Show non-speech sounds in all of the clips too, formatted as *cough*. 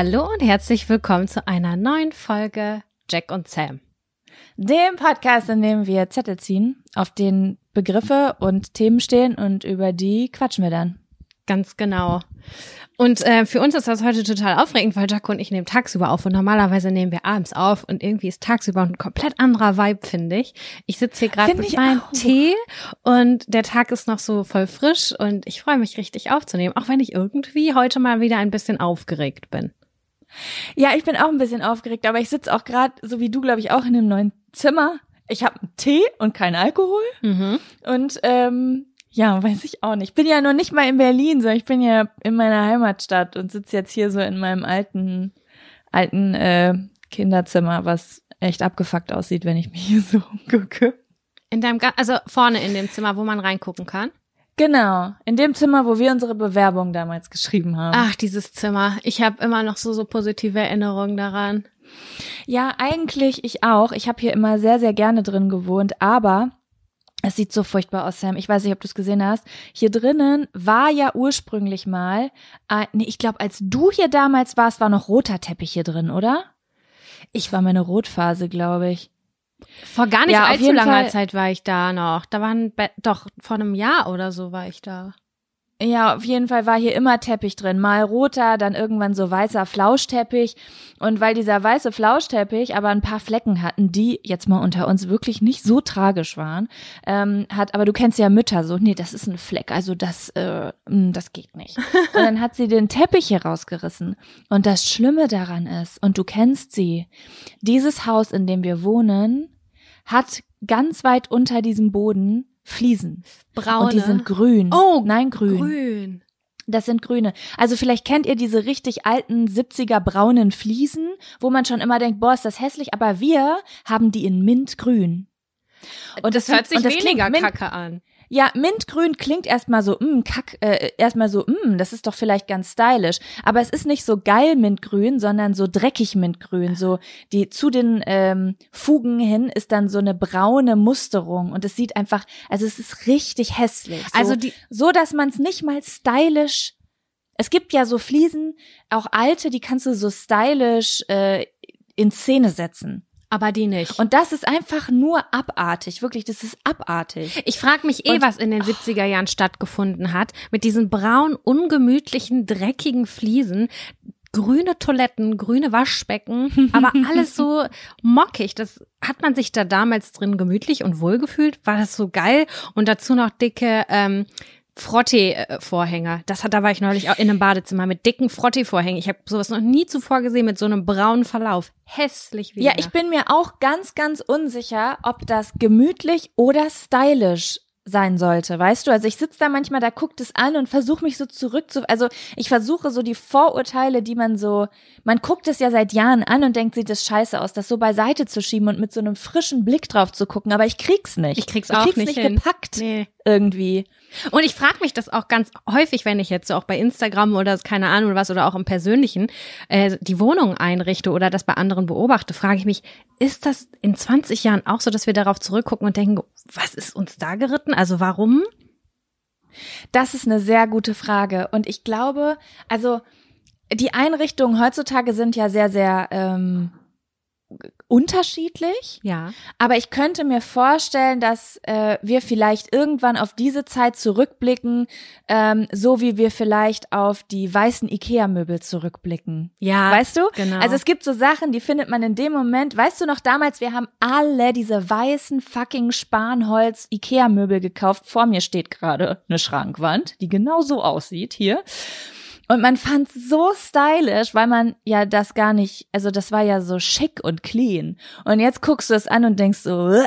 Hallo und herzlich willkommen zu einer neuen Folge Jack und Sam. Dem Podcast, in dem wir Zettel ziehen, auf denen Begriffe und Themen stehen und über die quatschen wir dann. Ganz genau. Und äh, für uns ist das heute total aufregend, weil Jaco und ich nehmen tagsüber auf und normalerweise nehmen wir abends auf und irgendwie ist tagsüber ein komplett anderer Vibe, finde ich. Ich sitze hier gerade mit meinem auch. Tee und der Tag ist noch so voll frisch und ich freue mich richtig aufzunehmen, auch wenn ich irgendwie heute mal wieder ein bisschen aufgeregt bin. Ja, ich bin auch ein bisschen aufgeregt, aber ich sitze auch gerade, so wie du, glaube ich, auch in einem neuen Zimmer. Ich habe einen Tee und keinen Alkohol. Mhm. Und ähm, ja, weiß ich auch nicht. Ich bin ja noch nicht mal in Berlin, sondern ich bin ja in meiner Heimatstadt und sitze jetzt hier so in meinem alten, alten äh, Kinderzimmer, was echt abgefuckt aussieht, wenn ich mich *laughs* hier so umgucke. In deinem, also vorne in dem Zimmer, wo man reingucken kann? Genau, in dem Zimmer, wo wir unsere Bewerbung damals geschrieben haben. Ach, dieses Zimmer. Ich habe immer noch so so positive Erinnerungen daran. Ja, eigentlich ich auch. Ich habe hier immer sehr sehr gerne drin gewohnt, aber es sieht so furchtbar aus, Sam. Ich weiß nicht, ob du es gesehen hast. Hier drinnen war ja ursprünglich mal, äh, nee, ich glaube, als du hier damals warst, war noch roter Teppich hier drin, oder? Ich war meine Rotphase, glaube ich. Vor gar nicht ja, allzu langer Fall. Zeit war ich da noch. Da waren doch vor einem Jahr oder so war ich da. Ja, auf jeden Fall war hier immer Teppich drin. Mal roter, dann irgendwann so weißer Flauschteppich. Und weil dieser weiße Flauschteppich aber ein paar Flecken hatten, die jetzt mal unter uns wirklich nicht so tragisch waren, ähm, hat, aber du kennst ja Mütter so, nee, das ist ein Fleck, also das, äh, mm, das geht nicht. *laughs* Und dann hat sie den Teppich hier rausgerissen. Und das Schlimme daran ist, und du kennst sie, dieses Haus, in dem wir wohnen, hat ganz weit unter diesem Boden Fliesen. Braune. Und die sind grün. Oh, nein, grün. Grün. Das sind grüne. Also vielleicht kennt ihr diese richtig alten 70er braunen Fliesen, wo man schon immer denkt, boah, ist das hässlich, aber wir haben die in mintgrün. Und das, das hört sich weniger kacke an. Ja, Mintgrün klingt erstmal so, mh, mm, kack, äh, erstmal so, mh, mm, das ist doch vielleicht ganz stylisch. Aber es ist nicht so geil Mintgrün, sondern so dreckig Mintgrün. So die zu den ähm, Fugen hin ist dann so eine braune Musterung und es sieht einfach, also es ist richtig hässlich. So, also die, so, dass man es nicht mal stylisch. Es gibt ja so Fliesen, auch alte, die kannst du so stylisch äh, in Szene setzen. Aber die nicht. Und das ist einfach nur abartig. Wirklich, das ist abartig. Ich frage mich eh, Und, was in den 70er Jahren stattgefunden hat. Mit diesen braun, ungemütlichen, dreckigen Fliesen. Grüne Toiletten, grüne Waschbecken, *laughs* aber alles so mockig. Das hat man sich da damals drin gemütlich und wohlgefühlt? War das so geil? Und dazu noch dicke ähm, Frottee-Vorhänger. Das hat, da war ich neulich auch in einem Badezimmer mit dicken Frottee-Vorhängen. Ich habe sowas noch nie zuvor gesehen mit so einem braunen Verlauf. Hässlich wie. Ja, ich bin mir auch ganz, ganz unsicher, ob das gemütlich oder stylisch sein sollte, weißt du? Also ich sitze da manchmal, da guckt es an und versuche mich so zurück zu, also ich versuche so die Vorurteile, die man so, man guckt es ja seit Jahren an und denkt, sieht das scheiße aus, das so beiseite zu schieben und mit so einem frischen Blick drauf zu gucken, aber ich krieg's nicht. Ich krieg's auch ich krieg's nicht, nicht gepackt nee. irgendwie. Und ich frage mich das auch ganz häufig, wenn ich jetzt so auch bei Instagram oder keine Ahnung was oder auch im Persönlichen äh, die Wohnung einrichte oder das bei anderen beobachte, frage ich mich, ist das in 20 Jahren auch so, dass wir darauf zurückgucken und denken, was ist uns da geritten? Also warum? Das ist eine sehr gute Frage. Und ich glaube, also die Einrichtungen heutzutage sind ja sehr, sehr ähm, unterschiedlich. Ja. Aber ich könnte mir vorstellen, dass äh, wir vielleicht irgendwann auf diese Zeit zurückblicken, ähm, so wie wir vielleicht auf die weißen Ikea-Möbel zurückblicken. Ja. Weißt du? Genau. Also es gibt so Sachen, die findet man in dem Moment. Weißt du noch damals, wir haben alle diese weißen fucking Spanholz Ikea-Möbel gekauft. Vor mir steht gerade eine Schrankwand, die genau so aussieht hier. Und man fand so stylisch, weil man ja das gar nicht, also das war ja so schick und clean. Und jetzt guckst du es an und denkst so, Ugh.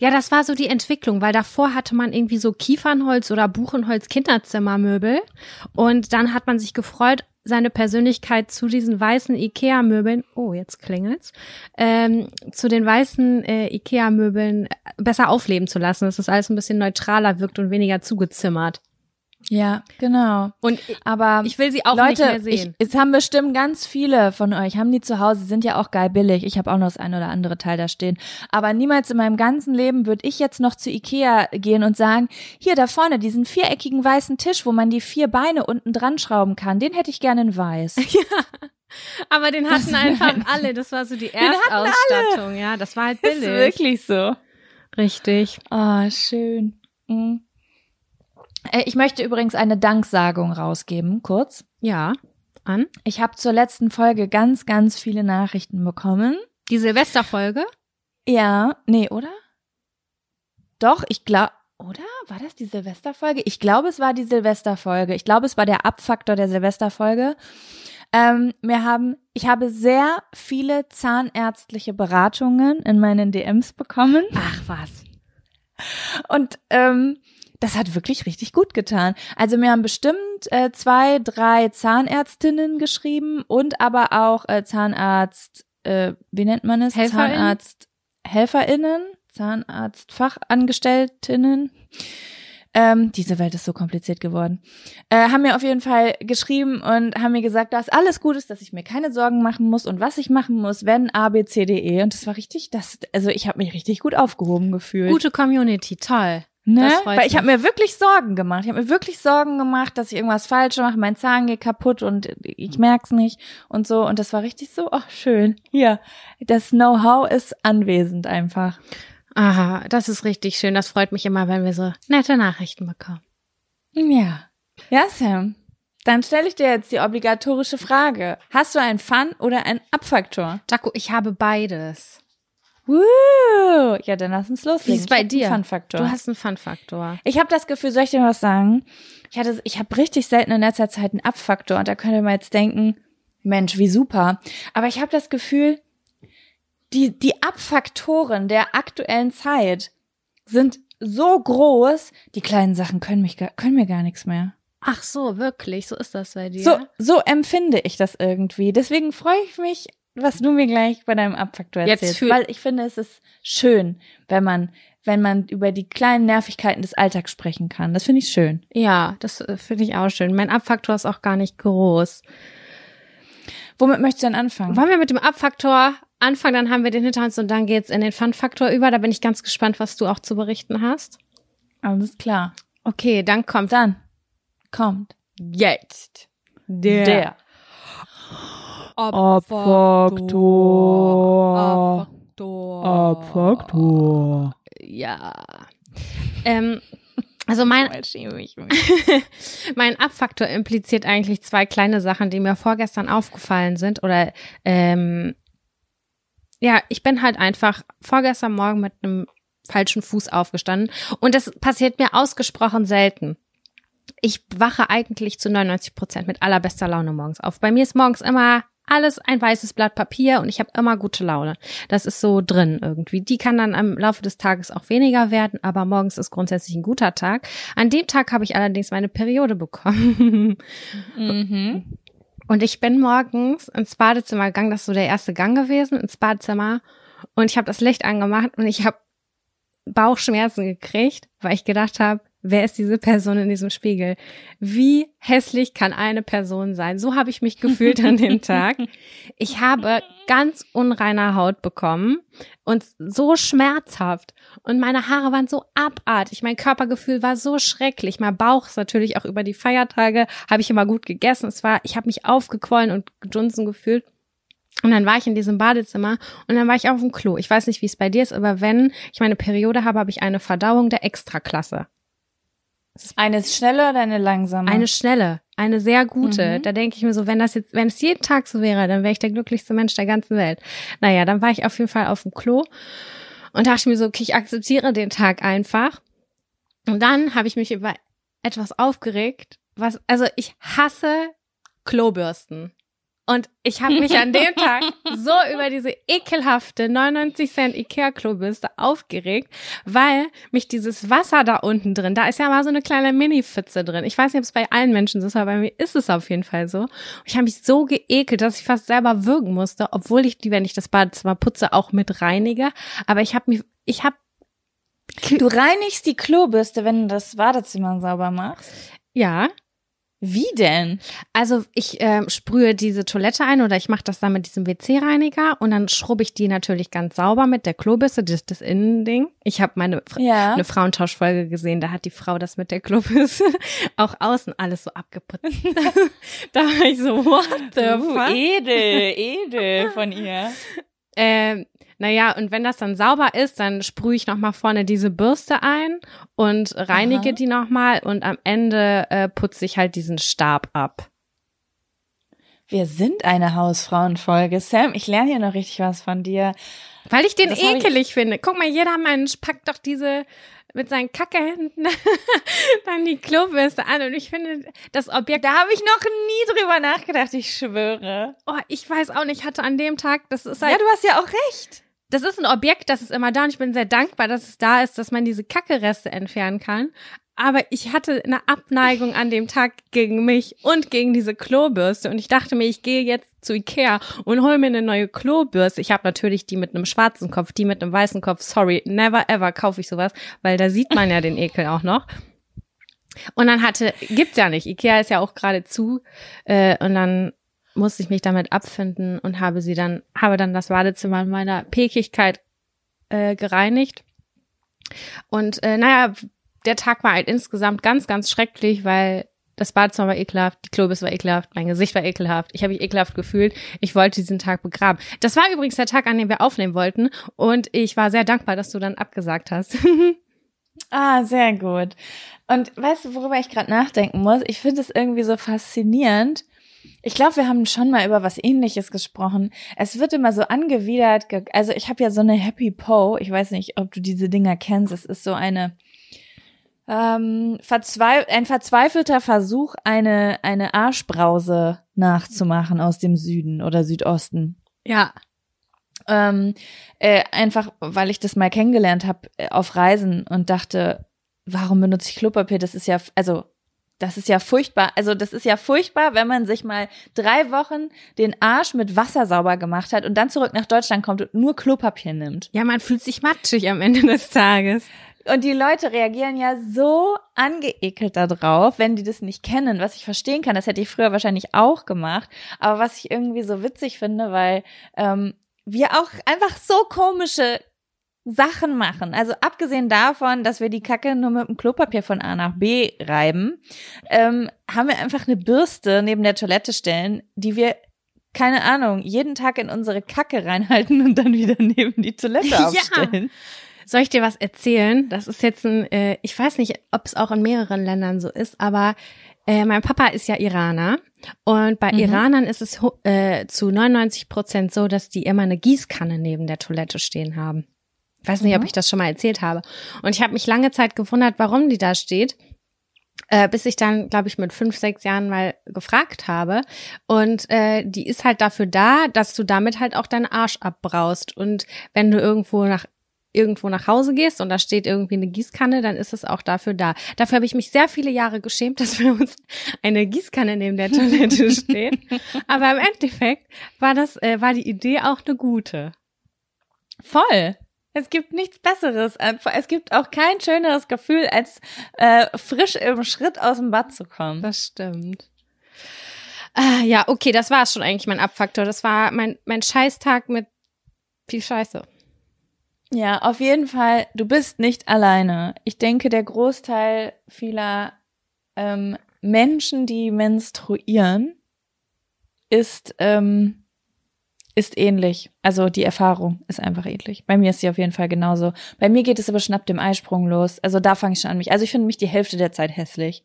Ja, das war so die Entwicklung, weil davor hatte man irgendwie so Kiefernholz oder Buchenholz Kinderzimmermöbel und dann hat man sich gefreut, seine Persönlichkeit zu diesen weißen Ikea-Möbeln, oh, jetzt klingelt's, ähm, zu den weißen äh, Ikea-Möbeln besser aufleben zu lassen, dass das alles ein bisschen neutraler wirkt und weniger zugezimmert. Ja, genau. Und aber ich will sie auch Leute, nicht mehr sehen. Ich, es haben bestimmt ganz viele von euch, haben die zu Hause, sind ja auch geil billig. Ich habe auch noch das ein oder andere Teil da stehen. Aber niemals in meinem ganzen Leben würde ich jetzt noch zu Ikea gehen und sagen, hier da vorne, diesen viereckigen weißen Tisch, wo man die vier Beine unten dran schrauben kann, den hätte ich gerne in weiß. *laughs* Ja. Aber den hatten einfach *laughs* alle. Das war so die Erstausstattung. Ja, das war halt billig. Ist wirklich so. Richtig. Oh, schön. Mhm. Äh, Ich möchte übrigens eine Danksagung rausgeben, kurz. Ja. An? Ich habe zur letzten Folge ganz, ganz viele Nachrichten bekommen. Die Silvesterfolge? Ja, nee, oder? Doch, ich glaube, oder? War das die Silvesterfolge? Ich glaube, es war die Silvesterfolge. Ich glaube, es war der Abfaktor der Silvesterfolge. Ähm, wir haben, ich habe sehr viele zahnärztliche Beratungen in meinen DMs bekommen. Ach was. Und ähm, das hat wirklich richtig gut getan. Also mir haben bestimmt äh, zwei, drei Zahnärztinnen geschrieben und aber auch äh, Zahnarzt, äh, wie nennt man es? HelferInnen? Zahnarzt, HelferInnen, Zahnarztfachangestelltinnen. Ähm, diese Welt ist so kompliziert geworden. Äh, haben mir auf jeden Fall geschrieben und haben mir gesagt, dass alles gut ist, dass ich mir keine Sorgen machen muss und was ich machen muss, wenn A, B, C, D, E. Und das war richtig, das, also ich habe mich richtig gut aufgehoben gefühlt. Gute Community, toll. Ne? Weil ich habe mir wirklich Sorgen gemacht. Ich habe mir wirklich Sorgen gemacht, dass ich irgendwas falsch mache, mein Zahn geht kaputt und ich merk's nicht und so. Und das war richtig so, ach schön. Hier, das Know-how ist anwesend einfach. Aha, das ist richtig schön. Das freut mich immer, wenn wir so nette Nachrichten bekommen. Ja. Ja, Sam. Dann stelle ich dir jetzt die obligatorische Frage. Hast du einen Fun- oder einen Abfaktor? Jaco, ich habe beides. Woo! Ja, dann lass uns loslegen. Wie ist es bei dir? Fun-Faktor. Du hast einen Fun-Faktor. Ich habe das Gefühl, soll ich dir was sagen? Ich hatte, ich habe richtig selten in letzter Zeit einen Abfaktor und da könnte man jetzt denken, Mensch, wie super. Aber ich habe das Gefühl, die die Abfaktoren der aktuellen Zeit sind so groß, die kleinen Sachen können mich können mir gar nichts mehr. Ach so, wirklich? So ist das bei dir? So so empfinde ich das irgendwie. Deswegen freue ich mich, was du mir gleich bei deinem Abfaktor Jetzt erzählst, fühl- weil ich finde, es ist schön, wenn man wenn man über die kleinen Nervigkeiten des Alltags sprechen kann. Das finde ich schön. Ja, das äh, finde ich auch schön. Mein Abfaktor ist auch gar nicht groß. Womit möchtest du denn anfangen? Wollen wir mit dem Abfaktor anfangen, dann haben wir den hinter uns und dann geht's in den Fun-Faktor über. Da bin ich ganz gespannt, was du auch zu berichten hast. Alles klar. Okay, dann kommt Dann kommt jetzt der, Abfaktor. Abfaktor. Ja. Ähm, also mein, *laughs* mein Abfaktor impliziert eigentlich zwei kleine Sachen, die mir vorgestern aufgefallen sind. Oder ähm, ja, ich bin halt einfach vorgestern Morgen mit einem falschen Fuß aufgestanden. Und das passiert mir ausgesprochen selten. Ich wache eigentlich zu 99 Prozent mit allerbester Laune morgens auf. Bei mir ist morgens immer alles ein weißes Blatt Papier und ich habe immer gute Laune. Das ist so drin irgendwie. Die kann dann am Laufe des Tages auch weniger werden, aber morgens ist grundsätzlich ein guter Tag. An dem Tag habe ich allerdings meine Periode bekommen. Mhm. Und ich bin morgens ins Badezimmer gegangen, das ist so der erste Gang gewesen, ins Badezimmer. Und ich habe das Licht angemacht und ich habe Bauchschmerzen gekriegt, weil ich gedacht habe, wer ist diese Person in diesem Spiegel? Wie hässlich kann eine Person sein? So habe ich mich gefühlt an dem *laughs* Tag. Ich habe ganz unreine Haut bekommen und so schmerzhaft. Und meine Haare waren so abartig. Mein Körpergefühl war so schrecklich. Mein Bauch ist natürlich auch über die Feiertage, habe ich immer gut gegessen. Es war, ich habe mich aufgequollen und gedunsen gefühlt. Und dann war ich in diesem Badezimmer und dann war ich auf dem Klo. Ich weiß nicht, wie es bei dir ist, aber wenn ich meine Periode habe, habe ich eine Verdauung der Extraklasse. Eine schnelle oder eine langsame? Eine schnelle, eine sehr gute. Mhm. Da denke ich mir so, wenn das jetzt, wenn es jeden Tag so wäre, dann wäre ich der glücklichste Mensch der ganzen Welt. Naja, dann war ich auf jeden Fall auf dem Klo und dachte mir so, okay, ich akzeptiere den Tag einfach. Und dann habe ich mich über etwas aufgeregt, was, also ich hasse Klobürsten. Und ich habe mich an dem Tag so *laughs* über diese ekelhafte 99 Cent Ikea-Klobürste aufgeregt, weil mich dieses Wasser da unten drin, da ist ja mal so eine kleine Mini-Pfütze drin. Ich weiß nicht, ob es bei allen Menschen so ist, aber bei mir ist es auf jeden Fall so. Und ich habe mich so geekelt, dass ich fast selber würgen musste, obwohl ich die, wenn ich das Badezimmer putze, auch mit reinige. Aber ich habe mich, ich habe, du reinigst die Klobürste, wenn du das Badezimmer sauber machst. ja, Wie denn? Also ich äh, sprühe diese Toilette ein oder ich mache das dann mit diesem WC-Reiniger und dann schrubbe ich die natürlich ganz sauber mit der Klobürste, das, das Innending. Ich habe meine ja. eine Frauentauschfolge gesehen, da hat die Frau das mit der Klobürste *laughs* auch außen alles so abgeputzt. *laughs* da war ich so, what the fuck? Edel, edel von ihr. Ähm, naja, und wenn das dann sauber ist, dann sprühe ich nochmal vorne diese Bürste ein und reinige Aha. die nochmal und am Ende äh, putze ich halt diesen Stab ab. Wir sind eine Hausfrauenfolge. Sam, ich lerne hier noch richtig was von dir. Weil ich den das ekelig ich... finde. Guck mal, jeder Mensch packt doch diese mit seinen Kackehänden *laughs* dann die Klobürste an und ich finde das Objekt. Da habe ich noch nie drüber nachgedacht, ich schwöre. Oh, ich weiß auch nicht, ich hatte an dem Tag, das ist halt. Ja, du hast ja auch recht das ist ein Objekt, das ist immer da und ich bin sehr dankbar, dass es da ist, dass man diese Kackereste entfernen kann. Aber ich hatte eine Abneigung an dem Tag gegen mich und gegen diese Klobürste und ich dachte mir, ich gehe jetzt zu Ikea und hole mir eine neue Klobürste. Ich habe natürlich die mit einem schwarzen Kopf, die mit einem weißen Kopf. Sorry, never ever kaufe ich sowas, weil da sieht man ja den Ekel auch noch. Und dann hatte, gibt's ja nicht. Ikea ist ja auch gerade zu. Äh, und dann musste ich mich damit abfinden und habe sie dann, habe dann das Badezimmer in meiner Pekigkeit äh, gereinigt. Und äh, naja, der Tag war halt insgesamt ganz, ganz schrecklich, weil das Badezimmer war ekelhaft, die Klobis war ekelhaft, mein Gesicht war ekelhaft, ich habe mich ekelhaft gefühlt, ich wollte diesen Tag begraben. Das war übrigens der Tag, an dem wir aufnehmen wollten und ich war sehr dankbar, dass du dann abgesagt hast. *laughs* ah, sehr gut. Und weißt du, worüber ich gerade nachdenken muss? Ich finde es irgendwie so faszinierend, ich glaube, wir haben schon mal über was ähnliches gesprochen. Es wird immer so angewidert. Also ich habe ja so eine Happy Po. Ich weiß nicht, ob du diese Dinger kennst. Es ist so eine ähm, verzweif ein verzweifelter Versuch, eine, eine Arschbrause nachzumachen aus dem Süden oder Südosten. Ja. Ähm, äh, einfach, weil ich das mal kennengelernt habe äh, auf Reisen und dachte, warum benutze ich Klopapier? Das ist ja, also das ist ja furchtbar. Also das ist ja furchtbar, wenn man sich mal drei Wochen den Arsch mit Wasser sauber gemacht hat und dann zurück nach Deutschland kommt und nur Klopapier nimmt. Ja, man fühlt sich matschig am Ende des Tages. Und die Leute reagieren ja so angeekelt darauf, wenn die das nicht kennen, was ich verstehen kann. Das hätte ich früher wahrscheinlich auch gemacht. Aber was ich irgendwie so witzig finde, weil ähm, wir auch einfach so komische Sachen machen. Also abgesehen davon, dass wir die Kacke nur mit dem Klopapier von A nach B reiben, ähm, haben wir einfach eine Bürste neben der Toilette stellen, die wir keine Ahnung, jeden Tag in unsere Kacke reinhalten und dann wieder neben die Toilette *laughs* aufstellen. Ja. Soll ich dir was erzählen? Das ist jetzt ein, äh, ich weiß nicht, ob es auch in mehreren Ländern so ist, aber äh, mein Papa ist ja Iraner und bei mhm. Iranern ist es äh, zu 99 Prozent so, dass die immer eine Gießkanne neben der Toilette stehen haben. Ich weiß nicht, mhm. ob ich das schon mal erzählt habe. Und ich habe mich lange Zeit gewundert, warum die da steht. Äh, bis ich dann, glaube ich, mit fünf, sechs Jahren mal gefragt habe. Und äh, die ist halt dafür da, dass du damit halt auch deinen Arsch abbraust. Und wenn du irgendwo nach irgendwo nach Hause gehst und da steht irgendwie eine Gießkanne, dann ist es auch dafür da. Dafür habe ich mich sehr viele Jahre geschämt, *laughs* dass bei uns eine Gießkanne neben der Toilette *laughs* steht. Aber im Endeffekt war das, äh, war die Idee auch eine gute. Voll. Es gibt nichts Besseres. Es gibt auch kein schöneres Gefühl, als äh, frisch im Schritt aus dem Bad zu kommen. Das stimmt. Ah, ja, okay, das war schon eigentlich mein Abfaktor. Das war mein, mein Scheißtag mit viel Scheiße. Ja, auf jeden Fall, du bist nicht alleine. Ich denke, der Großteil vieler ähm, Menschen, die menstruieren, ist ähm, ist ähnlich. Also die Erfahrung ist einfach ähnlich. Bei mir ist sie auf jeden Fall genauso. Bei mir geht es aber schnapp dem Eisprung los. Also da fange ich schon an mich. Also ich finde mich die Hälfte der Zeit hässlich.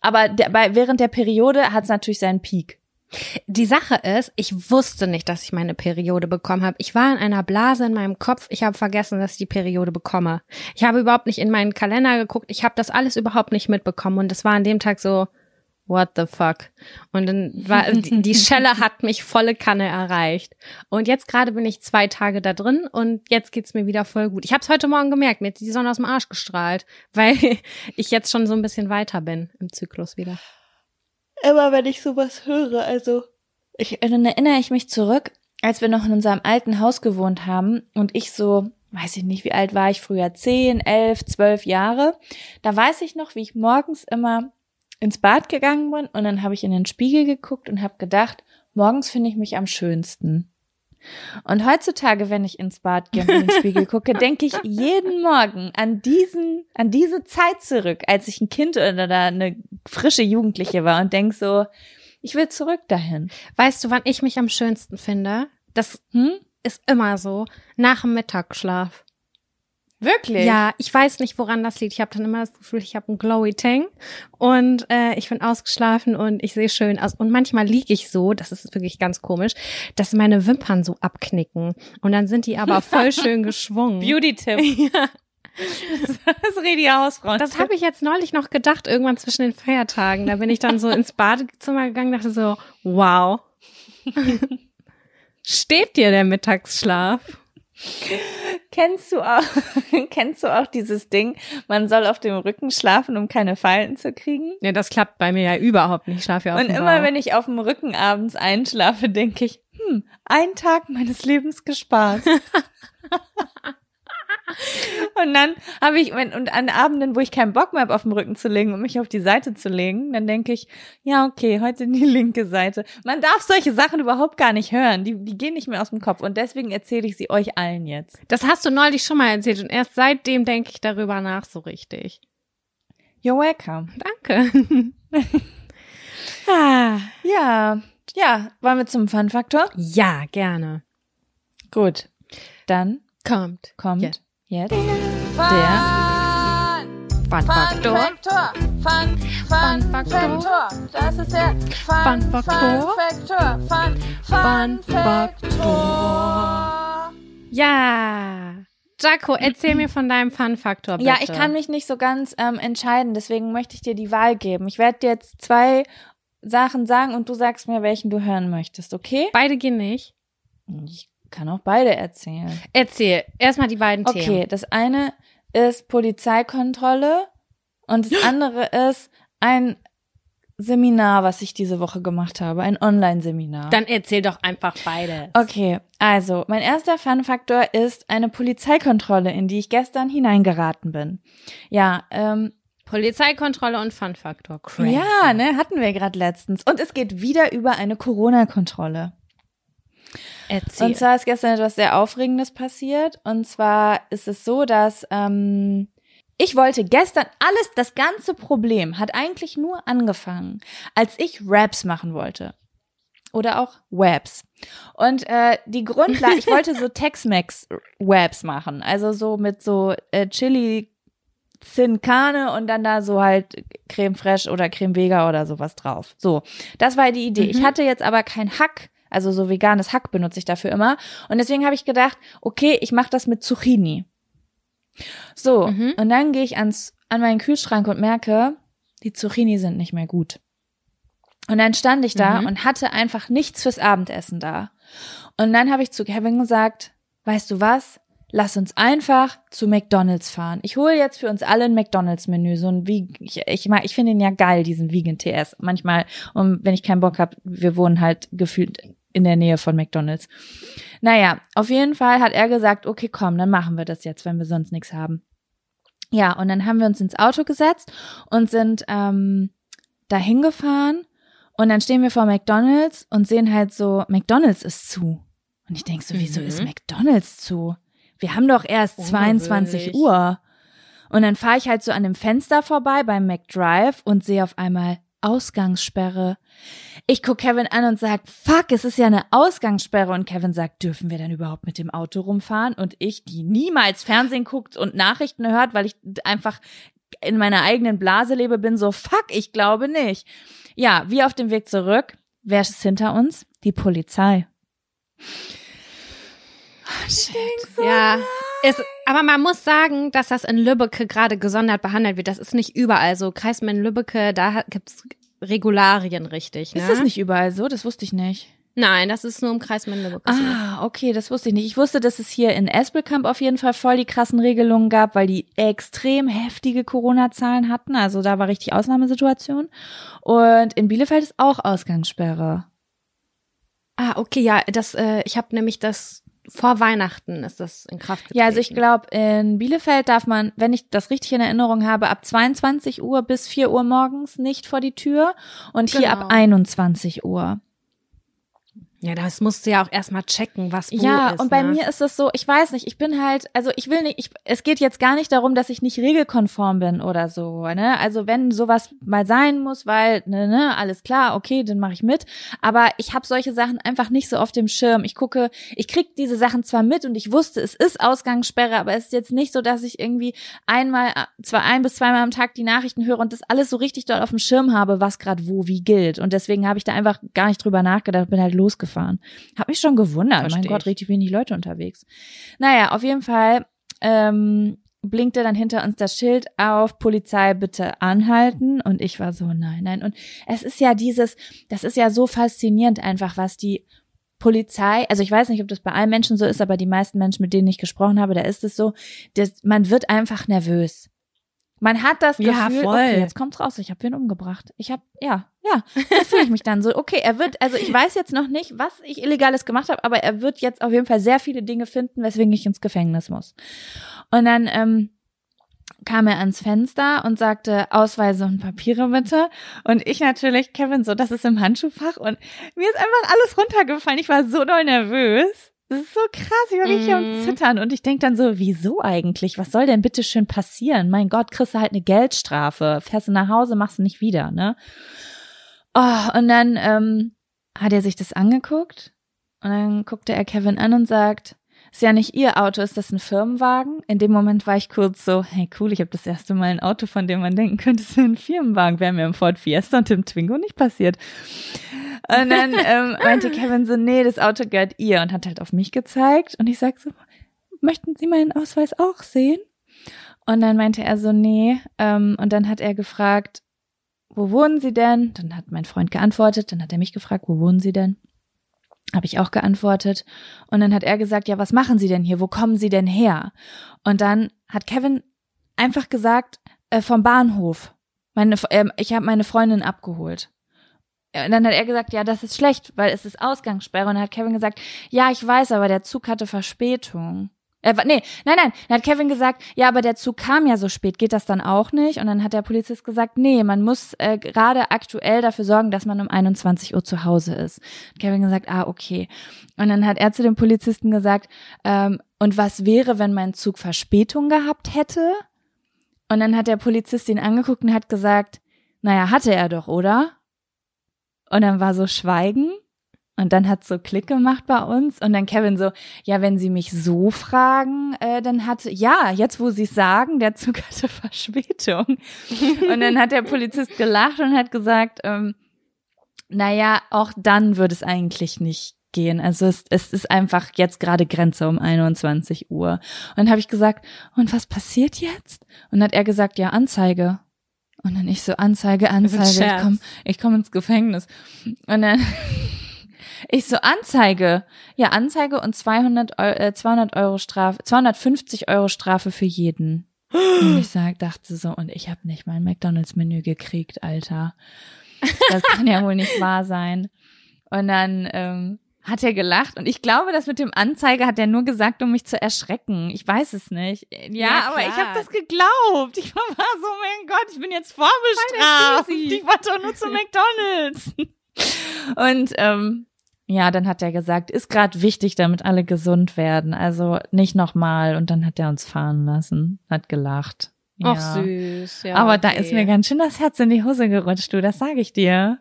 Aber der, bei, während der Periode hat es natürlich seinen Peak. Die Sache ist, ich wusste nicht, dass ich meine Periode bekommen habe. Ich war in einer Blase in meinem Kopf. Ich habe vergessen, dass ich die Periode bekomme. Ich habe überhaupt nicht in meinen Kalender geguckt. Ich habe das alles überhaupt nicht mitbekommen. Und es war an dem Tag so, what the fuck? Und dann war *laughs* die, die Schelle hat mich volle Kanne erreicht. Und jetzt gerade bin ich zwei Tage da drin und jetzt geht's mir wieder voll gut. Ich habe es heute Morgen gemerkt, mir hat die Sonne aus dem Arsch gestrahlt, *laughs* weil ich jetzt schon so ein bisschen weiter bin im Zyklus wieder. Immer wenn ich sowas höre, also ich, dann erinnere ich mich zurück, als wir noch in unserem alten Haus gewohnt haben und ich so weiß ich nicht, wie alt war ich früher, zehn, elf, zwölf Jahre. Da weiß ich noch, wie ich morgens immer ins Bad gegangen bin und dann habe ich in den Spiegel geguckt und habe gedacht, morgens finde ich mich am schönsten. Und heutzutage, wenn ich ins Bad gehe und in den Spiegel *laughs* gucke, denke ich jeden Morgen an diesen, an diese Zeit zurück, als ich ein Kind oder da eine frische Jugendliche war und denk so, ich will zurück dahin. Weißt du, wann ich mich am schönsten finde? Das Hm? ist immer so. Nach dem Mittagsschlaf. Wirklich? Ja, ich weiß nicht, woran das liegt. Ich habe dann immer das Gefühl, ich habe einen glowy Tang und äh, ich bin ausgeschlafen und ich sehe schön aus. Und manchmal liege ich so, das ist wirklich ganz komisch, dass meine Wimpern so abknicken. Und dann sind die aber voll *laughs* schön geschwungen. Beauty-Tipp. *laughs* Ja, Das rede die Hausfrau. das habe ich jetzt neulich noch gedacht, irgendwann zwischen den Feiertagen. Da bin ich dann so ins Badezimmer gegangen, dachte so, wow. *laughs* Steht dir der Mittagsschlaf? Kennst du auch, *laughs* kennst du auch dieses Ding, man soll auf dem Rücken schlafen, um keine Falten zu kriegen? Ja, das klappt bei mir ja überhaupt nicht. Ich schlafe ja auf Und dem immer Bauch. wenn ich auf dem Rücken abends einschlafe, denke ich, hm, ein Tag meines Lebens gespart. *laughs* und dann habe ich, wenn- und an Abenden, wo ich keinen Bock mehr habe, auf dem Rücken zu legen und mich auf die Seite zu legen, dann denke ich, ja, okay, heute die *laughs* linke Seite. Man darf solche Sachen überhaupt gar nicht hören. Die, die gehen nicht mehr aus dem Kopf. Und deswegen erzähle ich sie euch allen jetzt. Das hast du neulich schon mal erzählt und erst seitdem denke ich darüber nach so richtig. You're welcome. Danke. *laughs* Ah, ja, ja, wollen wir zum Fun-Faktor? Ja, gerne. Gut. Dann Kommt. kommt Jetzt. Jetzt Fun, Fun Fun Faktor. Faktor. Fun, Fun, Fun Faktor. Faktor. Das ist der Fun, Fun Faktor. Fun Faktor. Fun, Fun Fun Faktor. Ja. Jaco, erzähl mir von deinem Fun-Faktor, bitte. Ja, ich kann mich nicht so ganz ähm, entscheiden, deswegen möchte ich dir die Wahl geben. Ich werde dir jetzt zwei Sachen sagen und du sagst mir, welchen du hören möchtest, okay? Beide gehen nicht. Ich kann auch beide erzählen. Erzähl. Erstmal die beiden Okay, Themen. das eine ist Polizeikontrolle und das *gasps* andere ist ein Seminar, was ich diese Woche gemacht habe, ein Online-Seminar. Dann erzähl doch einfach beides. Okay, also mein erster Fun-Faktor ist eine Polizeikontrolle, in die ich gestern hineingeraten bin. Ja, ähm, Polizeikontrolle und Fun-Faktor. Ja, ne, hatten wir gerade letztens. Und es geht wieder über eine Corona-Kontrolle. Erzähl. Und zwar ist gestern etwas sehr Aufregendes passiert. Und zwar ist es so, dass ähm, ich wollte gestern alles, das ganze Problem hat eigentlich nur angefangen, als ich Raps machen wollte. Oder auch Webs. Und äh, die Grundlage, ich wollte so *laughs* Tex-Mex-Webs machen. Also so mit so äh, Chili Sin Carne und dann da so halt Creme Fraiche oder Creme Vega oder sowas drauf. So, das war die Idee. Ich Mhm. hatte jetzt aber kein Hack, also so veganes Hack benutze ich dafür immer. Und deswegen habe ich gedacht, okay, ich mache das mit Zucchini. So, Mhm. und dann gehe ich ans, an meinen Kühlschrank und merke, die Zucchini sind nicht mehr gut. Und dann stand ich da Mhm. und hatte einfach nichts fürs Abendessen da. Und dann habe ich zu Kevin gesagt, weißt du was? Lass uns einfach zu McDonald's fahren. Ich hole jetzt für uns alle ein McDonald's-Menü, so ein wie ich ich, mag- ich finde ihn ja geil, diesen Vegan TS. Manchmal, um, wenn ich keinen Bock habe, wir wohnen halt gefühlt in der Nähe von McDonald's. Naja, auf jeden Fall hat er gesagt, okay, komm, dann machen wir das jetzt, wenn wir sonst nichts haben. Ja, und dann haben wir uns ins Auto gesetzt und sind ähm, dahin gefahren und dann stehen wir vor McDonald's und sehen halt so, McDonald's ist zu. Und ich denk so, wieso Mhm. ist McDonald's zu? Wir haben doch erst 22 Ungewöhnlich. Uhr. Und dann fahre ich halt so an dem Fenster vorbei beim McDrive und sehe auf einmal Ausgangssperre. Ich guck Kevin an und sag, fuck, es ist ja eine Ausgangssperre. Und Kevin sagt, dürfen wir denn überhaupt mit dem Auto rumfahren? Und ich, die niemals Fernsehen guckt und Nachrichten hört, weil ich einfach in meiner eigenen Blase lebe, bin so, fuck, ich glaube nicht. Ja, wir auf dem Weg zurück. Wer ist hinter uns? Die Polizei. Ja, ist, aber man muss sagen, dass das in Lübbecke gerade gesondert behandelt wird. Das ist nicht überall so. Kreismann Lübbecke, da gibt's Regularien richtig. Ne? Ist das nicht überall so? Das wusste ich nicht. Nein, das ist nur im Lübbecke. so. Ah, okay, das wusste ich nicht. Ich wusste, dass es hier in Espelkamp auf jeden Fall voll die krassen Regelungen gab, weil die extrem heftige Corona-Zahlen hatten. Also da war richtig Ausnahmesituation. Und in Bielefeld ist auch Ausgangssperre. Ah, okay, ja, das, äh, ich habe nämlich das vor Weihnachten ist das in Kraft getreten. Ja, also ich glaube, in Bielefeld darf man, wenn ich das richtig in Erinnerung habe, ab 22 Uhr bis 4 Uhr morgens nicht vor die Tür und hier Genau. ab 21 Uhr. Ja, das musst du ja auch erstmal checken, was wo Ja, ist. und bei ne? mir ist es so, ich weiß nicht, ich bin halt, also ich will nicht, ich, es geht jetzt gar nicht darum, dass ich nicht regelkonform bin oder so, ne? Also wenn sowas mal sein muss, weil, ne, ne, alles klar, okay, dann mache ich mit. Aber ich habe solche Sachen einfach nicht so auf dem Schirm. Ich gucke, ich krieg diese Sachen zwar mit und ich wusste, es ist Ausgangssperre, aber es ist jetzt nicht so, dass ich irgendwie einmal, zwar ein bis zweimal am Tag die Nachrichten höre und das alles so richtig dort auf dem Schirm habe, was gerade wo wie gilt. Und deswegen habe ich da einfach gar nicht drüber nachgedacht, bin halt losgefahren. Hab mich schon gewundert. Versteh mein Gott, ich. richtig wenig Leute unterwegs. Naja, auf jeden Fall ähm, blinkte dann hinter uns das Schild auf, Polizei bitte anhalten. Und ich war so, nein, nein. Und es ist ja dieses, das ist ja so faszinierend einfach, was die Polizei, also ich weiß nicht, ob das bei allen Menschen so ist, aber die meisten Menschen, mit denen ich gesprochen habe, da ist es so, dass man wird einfach nervös. Man hat das Ja, Gefühl, voll. okay, jetzt kommt's raus, ich habe wen umgebracht. Ich habe, ja, ja, da fühle ich mich dann so, okay, er wird, also ich weiß jetzt noch nicht, was ich Illegales gemacht habe, aber er wird jetzt auf jeden Fall sehr viele Dinge finden, weswegen ich ins Gefängnis muss. Und dann ähm, kam er ans Fenster und sagte, Ausweise und Papiere bitte. Und ich natürlich, Kevin, so, das ist im Handschuhfach und mir ist einfach alles runtergefallen. Ich war so doll nervös. Das ist so krass, ich war richtig am Mhm. Zittern und ich denk dann so, wieso eigentlich? Was soll denn bitte schön passieren? Mein Gott, kriegst du halt eine Geldstrafe. Fährst du nach Hause, machst du nicht wieder, ne? Oh, und dann ähm, hat er sich das angeguckt und dann guckte er Kevin an und sagt, ist ja nicht ihr Auto, ist das ein Firmenwagen? In dem Moment war ich kurz so, hey cool, ich habe das erste Mal ein Auto, von dem man denken könnte, es wäre ein Firmenwagen. Wäre mir im Ford Fiesta und im Twingo nicht passiert. Und dann *laughs* ähm, meinte Kevin so, nee, das Auto gehört ihr und hat halt auf mich gezeigt. Und ich sag so, möchten Sie meinen Ausweis auch sehen? Und dann meinte er so, nee. Ähm, und dann hat er gefragt, wo wohnen Sie denn? Dann hat mein Freund geantwortet. Dann hat er mich gefragt, wo wohnen Sie denn? Habe ich auch geantwortet. Und dann hat er gesagt, ja, was machen Sie denn hier? Wo kommen Sie denn her? Und dann hat Kevin einfach gesagt, äh, vom Bahnhof. Meine, ähm, ich habe meine Freundin abgeholt. Und dann hat er gesagt, ja, das ist schlecht, weil es ist Ausgangssperre. Und dann hat Kevin gesagt, ja, ich weiß, aber der Zug hatte Verspätung. Äh, nee, nein, nein. Dann hat Kevin gesagt, ja, aber der Zug kam ja so spät, geht das dann auch nicht? Und dann hat der Polizist gesagt, nee, man muss äh, gerade aktuell dafür sorgen, dass man um 21 Uhr zu Hause ist. Hat Kevin gesagt, ah, okay. Und dann hat er zu dem Polizisten gesagt, ähm, und was wäre, wenn mein Zug Verspätung gehabt hätte? Und dann hat der Polizist ihn angeguckt und hat gesagt, naja, hatte er doch, oder? Und dann war so Schweigen. Und dann hat so Klick gemacht bei uns. Und dann Kevin so, ja, wenn Sie mich so fragen, äh, dann hat, ja, jetzt wo Sie sagen, der Zug *laughs* hatte Verspätung. und dann hat der Polizist gelacht und hat gesagt, ähm, naja, auch dann würde es eigentlich nicht gehen. Also es, es ist einfach jetzt gerade Grenze um 21 Uhr. Und dann habe ich gesagt, und was passiert jetzt? Und dann hat er gesagt, ja, Anzeige. Und dann ich so, Anzeige, Anzeige, ich Scherz. komm, ich komm ins Gefängnis. Und dann ich so, Anzeige. Ja, Anzeige und 200 Euro, äh, 200 Euro Strafe, 250 Euro Strafe für jeden. Und ich sag, dachte so, und ich habe nicht mein McDonalds-Menü gekriegt, Alter. Das kann ja wohl nicht wahr sein. Und dann ähm, hat er gelacht und ich glaube, das mit dem Anzeige hat er nur gesagt, um mich zu erschrecken. Ich weiß es nicht. Ja, Ja, aber ich habe das geglaubt. Ich war so, mein Gott, ich bin jetzt vorbestraft. Ich wollte doch nur zu *laughs* McDonalds. Und ähm, ja, dann hat er gesagt, ist gerade wichtig, damit alle gesund werden. Also nicht nochmal. Und dann hat er uns fahren lassen, hat gelacht. Ja. Ach süß, ja. Aber da okay. ist mir ganz schön das Herz in die Hose gerutscht, du, das sage ich dir.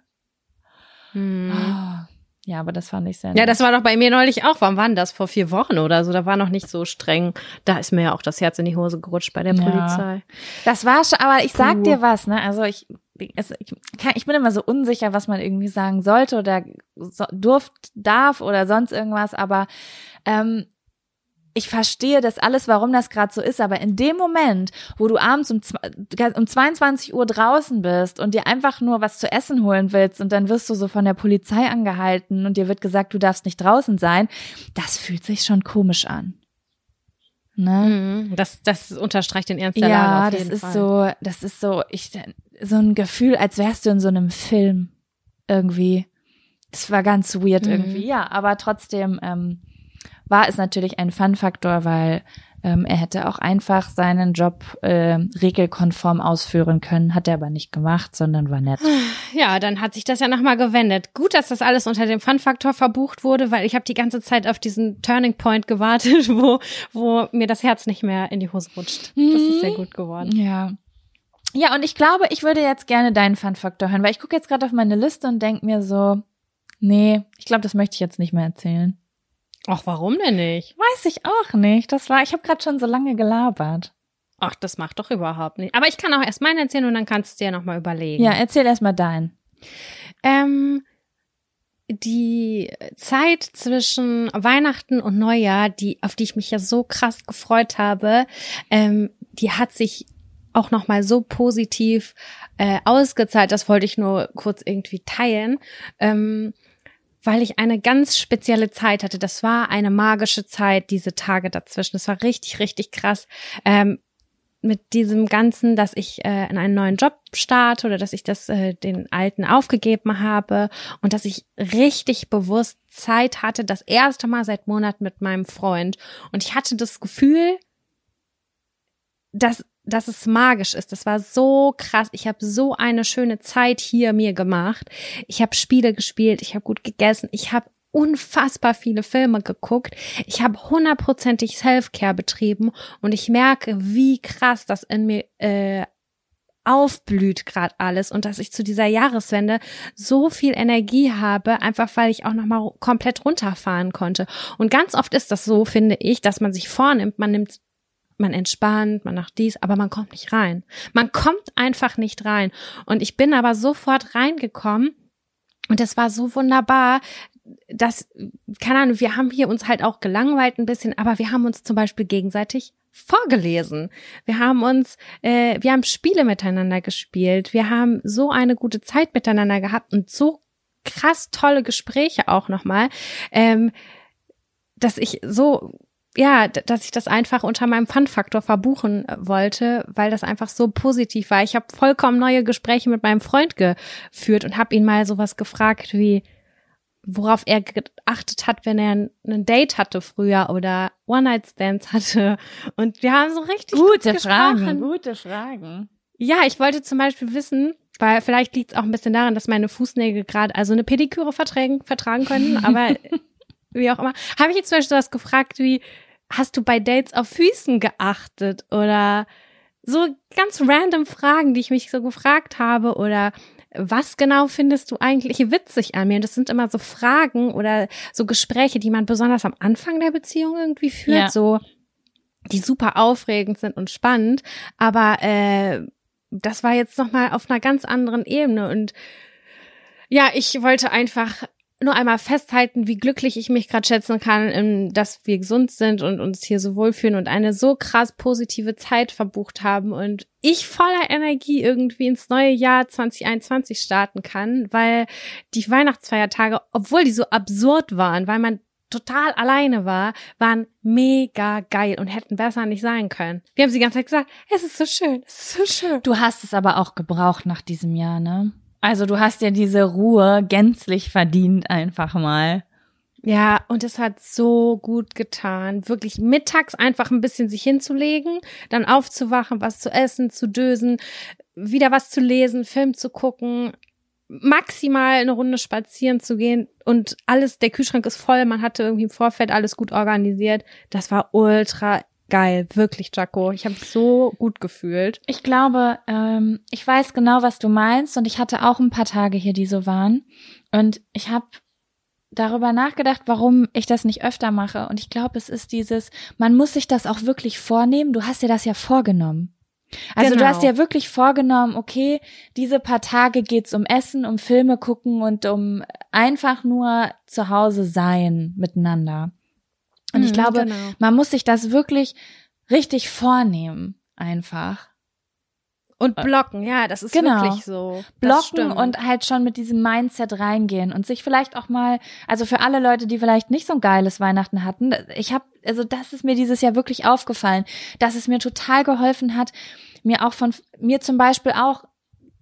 Hm. Oh. Ja, aber das fand ich sehr Ja, nett. das war doch bei mir neulich auch. Wann war denn das? Vor vier Wochen oder so. Da war noch nicht so streng. Da ist mir ja auch das Herz in die Hose gerutscht bei der Ja. Polizei. Das war schon, aber ich sag Puh. dir was, ne? Also ich, es, ich, kann, ich bin immer so unsicher, was man irgendwie sagen sollte oder so, durft, darf oder sonst irgendwas, aber ähm, ich verstehe das alles, warum das gerade so ist, aber in dem Moment, wo du abends um, um 22 Uhr draußen bist und dir einfach nur was zu essen holen willst und dann wirst du so von der Polizei angehalten und dir wird gesagt, du darfst nicht draußen sein, das fühlt sich schon komisch an. Ne? Mhm. Das, das unterstreicht den Ernst der Ja, Lage auf das jeden ist Fall. so, das ist so, ich, so ein Gefühl, als wärst du in so einem Film irgendwie. Das war ganz weird Mhm. irgendwie, ja, aber trotzdem ähm, war es natürlich ein Fun-Faktor, weil ähm, er hätte auch einfach seinen Job äh, regelkonform ausführen können, hat er aber nicht gemacht, sondern war nett. Ja, dann hat sich das ja nochmal gewendet. Gut, dass das alles unter dem Fun-Faktor verbucht wurde, weil ich habe die ganze Zeit auf diesen Turning Point gewartet, *laughs* wo, wo mir das Herz nicht mehr in die Hose rutscht. Das ist sehr gut geworden. Ja. Ja, und ich glaube, ich würde jetzt gerne deinen Fun-Faktor hören, weil ich gucke jetzt gerade auf meine Liste und denke mir so, nee, ich glaube, das möchte ich jetzt nicht mehr erzählen. Ach, warum denn nicht? Weiß ich auch nicht. Das war, ich habe gerade schon so lange gelabert. Ach, das macht doch überhaupt nicht. Aber ich kann auch erst meinen erzählen und dann kannst du dir nochmal überlegen. Ja, erzähl erst mal deinen. Ähm, die Zeit zwischen Weihnachten und Neujahr, die, auf die ich mich ja so krass gefreut habe, ähm, die hat sich auch nochmal so positiv äh, ausgezahlt. Das wollte ich nur kurz irgendwie teilen. Ähm, weil ich eine ganz spezielle Zeit hatte. Das war eine magische Zeit, diese Tage dazwischen. Das war richtig, richtig krass. Ähm, mit diesem Ganzen, dass ich äh, in einen neuen Job starte oder dass ich das äh, den alten aufgegeben habe und dass ich richtig bewusst Zeit hatte, das erste Mal seit Monaten mit meinem Freund. Und ich hatte das Gefühl, dass dass es magisch ist. Das war so krass. Ich habe so eine schöne Zeit hier mir gemacht. Ich habe Spiele gespielt, ich habe gut gegessen, ich habe unfassbar viele Filme geguckt. Ich habe hundertprozentig Self-Care betrieben und ich merke, wie krass das in mir äh, aufblüht gerade alles und dass ich zu dieser Jahreswende so viel Energie habe, einfach weil ich auch noch mal komplett runterfahren konnte. Und ganz oft ist das so, finde ich, dass man sich vornimmt, man nimmt man entspannt, man macht dies, aber man kommt nicht rein. Man kommt einfach nicht rein. Und ich bin aber sofort reingekommen und es war so wunderbar, dass, keine Ahnung, wir haben hier uns halt auch gelangweilt ein bisschen, aber wir haben uns zum Beispiel gegenseitig vorgelesen. Wir haben uns, äh, wir haben Spiele miteinander gespielt. Wir haben so eine gute Zeit miteinander gehabt und so krass tolle Gespräche auch nochmal, ähm, dass ich so ja, dass ich das einfach unter meinem Fun-Faktor verbuchen äh, wollte, weil das einfach so positiv war. Ich habe vollkommen neue Gespräche mit meinem Freund geführt und habe ihn mal sowas gefragt wie, worauf er geachtet hat, wenn er ein Date hatte früher oder One-Night-Stands hatte. Und wir haben so richtig gute Fragen, gute Fragen. Ja, ich wollte zum Beispiel wissen, weil vielleicht liegt es auch ein bisschen daran, dass meine Fußnägel gerade also eine Pediküre vertragen, vertragen können, aber *laughs* wie auch immer. Habe ich jetzt zum Beispiel sowas gefragt wie, hast du bei Dates auf Füßen geachtet? Oder so ganz random Fragen, die ich mich so gefragt habe oder was genau findest du eigentlich witzig an mir? Und das sind immer so Fragen oder so Gespräche, die man besonders am Anfang der Beziehung irgendwie führt, Ja. so die super aufregend sind und spannend. Aber äh, das war jetzt noch mal auf einer ganz anderen Ebene und ja, ich wollte einfach nur einmal festhalten, wie glücklich ich mich gerade schätzen kann, ähm, dass wir gesund sind und uns hier so wohlfühlen und eine so krass positive Zeit verbucht haben und ich voller Energie irgendwie ins neue Jahr 2021 starten kann, weil die Weihnachtsfeiertage, obwohl die so absurd waren, weil man total alleine war, waren mega geil und hätten besser nicht sein können. Wir haben sie die ganze Zeit gesagt, es ist so schön, es ist so schön. Du hast es aber auch gebraucht nach diesem Jahr, ne? Also du hast ja diese Ruhe gänzlich verdient einfach mal. Ja, und es hat so gut getan, wirklich mittags einfach ein bisschen sich hinzulegen, dann aufzuwachen, was zu essen, zu dösen, wieder was zu lesen, Film zu gucken, maximal eine Runde spazieren zu gehen und alles, der Kühlschrank ist voll, man hatte irgendwie im Vorfeld alles gut organisiert. Das war ultra geil, wirklich, Jaco. Ich habe so gut gefühlt. Ich glaube, ähm, ich weiß genau, was du meinst und ich hatte auch ein paar Tage hier, die so waren und ich habe darüber nachgedacht, warum ich das nicht öfter mache und ich glaube, es ist dieses, man muss sich das auch wirklich vornehmen. Du hast dir das ja vorgenommen. Also du Genau. hast dir wirklich vorgenommen, okay, diese paar Tage geht's um Essen, um Filme gucken und um einfach nur zu Hause sein miteinander. Und ich Mhm, glaube, genau. man muss sich das wirklich richtig vornehmen, einfach. Und blocken, ja, das ist Genau. wirklich so. Blocken und halt schon mit diesem Mindset reingehen und sich vielleicht auch mal, also für alle Leute, die vielleicht nicht so ein geiles Weihnachten hatten, ich habe, also das ist mir dieses Jahr wirklich aufgefallen, dass es mir total geholfen hat, mir auch von, mir zum Beispiel auch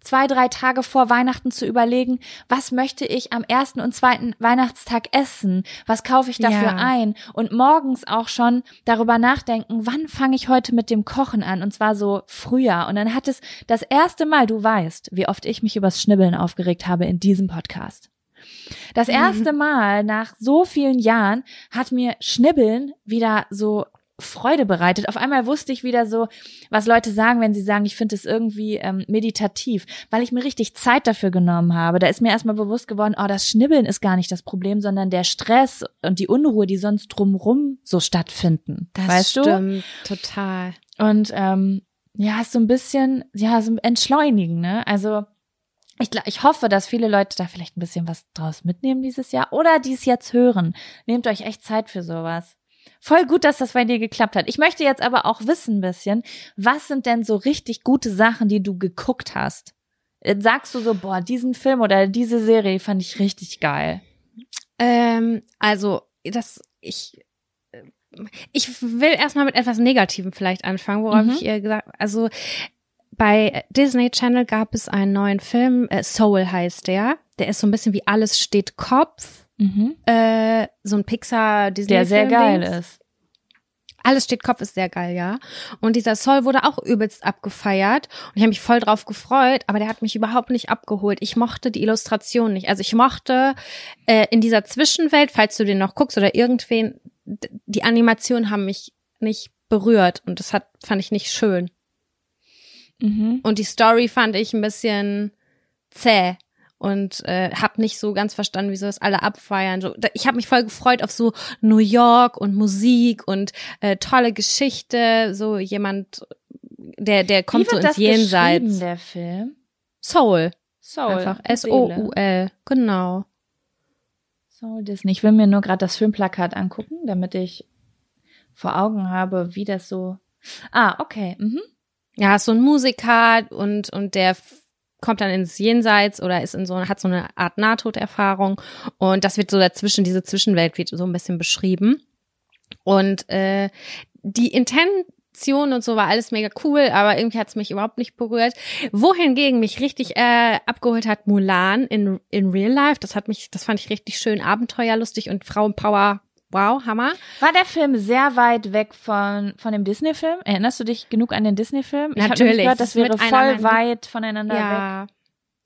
zwei, drei Tage vor Weihnachten zu überlegen, was möchte ich am ersten und zweiten Weihnachtstag essen? Was kaufe ich dafür Ja. ein? Und morgens auch schon darüber nachdenken, wann fange ich heute mit dem Kochen an? Und zwar so früher. Und dann hat es das erste Mal, du weißt, wie oft ich mich übers Schnibbeln aufgeregt habe in diesem Podcast. Das erste Mal nach so vielen Jahren hat mir Schnibbeln wieder so Freude bereitet. Auf einmal wusste ich wieder so, was Leute sagen, wenn sie sagen, ich finde es irgendwie ähm, meditativ, weil ich mir richtig Zeit dafür genommen habe. Da ist mir erstmal bewusst geworden, oh, das Schnibbeln ist gar nicht das Problem, sondern der Stress und die Unruhe, die sonst drumrum so stattfinden. Das weißt du? stimmt, total. Und ähm, ja, ist so ein bisschen, ja, so entschleunigen, ne? Also ich, ich hoffe, dass viele Leute da vielleicht ein bisschen was draus mitnehmen dieses Jahr oder die es jetzt hören. Nehmt euch echt Zeit für sowas. Voll gut, dass das bei dir geklappt hat. Ich möchte jetzt aber auch wissen ein bisschen, was sind denn so richtig gute Sachen, die du geguckt hast? Äh, Sagst du so, boah, diesen Film oder diese Serie fand ich richtig geil. Ähm, also, das, ich, äh, ich will erstmal mit etwas Negativem vielleicht anfangen, worauf Mhm. ich ihr gesagt, also, bei Disney Channel gab es einen neuen Film, äh, Soul heißt der. Der ist so ein bisschen wie Alles steht Kopf, äh, so ein Pixar Disney Der sehr geil ist. Alles steht Kopf ist sehr geil, ja. Und dieser Soul wurde auch übelst abgefeiert und ich habe mich voll drauf gefreut, aber der hat mich überhaupt nicht abgeholt. Ich mochte die Illustration nicht. Also ich mochte äh, in dieser Zwischenwelt, falls du den noch guckst oder irgendwen, die Animationen haben mich nicht berührt und das hat fand ich nicht schön. Mhm. Und die Story fand ich ein bisschen zäh und äh, habe nicht so ganz verstanden, wieso das alle abfeiern. So, da- ich habe mich voll gefreut auf so New York und Musik und äh, tolle Geschichte. So jemand, der der kommt Wie so ins Jenseits. der Film? Soul, Soul. einfach. S O U L, genau. Soul Disney. Ich will mir nur gerade das Filmplakat angucken, damit ich vor Augen habe, wie das so. Ah, okay. Mhm. Ja, so ein Musiker und und der kommt dann ins Jenseits oder ist in so hat so eine Art Nahtoderfahrung und das wird so dazwischen diese Zwischenwelt wird so ein bisschen beschrieben und äh, die Intention und so war alles mega cool, aber irgendwie hat es mich überhaupt nicht berührt. Wohingegen mich richtig äh, abgeholt hat Mulan in in Real Life, das hat mich, das fand ich richtig schön, abenteuerlustig und Frauenpower. Wow, Hammer. War der Film sehr weit weg von, von dem Disney-Film? Erinnerst du dich genug an den Disney-Film? Ich hab nämlich Natürlich. gehört, das wäre voll weit voneinander weg.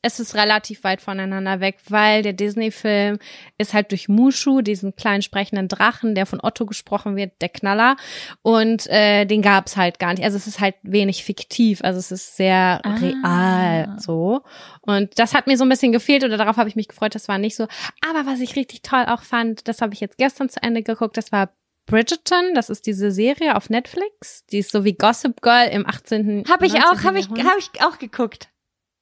Es ist relativ weit voneinander weg, weil der Disney-Film ist halt durch Mushu, diesen kleinen sprechenden Drachen, der von Otto gesprochen wird, der Knaller. Und äh, den gab's halt gar nicht. Also es ist halt wenig fiktiv, also es ist sehr Ah. real so. Und das hat mir so ein bisschen gefehlt oder darauf habe ich mich gefreut, das war nicht so. Aber was ich richtig toll auch fand, das habe ich jetzt gestern zu Ende geguckt, das war Bridgerton, das ist diese Serie auf Netflix, die ist so wie Gossip Girl im 18. Hab ich auch, 19. hab ich, hab ich auch geguckt.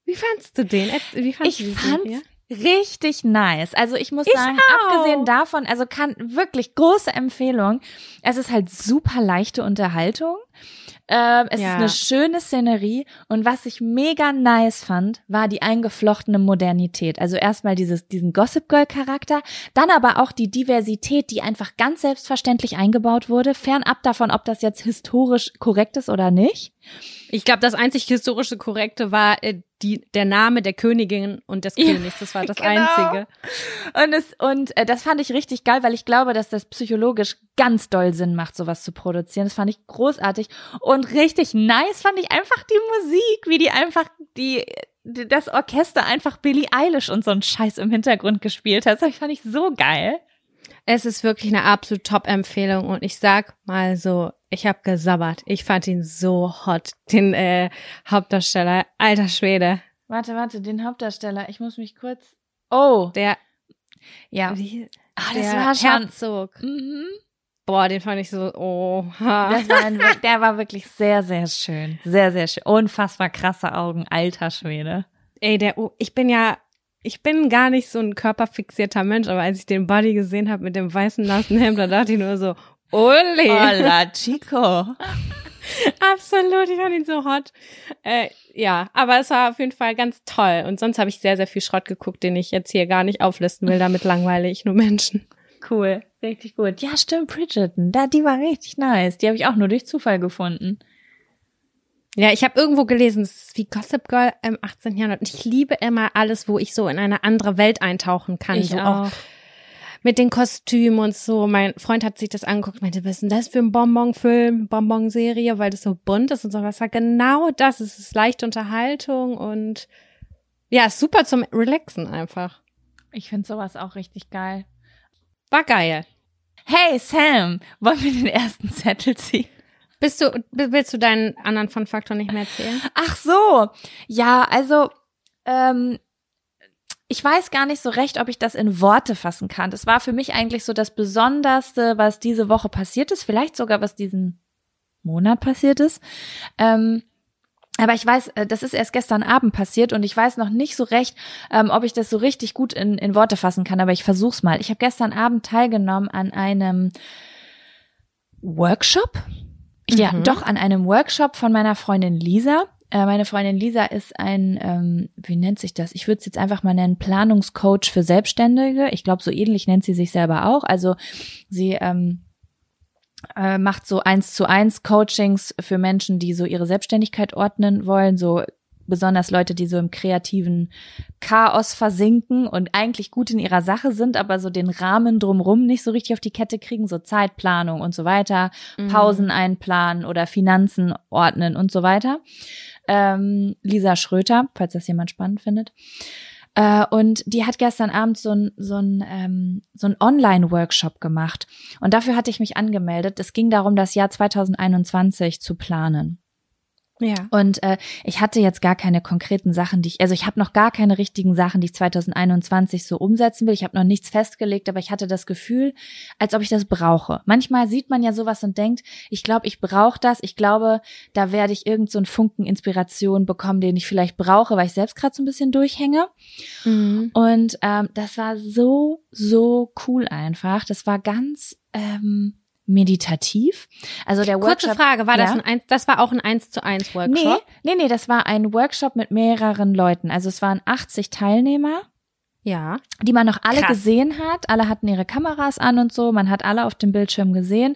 Wie fandst du den? Wie fandst Ich du fand's Serie? richtig nice. Also ich muss Ich sagen, auch. abgesehen davon, also kann wirklich große Empfehlung. Es ist halt super leichte Unterhaltung. Ähm, es Ja. ist eine schöne Szenerie und was ich mega nice fand, war die eingeflochtene Modernität. Also erstmal dieses, diesen Gossip Girl Charakter, dann aber auch die Diversität, die einfach ganz selbstverständlich eingebaut wurde, fernab davon, ob das jetzt historisch korrekt ist oder nicht. Ich glaube, das einzig historische Korrekte war äh, die, der Name der Königin und des Königs. Das war das genau. Einzige. Und es und äh, das fand ich richtig geil, weil ich glaube, dass das psychologisch ganz doll Sinn macht, sowas zu produzieren. Das fand ich großartig und richtig nice fand ich einfach die Musik, wie die einfach die das Orchester einfach Billie Eilish und so ein Scheiß im Hintergrund gespielt hat. Das fand ich so geil. Es ist wirklich eine absolute Top-Empfehlung und ich sag mal so, ich habe gesabbert. Ich fand ihn so hot, den äh, Hauptdarsteller. Alter Schwede. Warte, warte, den Hauptdarsteller. Ich muss mich kurz. Oh, Der, ja. wie, Ah, das der war schon. Herzog. Mhm. Boah, den fand ich so, oh. Das war ein, *laughs* der war wirklich sehr, sehr schön. Sehr, sehr schön. Unfassbar krasse Augen, alter Schwede. Ey, der, oh, ich bin ja, ich bin gar nicht so ein körperfixierter Mensch, aber als ich den Body gesehen habe mit dem weißen nassen Hemd, da dachte ich nur so, ole. Hola, Chico. *laughs* Absolut, ich fand ihn so hot. Äh, ja, aber es war auf jeden Fall ganz toll. Und sonst habe ich sehr, sehr viel Schrott geguckt, den ich jetzt hier gar nicht auflisten will. Damit langweile ich nur Menschen. Cool, richtig gut. Ja, stimmt, Bridgerton. Da, die war richtig nice. Die habe ich auch nur durch Zufall gefunden. Ja, ich habe irgendwo gelesen, es ist wie Gossip Girl im 18. Jahrhundert. Und ich liebe immer alles, wo ich so in eine andere Welt eintauchen kann. Ich so auch. Mit den Kostümen und so. Mein Freund hat sich das angeguckt, meinte, was ist denn das für ein Bonbon-Film, Bonbon-Serie, weil das so bunt ist und so. Was war genau das? Es ist leichte Unterhaltung und ja, super zum Relaxen einfach. Ich finde sowas auch richtig geil. War geil. Hey Sam, wollen wir den ersten Zettel ziehen? Bist du, willst du deinen anderen Fun-Faktor nicht mehr erzählen? Ach so, ja, also ähm, ich weiß gar nicht so recht, ob ich das in Worte fassen kann. Das war für mich eigentlich so das Besonderste, was diese Woche passiert ist, vielleicht sogar was diesen Monat passiert ist. Ähm, aber ich weiß, äh, das ist erst gestern Abend passiert und ich weiß noch nicht so recht, ähm, ob ich das so richtig gut in, in Worte fassen kann, aber ich versuch's mal. Ich habe gestern Abend teilgenommen an einem Workshop. Ja, Mhm. doch an einem Workshop von meiner Freundin Lisa. Äh, meine Freundin Lisa ist ein, ähm, wie nennt sich das? Ich würde es jetzt einfach mal nennen, Planungscoach für Selbstständige. Ich glaube, so ähnlich nennt sie sich selber auch. Also sie ähm, äh, macht so eins zu eins Coachings für Menschen, die so ihre Selbstständigkeit ordnen wollen, so besonders Leute, die so im kreativen Chaos versinken und eigentlich gut in ihrer Sache sind, aber so den Rahmen drumrum nicht so richtig auf die Kette kriegen, so Zeitplanung und so weiter, Pausen einplanen oder Finanzen ordnen und so weiter. Ähm, Lisa Schröter, falls das jemand spannend findet. Äh, und die hat gestern Abend so ein, so ein, ähm, so ein Online-Workshop gemacht. Und dafür hatte ich mich angemeldet. Es ging darum, das Jahr 2021 zu planen. Ja. Und äh, ich hatte jetzt gar keine konkreten Sachen, die ich, also ich habe noch gar keine richtigen Sachen, die ich 2021 so umsetzen will. Ich habe noch nichts festgelegt, aber ich hatte das Gefühl, als ob ich das brauche. Manchmal sieht man ja sowas und denkt, ich glaube, ich brauche das. Ich glaube, da werde ich irgend so einen Funken Inspiration bekommen, den ich vielleicht brauche, weil ich selbst gerade so ein bisschen durchhänge. Mhm. Und ähm, das war so, so cool einfach. Das war ganz ähm, meditativ. Also der Kurze Workshop, Frage, war das Ja? ein eins, das war auch ein 1 zu 1 Nee, Workshop? nee, nee, das war ein Workshop mit mehreren Leuten. Also es waren 80 Teilnehmer, Ja. die man noch alle Krass. gesehen hat. Alle hatten ihre Kameras an und so. Man hat alle auf dem Bildschirm gesehen.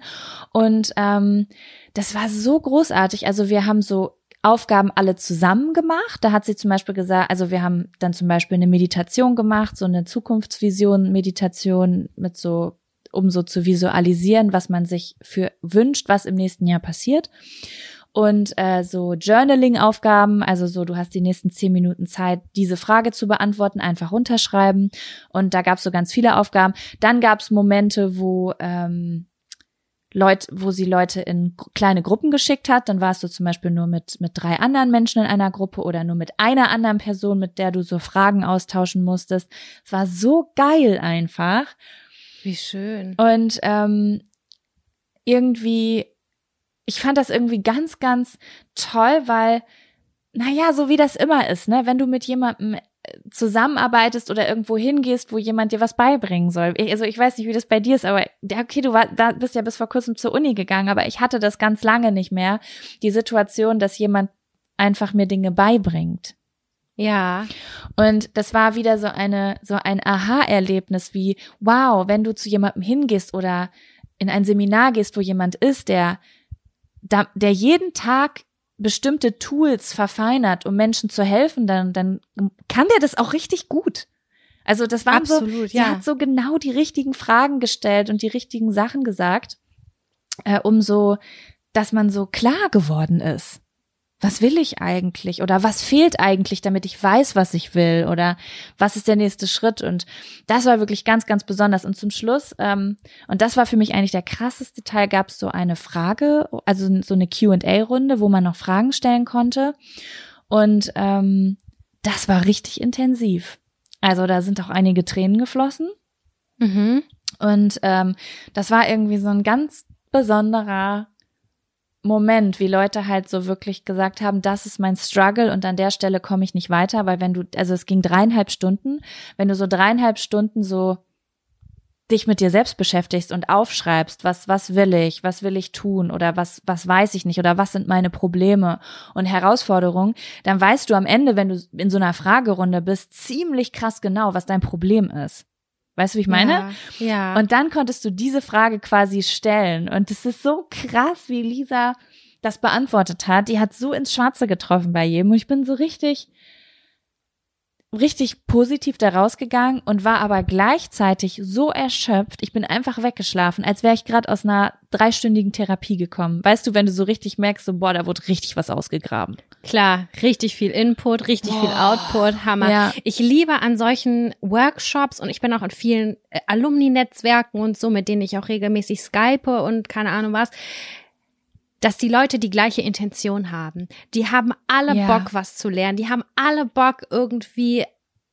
Und ähm, das war so großartig. Also wir haben so Aufgaben alle zusammen gemacht. Da hat sie zum Beispiel gesagt, also wir haben dann zum Beispiel eine Meditation gemacht, so eine Zukunftsvision-Meditation mit so, um so zu visualisieren, was man sich für wünscht, was im nächsten Jahr passiert und äh, so Journaling-Aufgaben, also so, du hast die nächsten zehn Minuten Zeit, diese Frage zu beantworten, einfach runterschreiben. Und da gab es so ganz viele Aufgaben. Dann gab es Momente, wo ähm, Leute, wo sie Leute in kleine Gruppen geschickt hat. Dann warst du zum Beispiel nur mit mit drei anderen Menschen in einer Gruppe oder nur mit einer anderen Person, mit der du so Fragen austauschen musstest. Es war so geil einfach. Wie schön. Und ähm, irgendwie, ich fand das irgendwie ganz, ganz toll, weil, naja, so wie das immer ist, ne, wenn du mit jemandem äh, zusammenarbeitest oder irgendwo hingehst, wo jemand dir was beibringen soll. Also ich weiß nicht, wie das bei dir ist, aber okay, du war, da bist ja bis vor kurzem zur Uni gegangen, aber ich hatte das ganz lange nicht mehr, die Situation, dass jemand einfach mir Dinge beibringt. Ja. Und das war wieder so eine, so ein Aha-Erlebnis wie, wow, wenn du zu jemandem hingehst oder in ein Seminar gehst, wo jemand ist, der, der jeden Tag bestimmte Tools verfeinert, um Menschen zu helfen, dann, dann kann der das auch richtig gut. Also das so, Absolut, sie ja. hat so genau die richtigen Fragen gestellt und die richtigen Sachen gesagt, äh, um so, dass man so klar geworden ist was will ich eigentlich? Oder was fehlt eigentlich, damit ich weiß, was ich will? Oder was ist der nächste Schritt? Und das war wirklich ganz, ganz besonders. Und zum Schluss ähm, und das war für mich eigentlich der krasseste Teil, gab es so eine Frage, also so eine Q&A-Runde, wo man noch Fragen stellen konnte. Und ähm, das war richtig intensiv. Also da sind auch einige Tränen geflossen. Mhm. und ähm, das war irgendwie so ein ganz besonderer Moment, wie Leute halt so wirklich gesagt haben, das ist mein Struggle und an der Stelle komme ich nicht weiter, weil wenn du, also es ging dreieinhalb Stunden, wenn du so dreieinhalb Stunden so dich mit dir selbst beschäftigst und aufschreibst, was, was will ich, was will ich tun oder was, was weiß ich nicht oder was sind meine Probleme und Herausforderungen, dann weißt du am Ende, wenn du in so einer Fragerunde bist, ziemlich krass genau, was dein Problem ist. Weißt du, wie ich meine? Ja. ja. Und dann konntest du diese Frage quasi stellen. Und es ist so krass, wie Lisa das beantwortet hat, die hat so ins Schwarze getroffen bei jedem. Und ich bin so richtig, richtig positiv da rausgegangen und war aber gleichzeitig so erschöpft. Ich bin einfach weggeschlafen, als wäre ich gerade aus einer dreistündigen Therapie gekommen. Weißt du, wenn du so richtig merkst, so boah, da wurde richtig was ausgegraben. Klar, richtig viel Input, richtig viel Output, Hammer. Ja. Ich liebe an solchen Workshops und ich bin auch in vielen äh, Alumni-Netzwerken und so, mit denen ich auch regelmäßig skype und keine Ahnung was, dass die Leute die gleiche Intention haben. Die haben alle Ja. Bock, was zu lernen. Die haben alle Bock, irgendwie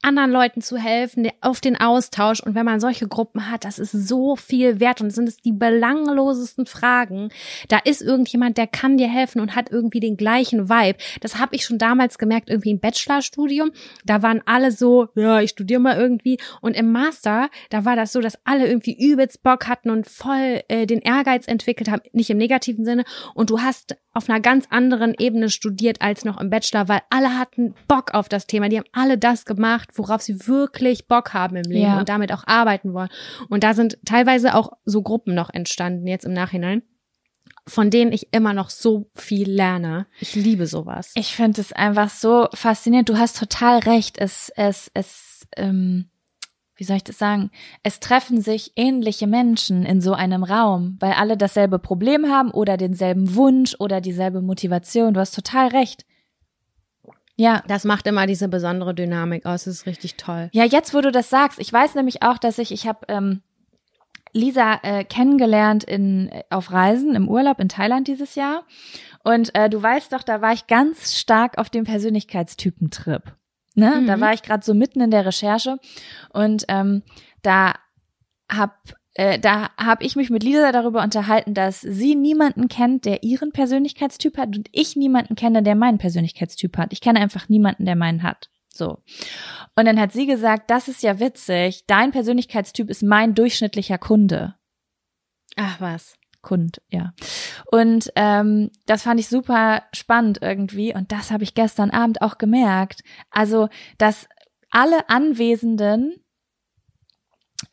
anderen Leuten zu helfen, auf den Austausch. Und wenn man solche Gruppen hat, das ist so viel wert und sind es die belanglosesten Fragen. Da ist irgendjemand, der kann dir helfen und hat irgendwie den gleichen Vibe. Das habe ich schon damals gemerkt, irgendwie im Bachelorstudium. Da waren alle so, ja, ich studiere mal irgendwie. Und im Master, da war das so, dass alle irgendwie übelst Bock hatten und voll äh, den Ehrgeiz entwickelt haben, nicht im negativen Sinne. Und du hast auf einer ganz anderen Ebene studiert als noch im Bachelor, weil alle hatten Bock auf das Thema. Die haben alle das gemacht, worauf sie wirklich Bock haben im Leben Ja. und damit auch arbeiten wollen. Und da sind teilweise auch so Gruppen noch entstanden jetzt im Nachhinein, von denen ich immer noch so viel lerne. Ich liebe sowas. Ich finde es einfach so faszinierend. Du hast total recht. Es, es, es, ähm, wie soll ich das sagen? Es treffen sich ähnliche Menschen in so einem Raum, weil alle dasselbe Problem haben oder denselben Wunsch oder dieselbe Motivation. Du hast total recht. Ja. Das macht immer diese besondere Dynamik aus. Das ist richtig toll. Ja, jetzt, wo du das sagst, ich weiß nämlich auch, dass ich, ich habe ähm, Lisa äh, kennengelernt in auf Reisen im Urlaub in Thailand dieses Jahr. Und äh, du weißt doch, da war ich ganz stark auf dem Persönlichkeitstypen-Trip. Ne? Da Mhm. war ich gerade so mitten in der Recherche und ähm, da hab äh, da habe ich mich mit Lisa darüber unterhalten, dass sie niemanden kennt, der ihren Persönlichkeitstyp hat und ich niemanden kenne, der meinen Persönlichkeitstyp hat. Ich kenne einfach niemanden, der meinen hat. So. Und dann hat sie gesagt, das ist ja witzig, dein Persönlichkeitstyp ist mein durchschnittlicher Kunde. Ach was. Kund, ja. Und ähm, das fand ich super spannend irgendwie und das habe ich gestern Abend auch gemerkt. Also, dass alle Anwesenden,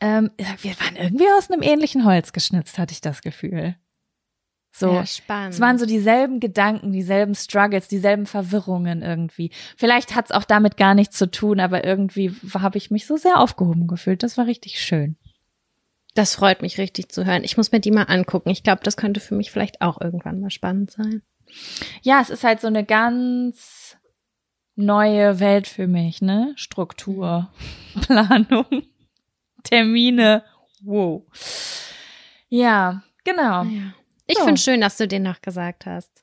ähm, wir waren irgendwie aus einem ähnlichen Holz geschnitzt, hatte ich das Gefühl. So. Ja, spannend. Es waren so dieselben Gedanken, dieselben Struggles, dieselben Verwirrungen irgendwie. Vielleicht hat es auch damit gar nichts zu tun, aber irgendwie habe ich mich so sehr aufgehoben gefühlt. Das war richtig schön. Das freut mich richtig zu hören. Ich muss mir die mal angucken. Ich glaube, das könnte für mich vielleicht auch irgendwann mal spannend sein. Ja, es ist halt so eine ganz neue Welt für mich, ne? Struktur, *laughs* Planung, Termine. Wow. Ja, genau. Ja. Ich So. finde schön, dass du den noch gesagt hast.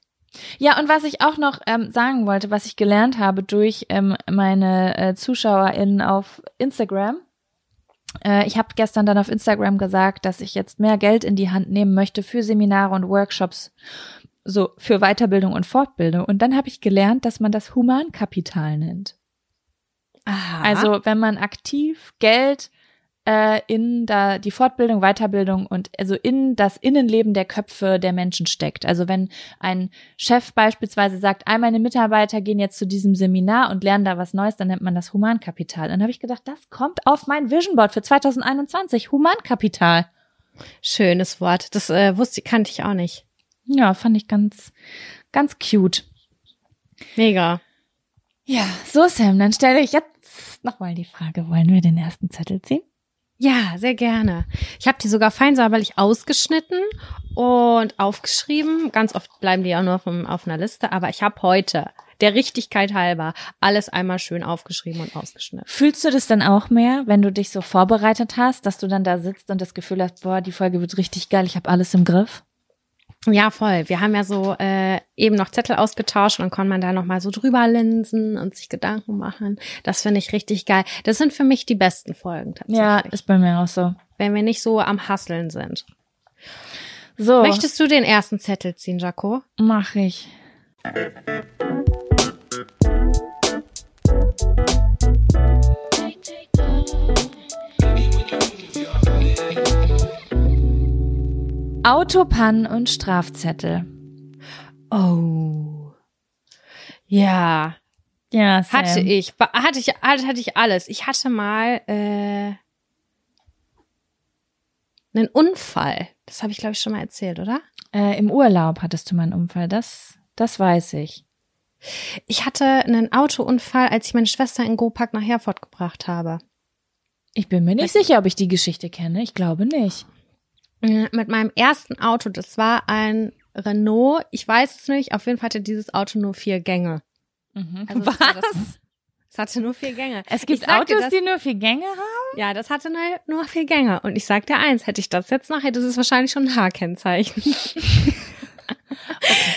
Ja, und was ich auch noch ähm, sagen wollte, was ich gelernt habe durch ähm, meine äh, ZuschauerInnen auf Instagram. Äh, ich habe gestern dann auf Instagram gesagt, dass ich jetzt mehr Geld in die Hand nehmen möchte für Seminare und Workshops, so für Weiterbildung und Fortbildung. Und dann habe ich gelernt, dass man das Humankapital nennt. Aha. Also wenn man aktiv Geld äh, in da die Fortbildung, Weiterbildung und also in das Innenleben der Köpfe der Menschen steckt. Also wenn ein Chef beispielsweise sagt, all meine Mitarbeiter gehen jetzt zu diesem Seminar und lernen da was Neues, dann nennt man das Humankapital. Dann habe ich gedacht, das kommt auf mein Vision Board für 2021. Humankapital. schönes Wort. Das äh, wusste, kannte ich auch nicht. Ja, fand ich ganz, ganz cute. Mega. Ja, so Sam, dann stelle ich jetzt nochmal die Frage, wollen wir den ersten Zettel ziehen? Ja, sehr gerne. Ich habe die sogar fein säuberlich ausgeschnitten und aufgeschrieben. Ganz oft bleiben die auch nur auf, auf einer Liste, aber ich habe heute der Richtigkeit halber alles einmal schön aufgeschrieben und ausgeschnitten. Fühlst du das dann auch mehr, wenn du dich so vorbereitet hast, dass du dann da sitzt und das Gefühl hast, boah, die Folge wird richtig geil, ich habe alles im Griff? Ja, voll. Wir haben ja so äh, eben noch Zettel ausgetauscht und dann kann man da noch mal so drüber linsen und sich Gedanken machen. Das finde ich richtig geil. Das sind für mich die besten Folgen tatsächlich. Ja, ist bei mir auch so. wenn wir nicht so am Hasseln sind. So, Möchtest du den ersten Zettel ziehen, Jaco? mach ich. Autopannen und Strafzettel. Oh. Ja, Ja, Sam. hatte ich. Hatte ich, hatte hatte ich alles. Ich hatte mal, äh, einen Unfall. Das habe ich, glaube ich, schon mal erzählt, oder? Äh, Im Urlaub hattest du mal einen Unfall, das, das weiß ich. Ich hatte einen Autounfall, als ich meine Schwester in Gopark nach Herford gebracht habe. Ich bin mir nicht sicher, ob ich die Geschichte kenne. Ich glaube nicht. Mit meinem ersten Auto, das war ein Renault. Ich weiß es nicht. Auf jeden Fall hatte dieses Auto nur vier Gänge. Also das war das- Es hatte nur vier Gänge. Es gibt Autos, das- die nur vier Gänge haben? Ja, das hatte nur, nur vier Gänge. Und ich sag dir eins, hätte ich das jetzt noch, hätte es wahrscheinlich schon ein H-Kennzeichen. *laughs*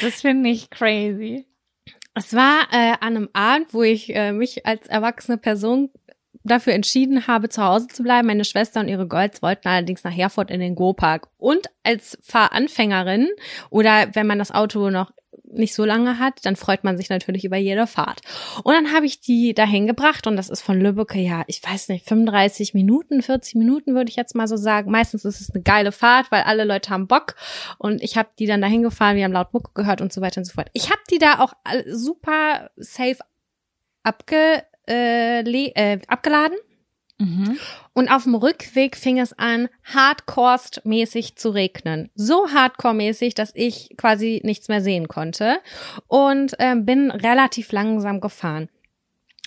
Das finde ich crazy. Es war äh, an einem Abend, wo ich äh, mich als erwachsene Person dafür entschieden habe, zu Hause zu bleiben. Meine Schwester und ihre Girls wollten allerdings nach Herford in den Go-Park. Und als Fahranfängerin oder wenn man das Auto noch nicht so lange hat, dann freut man sich natürlich über jede Fahrt. Und dann habe ich die dahin gebracht und das ist von Lübbecke, ja, ich weiß nicht, 35 Minuten, 40 Minuten würde ich jetzt mal so sagen. Meistens ist es eine geile Fahrt, weil alle Leute haben Bock und ich habe die dann dahin gefahren, wir haben laut Mucke gehört und so weiter und so fort. Ich habe die da auch all- super safe abge, äh, äh, abgeladen. Mhm. Und auf dem Rückweg fing es an, hardcore-mäßig zu regnen. So hardcore-mäßig, dass ich quasi nichts mehr sehen konnte. Und ähm, bin relativ langsam gefahren.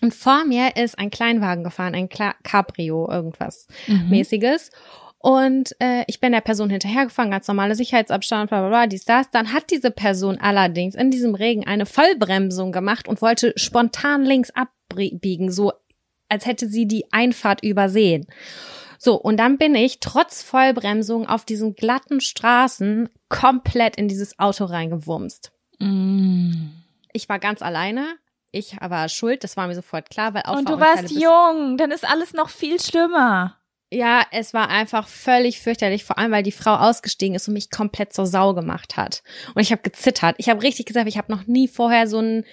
Und vor mir ist ein Kleinwagen gefahren, ein Kla Cabrio, irgendwas Mhm. mäßiges. Und äh, ich bin der Person hinterhergefahren, ganz normale Sicherheitsabstand, bla bla bla, dies, das. Dann hat diese Person allerdings in diesem Regen eine Vollbremsung gemacht und wollte spontan links abbiegen, so als hätte sie die Einfahrt übersehen. So, und dann bin ich trotz Vollbremsung auf diesen glatten Straßen komplett in dieses Auto reingewumst. Mhm. Ich war ganz alleine. Ich war schuld, das war mir sofort klar, weil Und du warst jung, dann ist alles noch viel schlimmer. Ja, es war einfach völlig fürchterlich, vor allem weil die Frau ausgestiegen ist und mich komplett zur Sau gemacht hat. Und ich habe gezittert. Ich habe richtig gesagt, ich habe noch nie vorher so einen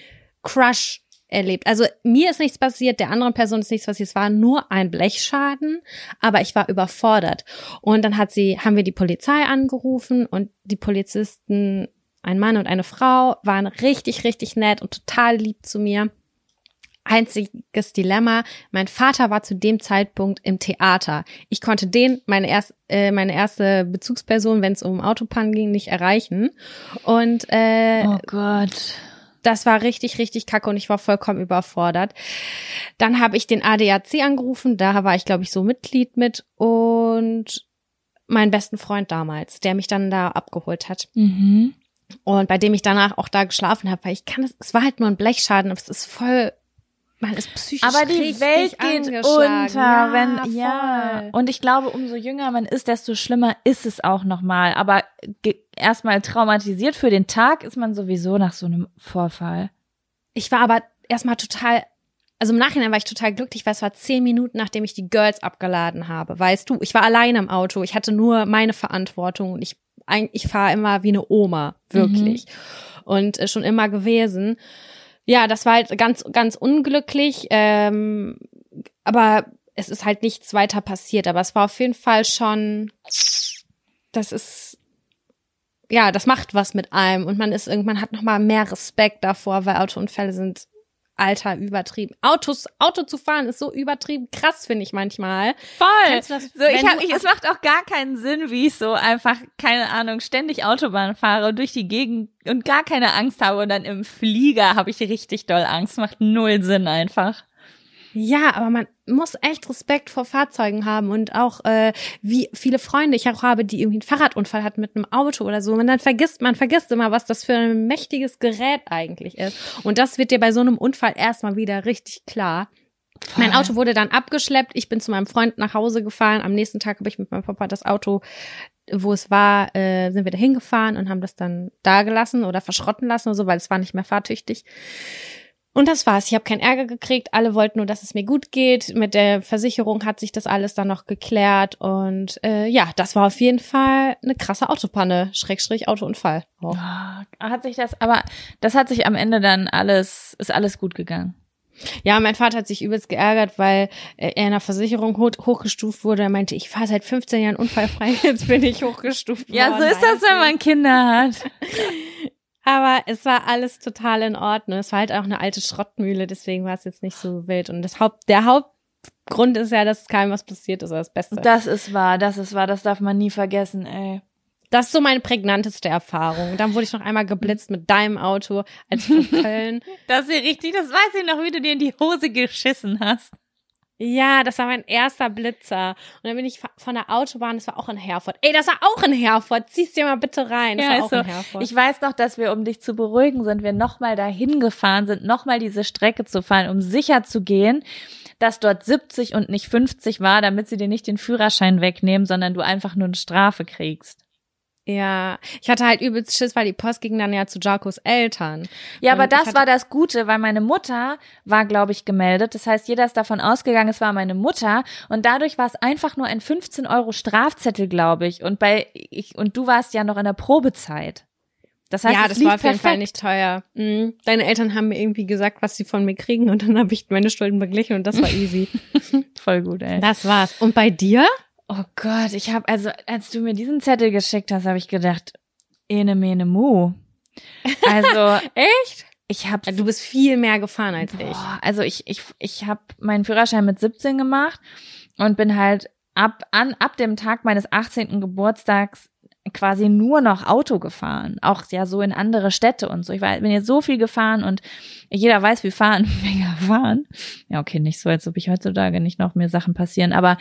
Crush erlebt. Also mir ist nichts passiert, der anderen Person ist nichts passiert. Es war nur ein Blechschaden, aber ich war überfordert. Und dann hat sie, haben wir die Polizei angerufen und die Polizisten, ein Mann und eine Frau, waren richtig, richtig nett und total lieb zu mir. Einziges Dilemma, mein Vater war zu dem Zeitpunkt im Theater. Ich konnte den, meine, erst, äh, meine erste Bezugsperson, wenn es um Autopannen ging, nicht erreichen. Und äh, Oh Gott. Das war richtig, richtig kacke und ich war vollkommen überfordert. Dann habe ich den ADAC angerufen, da war ich, glaube ich, so Mitglied mit und meinen besten Freund damals, der mich dann da abgeholt hat Mhm. und bei dem ich danach auch da geschlafen habe, weil ich kann es, es war halt nur ein Blechschaden, aber es ist voll, man ist psychisch Aber die Welt geht unter, ja, wenn ja. voll. Und ich glaube, umso jünger man ist, desto schlimmer ist es auch nochmal. Aber ge- erstmal traumatisiert für den Tag ist man sowieso nach so einem Vorfall. Ich war aber erstmal total, also im Nachhinein war ich total glücklich, weil es war zehn Minuten, nachdem ich die Girls abgeladen habe. Weißt du, ich war alleine im Auto, ich hatte nur meine Verantwortung und ich, ich fahre immer wie eine Oma, wirklich. Und äh, schon immer gewesen. Ja, das war halt ganz, ganz unglücklich, ähm, aber es ist halt nichts weiter passiert. Aber es war auf jeden Fall schon, das ist, ja, das macht was mit einem und man ist irgendwann hat noch mal mehr Respekt davor, weil Autounfälle sind alter übertrieben. Autos, Auto zu fahren ist so übertrieben krass, finde ich manchmal. Voll. Das, so, ich hab, ich, es macht auch gar keinen Sinn, wie ich so einfach, keine Ahnung, ständig Autobahn fahre und durch die Gegend und gar keine Angst habe und dann im Flieger habe ich richtig doll Angst. Macht null Sinn einfach. Ja, aber man muss echt Respekt vor Fahrzeugen haben und auch äh, wie viele Freunde ich auch habe, die irgendwie einen Fahrradunfall hatten mit einem Auto oder so. Und dann vergisst man vergisst immer, was das für ein mächtiges Gerät eigentlich ist. Und das wird dir bei so einem Unfall erstmal wieder richtig klar. Mein Auto wurde dann abgeschleppt. Ich bin zu meinem Freund nach Hause gefahren. Am nächsten Tag habe ich mit meinem Papa das Auto, wo es war, äh, sind wir da hingefahren und haben das dann da gelassen oder verschrotten lassen oder so, weil es war nicht mehr fahrtüchtig. Und das war's. Ich habe keinen Ärger gekriegt. Alle wollten nur, dass es mir gut geht. Mit der Versicherung hat sich das alles dann noch geklärt. Und äh, ja, das war auf jeden Fall eine krasse Autopanne, Schrägstrich Autounfall. Ah, Hat sich das, aber das hat sich am Ende dann alles, ist alles gut gegangen. Ja, mein Vater hat sich übelst geärgert, weil äh, er in der Versicherung hoch, hochgestuft wurde. Er meinte, ich fahre seit 15 Jahren unfallfrei, *laughs* jetzt bin ich hochgestuft Ja, worden. so ist das, wenn man Kinder hat. *laughs* Aber es war alles total in Ordnung. Es war halt auch eine alte Schrottmühle, deswegen war es jetzt nicht so wild. Und das Haupt, der Haupt, Grund ist ja, dass keinem was passiert ist, das Beste. Das ist wahr, das ist wahr, das darf man nie vergessen, ey. Das ist so meine prägnanteste Erfahrung. Dann wurde ich noch einmal geblitzt mit deinem Auto, als ich von *laughs* Köln. Das ist richtig, das weiß ich noch, wie du dir in die Hose geschissen hast. Ja, das war mein erster Blitzer. Und dann bin ich von der Autobahn, das war auch in Herford. Ey, das war auch in Herford. Zieh's dir mal bitte rein. Das Ja, war auch so. in Herford. Ich weiß noch, dass wir, um dich zu beruhigen, sind wir nochmal dahin gefahren, sind nochmal diese Strecke zu fahren, um sicher zu gehen, dass dort 70 und nicht 50 war, damit sie dir nicht den Führerschein wegnehmen, sondern du einfach nur eine Strafe kriegst. Ja, ich hatte halt übelst Schiss, weil die Post ging dann ja zu Jacos Eltern. Ja, Und aber das war das Gute, weil meine Mutter war, glaube ich, gemeldet. Das heißt, jeder ist davon ausgegangen, es war meine Mutter. Und dadurch war es einfach nur ein 15 Euro Strafzettel, glaube ich. Und bei ich und du warst ja noch in der Probezeit. Das heißt, ja, das war auf jeden perfekt. Fall nicht teuer. Mhm. Deine Eltern haben mir irgendwie gesagt, was sie von mir kriegen und dann habe ich meine Schulden beglichen und das war *laughs* easy. Voll gut, ey. das war's. Und bei dir? Oh Gott, ich habe also, als du mir diesen Zettel geschickt hast, habe ich gedacht, ene mene mu. Also *laughs* Echt? ich habe Du bist viel mehr gefahren als ich. Boah, also ich ich ich habe meinen Führerschein mit 17 gemacht und bin halt ab an ab dem Tag meines 18. Geburtstags quasi nur noch Auto gefahren, auch ja so in andere Städte und so. Ich war, bin jetzt so viel gefahren und jeder weiß, wie fahren, *laughs* Finger fahren. Ja, okay, nicht so, als ob ich heutzutage nicht noch mehr Sachen passieren, aber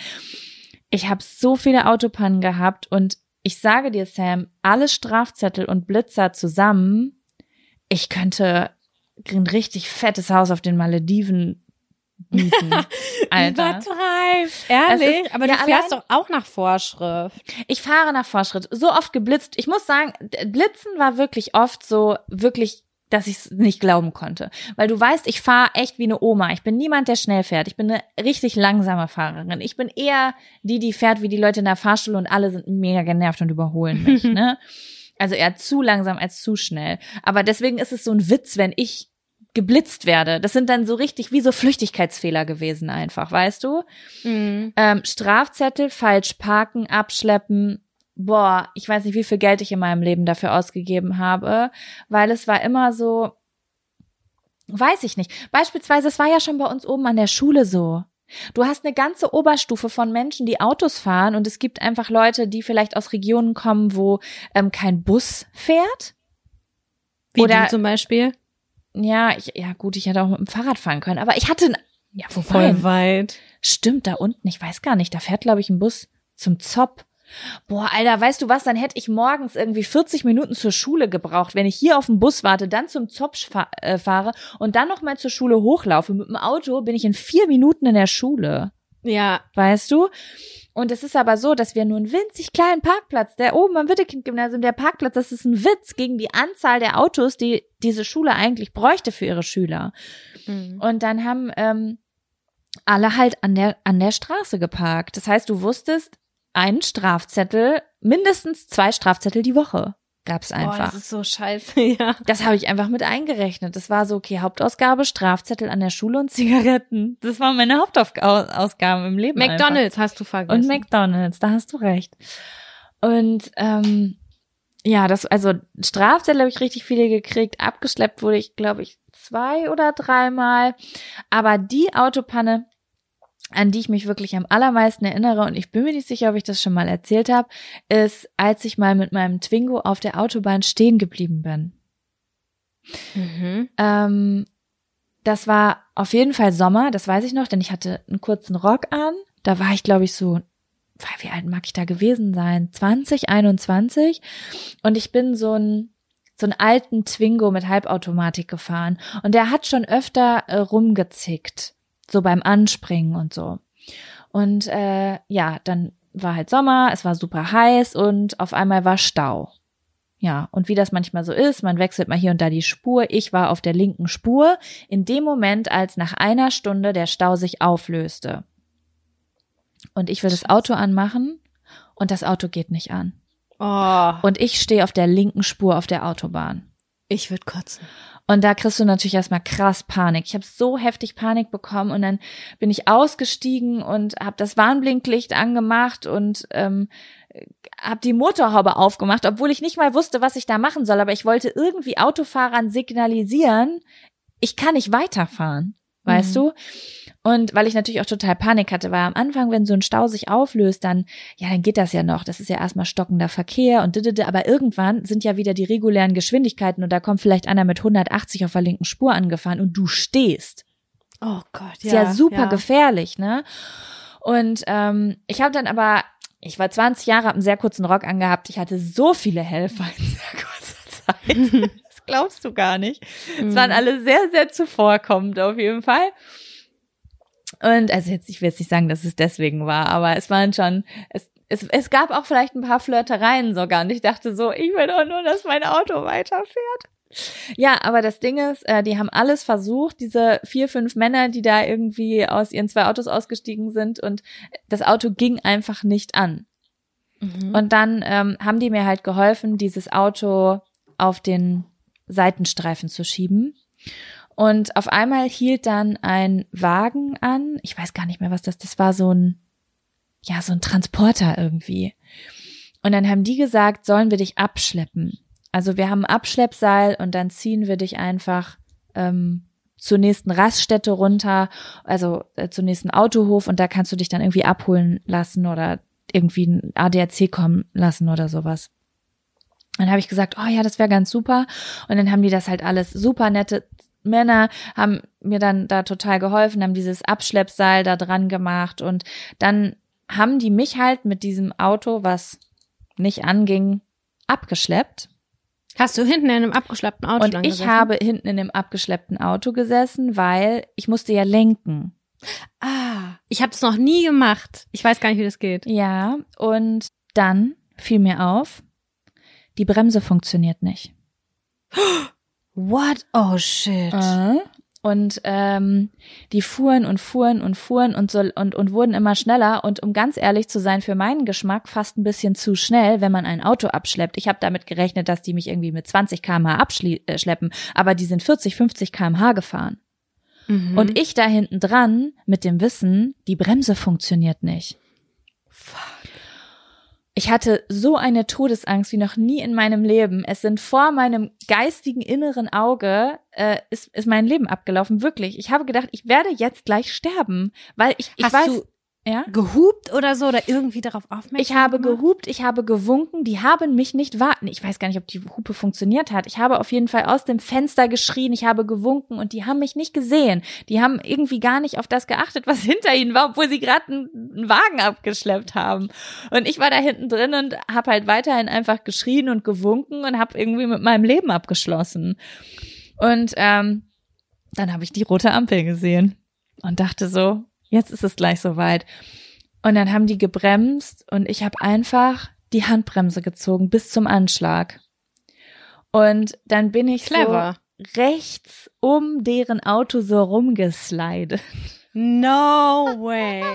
ich habe so viele Autopannen gehabt und ich sage dir, Sam, alle Strafzettel und Blitzer zusammen, ich könnte ein richtig fettes Haus auf den Malediven mieten. *laughs* Alter. Übertreib. Ehrlich? Ist- Aber ja, du fährst allein- doch auch nach Vorschrift. Ich fahre nach Vorschritt. So oft geblitzt. Ich muss sagen, Blitzen war wirklich oft so, wirklich, dass ich es nicht glauben konnte. Weil du weißt, ich fahre echt wie eine Oma. Ich bin niemand, der schnell fährt. Ich bin eine richtig langsame Fahrerin. Ich bin eher die, die fährt wie die Leute in der Fahrschule und alle sind mega genervt und überholen *laughs* mich. ne? Also eher zu langsam als zu schnell. Aber deswegen ist es so ein Witz, wenn ich geblitzt werde. Das sind dann so richtig wie so Flüchtigkeitsfehler gewesen einfach, weißt du? Mhm. Ähm, Strafzettel, falsch parken, abschleppen. Boah, ich weiß nicht, wie viel Geld ich in meinem Leben dafür ausgegeben habe, weil es war immer so, weiß ich nicht. Beispielsweise, es war ja schon bei uns oben an der Schule so. Du hast eine ganze Oberstufe von Menschen, die Autos fahren und es gibt einfach Leute, die vielleicht aus Regionen kommen, wo ähm, kein Bus fährt. Wie Oder- du zum Beispiel? Ja, ich, ja gut, ich hätte auch mit dem Fahrrad fahren können, aber ich hatte, ja, wobei, Voll weit. Stimmt, da unten, ich weiß gar nicht, da fährt, glaube ich, ein Bus zum Zopp. Boah, Alter, weißt du was, dann hätte ich morgens irgendwie 40 Minuten zur Schule gebraucht, wenn ich hier auf den Bus warte, dann zum Zopp fa äh, fahre und dann nochmal zur Schule hochlaufe. Mit dem Auto bin ich in vier Minuten in der Schule, Ja. weißt du? Und es ist aber so, dass wir nur einen winzig kleinen Parkplatz, der oben am Wittekind-Gymnasium, der Parkplatz, das ist ein Witz gegen die Anzahl der Autos, die diese Schule eigentlich bräuchte für ihre Schüler. Mhm. Und dann haben ähm, alle halt an der, an der Straße geparkt. Das heißt, du wusstest, einen Strafzettel, mindestens zwei Strafzettel die Woche gab's Boah, einfach. das ist so scheiße, *laughs* ja. das habe ich einfach mit eingerechnet. Das war so, okay, Hauptausgabe, Strafzettel an der Schule und Zigaretten. Das waren meine Hauptausgaben im Leben. einfach. McDonalds hast du vergessen. Und McDonalds, da hast du recht. Und ähm, ja, das, also Strafzettel habe ich richtig viele gekriegt. Abgeschleppt wurde ich, glaube ich, zwei oder dreimal. Aber die Autopanne, an die ich mich wirklich am allermeisten erinnere, und ich bin mir nicht sicher, ob ich das schon mal erzählt habe, ist, als ich mal mit meinem Twingo auf der Autobahn stehen geblieben bin. Mhm. Ähm, das war auf jeden Fall Sommer, das weiß ich noch, denn ich hatte einen kurzen Rock an. Da war ich, glaube ich, so, wie alt mag ich da gewesen sein? 20, 21. Und ich bin so ein so einen alten Twingo mit Halbautomatik gefahren. Und der hat schon öfter äh, rumgezickt. So beim Anspringen und so. Und äh, ja, dann war halt Sommer, es war super heiß und auf einmal war Stau. Ja, und wie das manchmal so ist, man wechselt mal hier und da die Spur. Ich war auf der linken Spur in dem Moment, als nach einer Stunde der Stau sich auflöste. Und ich will das Auto anmachen und das Auto geht nicht an. Oh, Und ich stehe auf der linken Spur auf der Autobahn. ich würde kotzen. Und da kriegst du natürlich erstmal krass Panik. Ich habe so heftig Panik bekommen und dann bin ich ausgestiegen und habe das Warnblinklicht angemacht und ähm, habe die Motorhaube aufgemacht, obwohl ich nicht mal wusste, was ich da machen soll. Aber ich wollte irgendwie Autofahrern signalisieren, ich kann nicht weiterfahren, weißt Mhm. du? Und weil ich natürlich auch total Panik hatte, weil am Anfang, wenn so ein Stau sich auflöst, dann, ja, dann geht das ja noch. Das ist ja erstmal stockender Verkehr und didede, aber irgendwann sind ja wieder die regulären Geschwindigkeiten und da kommt vielleicht einer mit 180 auf der linken Spur angefahren und du stehst. Oh Gott, Ist ja, super gefährlich, ne? Und ähm, ich habe dann aber, ich war 20 Jahre, habe einen sehr kurzen Rock angehabt. Ich hatte so viele Helfer in sehr kurzer *laughs* Zeit. das glaubst du gar nicht. Es waren alle sehr, sehr zuvorkommend auf jeden Fall. Und also jetzt, ich will jetzt nicht sagen, dass es deswegen war, aber es waren schon, es, es, es gab auch vielleicht ein paar Flirtereien sogar. Und ich dachte so, ich will doch nur, dass mein Auto weiterfährt. Ja, aber das Ding ist, äh, die haben alles versucht, diese vier, fünf Männer, die da irgendwie aus ihren zwei Autos ausgestiegen sind und das Auto ging einfach nicht an. Mhm. Und dann ähm, haben die mir halt geholfen, dieses Auto auf den Seitenstreifen zu schieben. Und auf einmal hielt dann ein Wagen an. Ich weiß gar nicht mehr, was das, das war so ein, ja, so ein Transporter irgendwie. Und dann haben die gesagt, sollen wir dich abschleppen? Also wir haben ein Abschleppseil und dann ziehen wir dich einfach ähm, zur nächsten Raststätte runter, also äh, zum nächsten Autohof und da kannst du dich dann irgendwie abholen lassen oder irgendwie ein ADAC kommen lassen oder sowas. Dann habe ich gesagt, oh ja, das wäre ganz super. Und dann haben die das halt alles super nette Männer haben mir dann da total geholfen, haben dieses Abschleppseil da dran gemacht und dann haben die mich halt mit diesem Auto, was nicht anging, abgeschleppt. Hast du hinten in einem abgeschleppten Auto Und ich gesessen? habe hinten in dem abgeschleppten Auto gesessen, weil ich musste ja lenken. Ah, ich habe das noch nie gemacht. Ich weiß gar nicht, wie das geht. Ja, und dann fiel mir auf, die Bremse funktioniert nicht. *gasps* What? Oh shit. Äh. Und ähm, die fuhren und fuhren und fuhren und so und, und wurden immer schneller und um ganz ehrlich zu sein, für meinen Geschmack fast ein bisschen zu schnell, wenn man ein Auto abschleppt. Ich habe damit gerechnet, dass die mich irgendwie mit 20 km/h abschleppen, aber die sind 40, 50 km/h gefahren. Mhm. Und ich da hinten dran mit dem Wissen, die Bremse funktioniert nicht. Ich hatte so eine Todesangst wie noch nie in meinem Leben. Es sind vor meinem geistigen inneren Auge äh, ist, ist mein Leben abgelaufen. Wirklich. Ich habe gedacht, ich werde jetzt gleich sterben, weil ich, ich Hast weiß. du ja? gehupt oder so oder irgendwie darauf aufmerksam Ich habe gemacht? gehupt, ich habe gewunken, die haben mich nicht warten. Ich weiß gar nicht, ob die Hupe funktioniert hat. Ich habe auf jeden Fall aus dem Fenster geschrien, ich habe gewunken und die haben mich nicht gesehen. Die haben irgendwie gar nicht auf das geachtet, was *laughs* hinter ihnen war, obwohl sie gerade einen, Wagen abgeschleppt haben. Und ich war da hinten drin und habe halt weiterhin einfach geschrien und gewunken und habe irgendwie mit meinem Leben abgeschlossen. Und ähm, dann habe ich die rote Ampel gesehen und dachte so, jetzt ist es gleich soweit. Und dann haben die gebremst und ich habe einfach die Handbremse gezogen bis zum Anschlag. Und dann bin ich Clever. so rechts um deren Auto so rumgeslidet. No way. *laughs*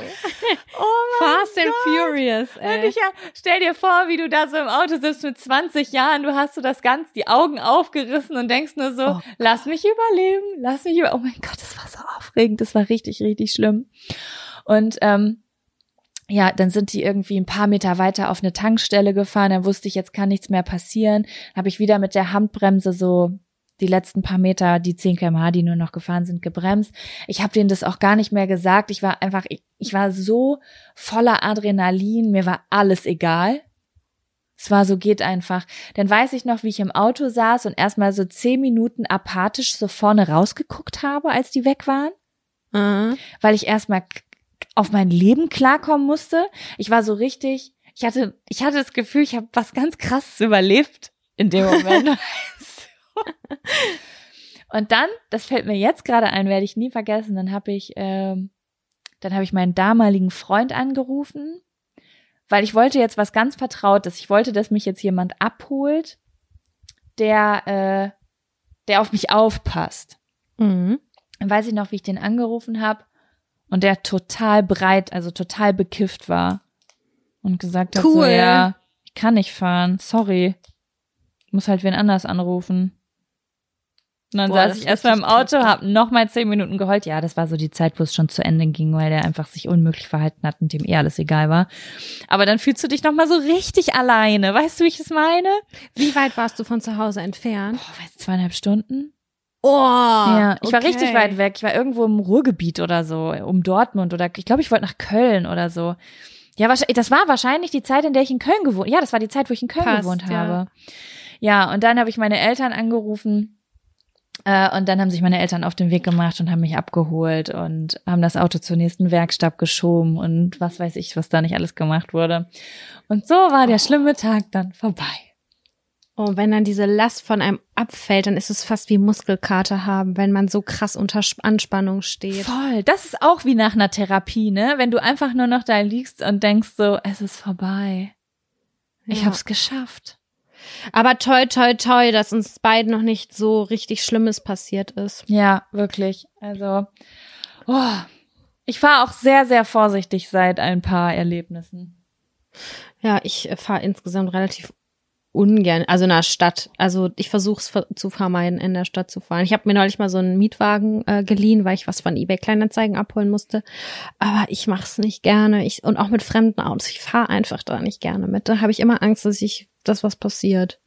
Oh Fast and Furious, Und ey. ich ja, stell dir vor, wie du da so im Auto sitzt mit 20 Jahren, du hast so das ganz, die Augen aufgerissen und denkst nur so, Oh lass mich überleben, lass mich über, oh mein Gott, das war so aufregend, das war richtig, richtig schlimm. Und, ähm, ja, dann sind die irgendwie ein paar Meter weiter auf eine Tankstelle gefahren, dann wusste ich, jetzt kann nichts mehr passieren. Habe ich wieder mit der Handbremse so die letzten paar Meter, die 10 kmh, die nur noch gefahren sind, gebremst. Ich habe denen das auch gar nicht mehr gesagt. Ich war einfach, ich, ich war so voller Adrenalin, mir war alles egal. Es war so, geht einfach. Dann weiß ich noch, wie ich im Auto saß und erstmal so zehn Minuten apathisch so vorne rausgeguckt habe, als die weg waren Mhm. weil ich erstmal auf mein Leben klarkommen musste. Ich war so richtig, ich hatte, ich hatte das Gefühl, ich habe was ganz krasses überlebt in dem *laughs* Moment. Und dann, das fällt mir jetzt gerade ein, werde ich nie vergessen, dann habe ich, ähm, dann habe ich meinen damaligen Freund angerufen, weil ich wollte jetzt was ganz Vertrautes. Ich wollte, dass mich jetzt jemand abholt, der, äh, der auf mich aufpasst. Mhm. Dann weiß ich noch, wie ich den angerufen habe und der total breit, also total bekifft war und gesagt hat, so, ja, ich kann nicht fahren, sorry, ich muss halt wen anders anrufen. Und dann Boah, saß ich erstmal im Auto, hab noch mal zehn Minuten geheult. Ja, das war so die Zeit, wo es schon zu Ende ging, weil der einfach sich unmöglich verhalten hat und dem eh alles egal war. Aber dann fühlst du dich noch mal so richtig alleine. Weißt du, wie ich es meine? Wie weit warst du von zu Hause entfernt? Boah, weißt du, zweieinhalb Stunden? Oh, Ja, ich war okay. richtig weit weg. Ich war irgendwo im Ruhrgebiet oder so, um Dortmund oder ich glaube, ich wollte nach Köln oder so. Ja, wahrscheinlich, das war wahrscheinlich die Zeit, in der ich in Köln gewohnt. Ja, das war die Zeit, wo ich in Köln Passt, gewohnt ja. habe. Ja, und dann habe ich meine Eltern angerufen. Äh, und dann haben sich meine Eltern auf den Weg gemacht und haben mich abgeholt und haben das Auto zur nächsten Werkstatt geschoben und was weiß ich, was da nicht alles gemacht wurde. Und so war der schlimme Tag dann vorbei. Und wenn dann diese Last von einem abfällt, dann ist es fast wie Muskelkater haben, wenn man so krass unter Sp- Anspannung steht. Voll. Das ist auch wie nach einer Therapie, ne? Wenn du einfach nur noch da liegst und denkst so, es ist vorbei. Ich Ja. hab's geschafft. Aber toi, toi, toi, dass uns beiden noch nicht so richtig Schlimmes passiert ist. Ja, wirklich. Also, oh, ich fahre auch sehr, sehr vorsichtig seit ein paar Erlebnissen. Ja, ich fahre insgesamt relativ ungern, also in der Stadt. Also ich versuche es zu vermeiden, in der Stadt zu fahren. Ich habe mir neulich mal so einen Mietwagen äh, geliehen, weil ich was von eBay Kleinanzeigen abholen musste. Aber ich mache es nicht gerne. Ich, und auch mit fremden Autos. Ich fahre einfach da nicht gerne mit. Da habe ich immer Angst, dass ich, dass was passiert.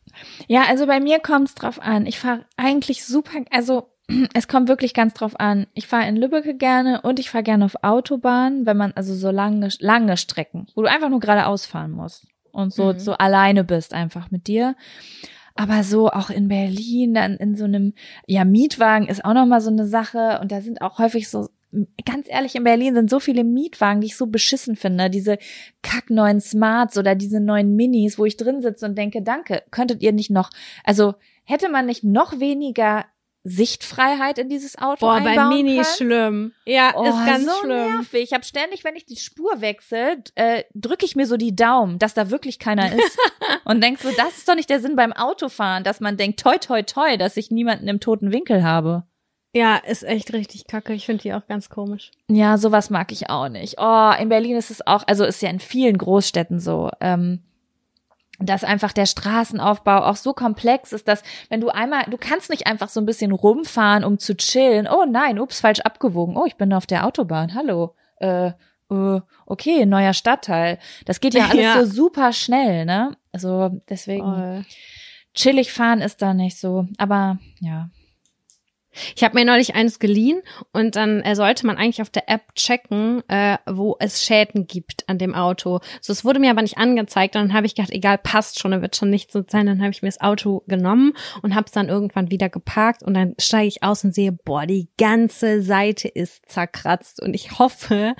Ja, also bei mir kommt's drauf an. Ich fahre eigentlich super, also *clears throat* es kommt wirklich ganz drauf an. Ich fahre in Lübbecke gerne und ich fahre gerne auf Autobahn, wenn man also so lange, lange Strecken, wo du einfach nur geradeaus fahren musst und so, Mhm. so alleine bist einfach mit dir. Aber so auch in Berlin, dann in so einem, ja, Mietwagen ist auch nochmal so eine Sache und da sind auch häufig so, ganz ehrlich, in Berlin sind so viele Mietwagen, die ich so beschissen finde. Diese kackneuen Smarts oder diese neuen Minis, wo ich drin sitze und denke, danke, könntet ihr nicht noch, also hätte man nicht noch weniger Sichtfreiheit in dieses Auto Boah, bei einbauen Mini können? schlimm. Ja, Oh, ist ganz so schlimm. nervig. Ich habe ständig, wenn ich die Spur wechsle, äh, drücke ich mir so die Daumen, dass da wirklich keiner *laughs* ist. und denk so, das ist doch nicht der Sinn beim Autofahren, dass man denkt, toi, toi, toi, dass ich niemanden im toten Winkel habe. Ja, ist echt richtig kacke. Ich finde die auch ganz komisch. Ja, sowas mag ich auch nicht. Oh, in Berlin ist es auch, also ist ja in vielen Großstädten so, ähm, dass einfach der Straßenaufbau auch so komplex ist, dass wenn du einmal, du kannst nicht einfach so ein bisschen rumfahren, um zu chillen. Oh nein, ups, falsch abgewogen. Oh, ich bin auf der Autobahn. Hallo. Äh, äh, okay, neuer Stadtteil. Das geht ja *laughs* alles Ja. so super schnell, ne? Also deswegen Voll. chillig fahren ist da nicht so. Aber ja. Ich habe mir neulich eines geliehen und dann äh, sollte man eigentlich auf der App checken, äh, wo es Schäden gibt an dem Auto. So, es wurde mir aber nicht angezeigt. Und dann habe ich gedacht, egal, passt schon, dann wird schon nichts so sein. Dann habe ich mir das Auto genommen und habe es dann irgendwann wieder geparkt und dann steige ich aus und sehe, boah, die ganze Seite ist zerkratzt und ich hoffe,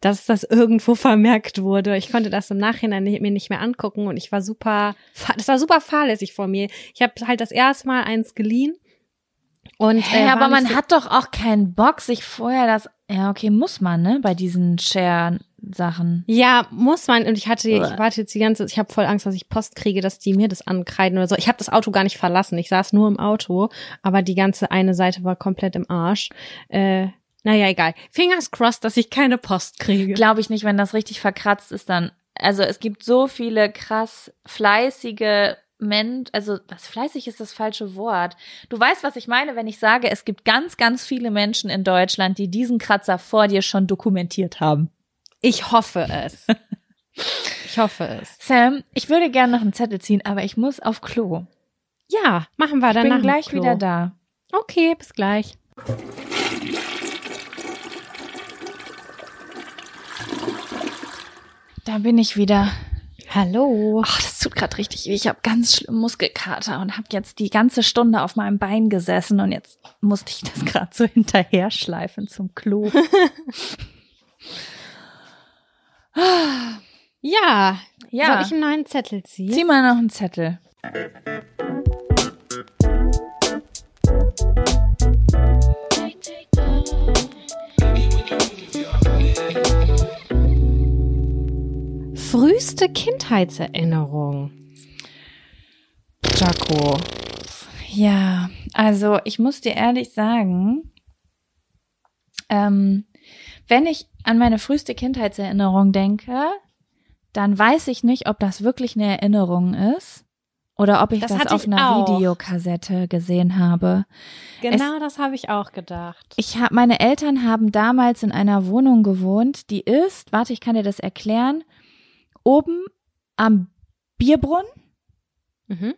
dass das irgendwo vermerkt wurde. Ich konnte das im Nachhinein nicht, mir nicht mehr angucken und ich war super, das war super fahrlässig vor mir. Ich habe halt das erste Mal eins geliehen. Und, Hä, äh, aber man so- hat doch auch keinen Bock, sich vorher das. Ja, okay, muss man, ne? Bei diesen Share-Sachen. Ja, muss man. Und ich hatte, ich warte jetzt die ganze, ich habe voll Angst, dass ich Post kriege, dass die mir das ankreiden oder so. Ich habe das Auto gar nicht verlassen. Ich saß nur im Auto, aber die ganze eine Seite war komplett im Arsch. Äh, naja, egal. Fingers crossed, dass ich keine Post kriege. Glaube ich nicht, wenn das richtig verkratzt ist, dann. Also es gibt so viele krass fleißige Mensch, also was fleißig ist das falsche Wort. Du weißt, was ich meine, wenn ich sage, es gibt ganz, ganz viele Menschen in Deutschland, die diesen Kratzer vor dir schon dokumentiert haben. Ich hoffe es. *laughs* Ich hoffe es. Sam, ich würde gerne noch einen Zettel ziehen, aber ich muss auf Klo. Ja, machen wir Ich dann bin nach dem gleich wieder da. Okay, bis gleich. Da bin ich wieder. Hallo. Ach, das tut gerade richtig weh. Ich habe ganz schlimm Muskelkater und habe jetzt die ganze Stunde auf meinem Bein gesessen und jetzt musste ich das *laughs* gerade so hinterher schleifen zum Klo. *laughs* Ja, Ja. soll ich einen neuen Zettel ziehen? Zieh mal noch einen Zettel. Früheste Kindheitserinnerung. Jaco. Ja, also ich muss dir ehrlich sagen, ähm, wenn ich an meine früheste Kindheitserinnerung denke, dann weiß ich nicht, ob das wirklich eine Erinnerung ist oder ob ich Das das, auf ich einer auch. Videokassette gesehen habe. Genau das habe ich auch gedacht. Ich hab, meine Eltern haben damals in einer Wohnung gewohnt, die ist, warte, ich kann dir das erklären, oben am Bierbrunnen Mhm.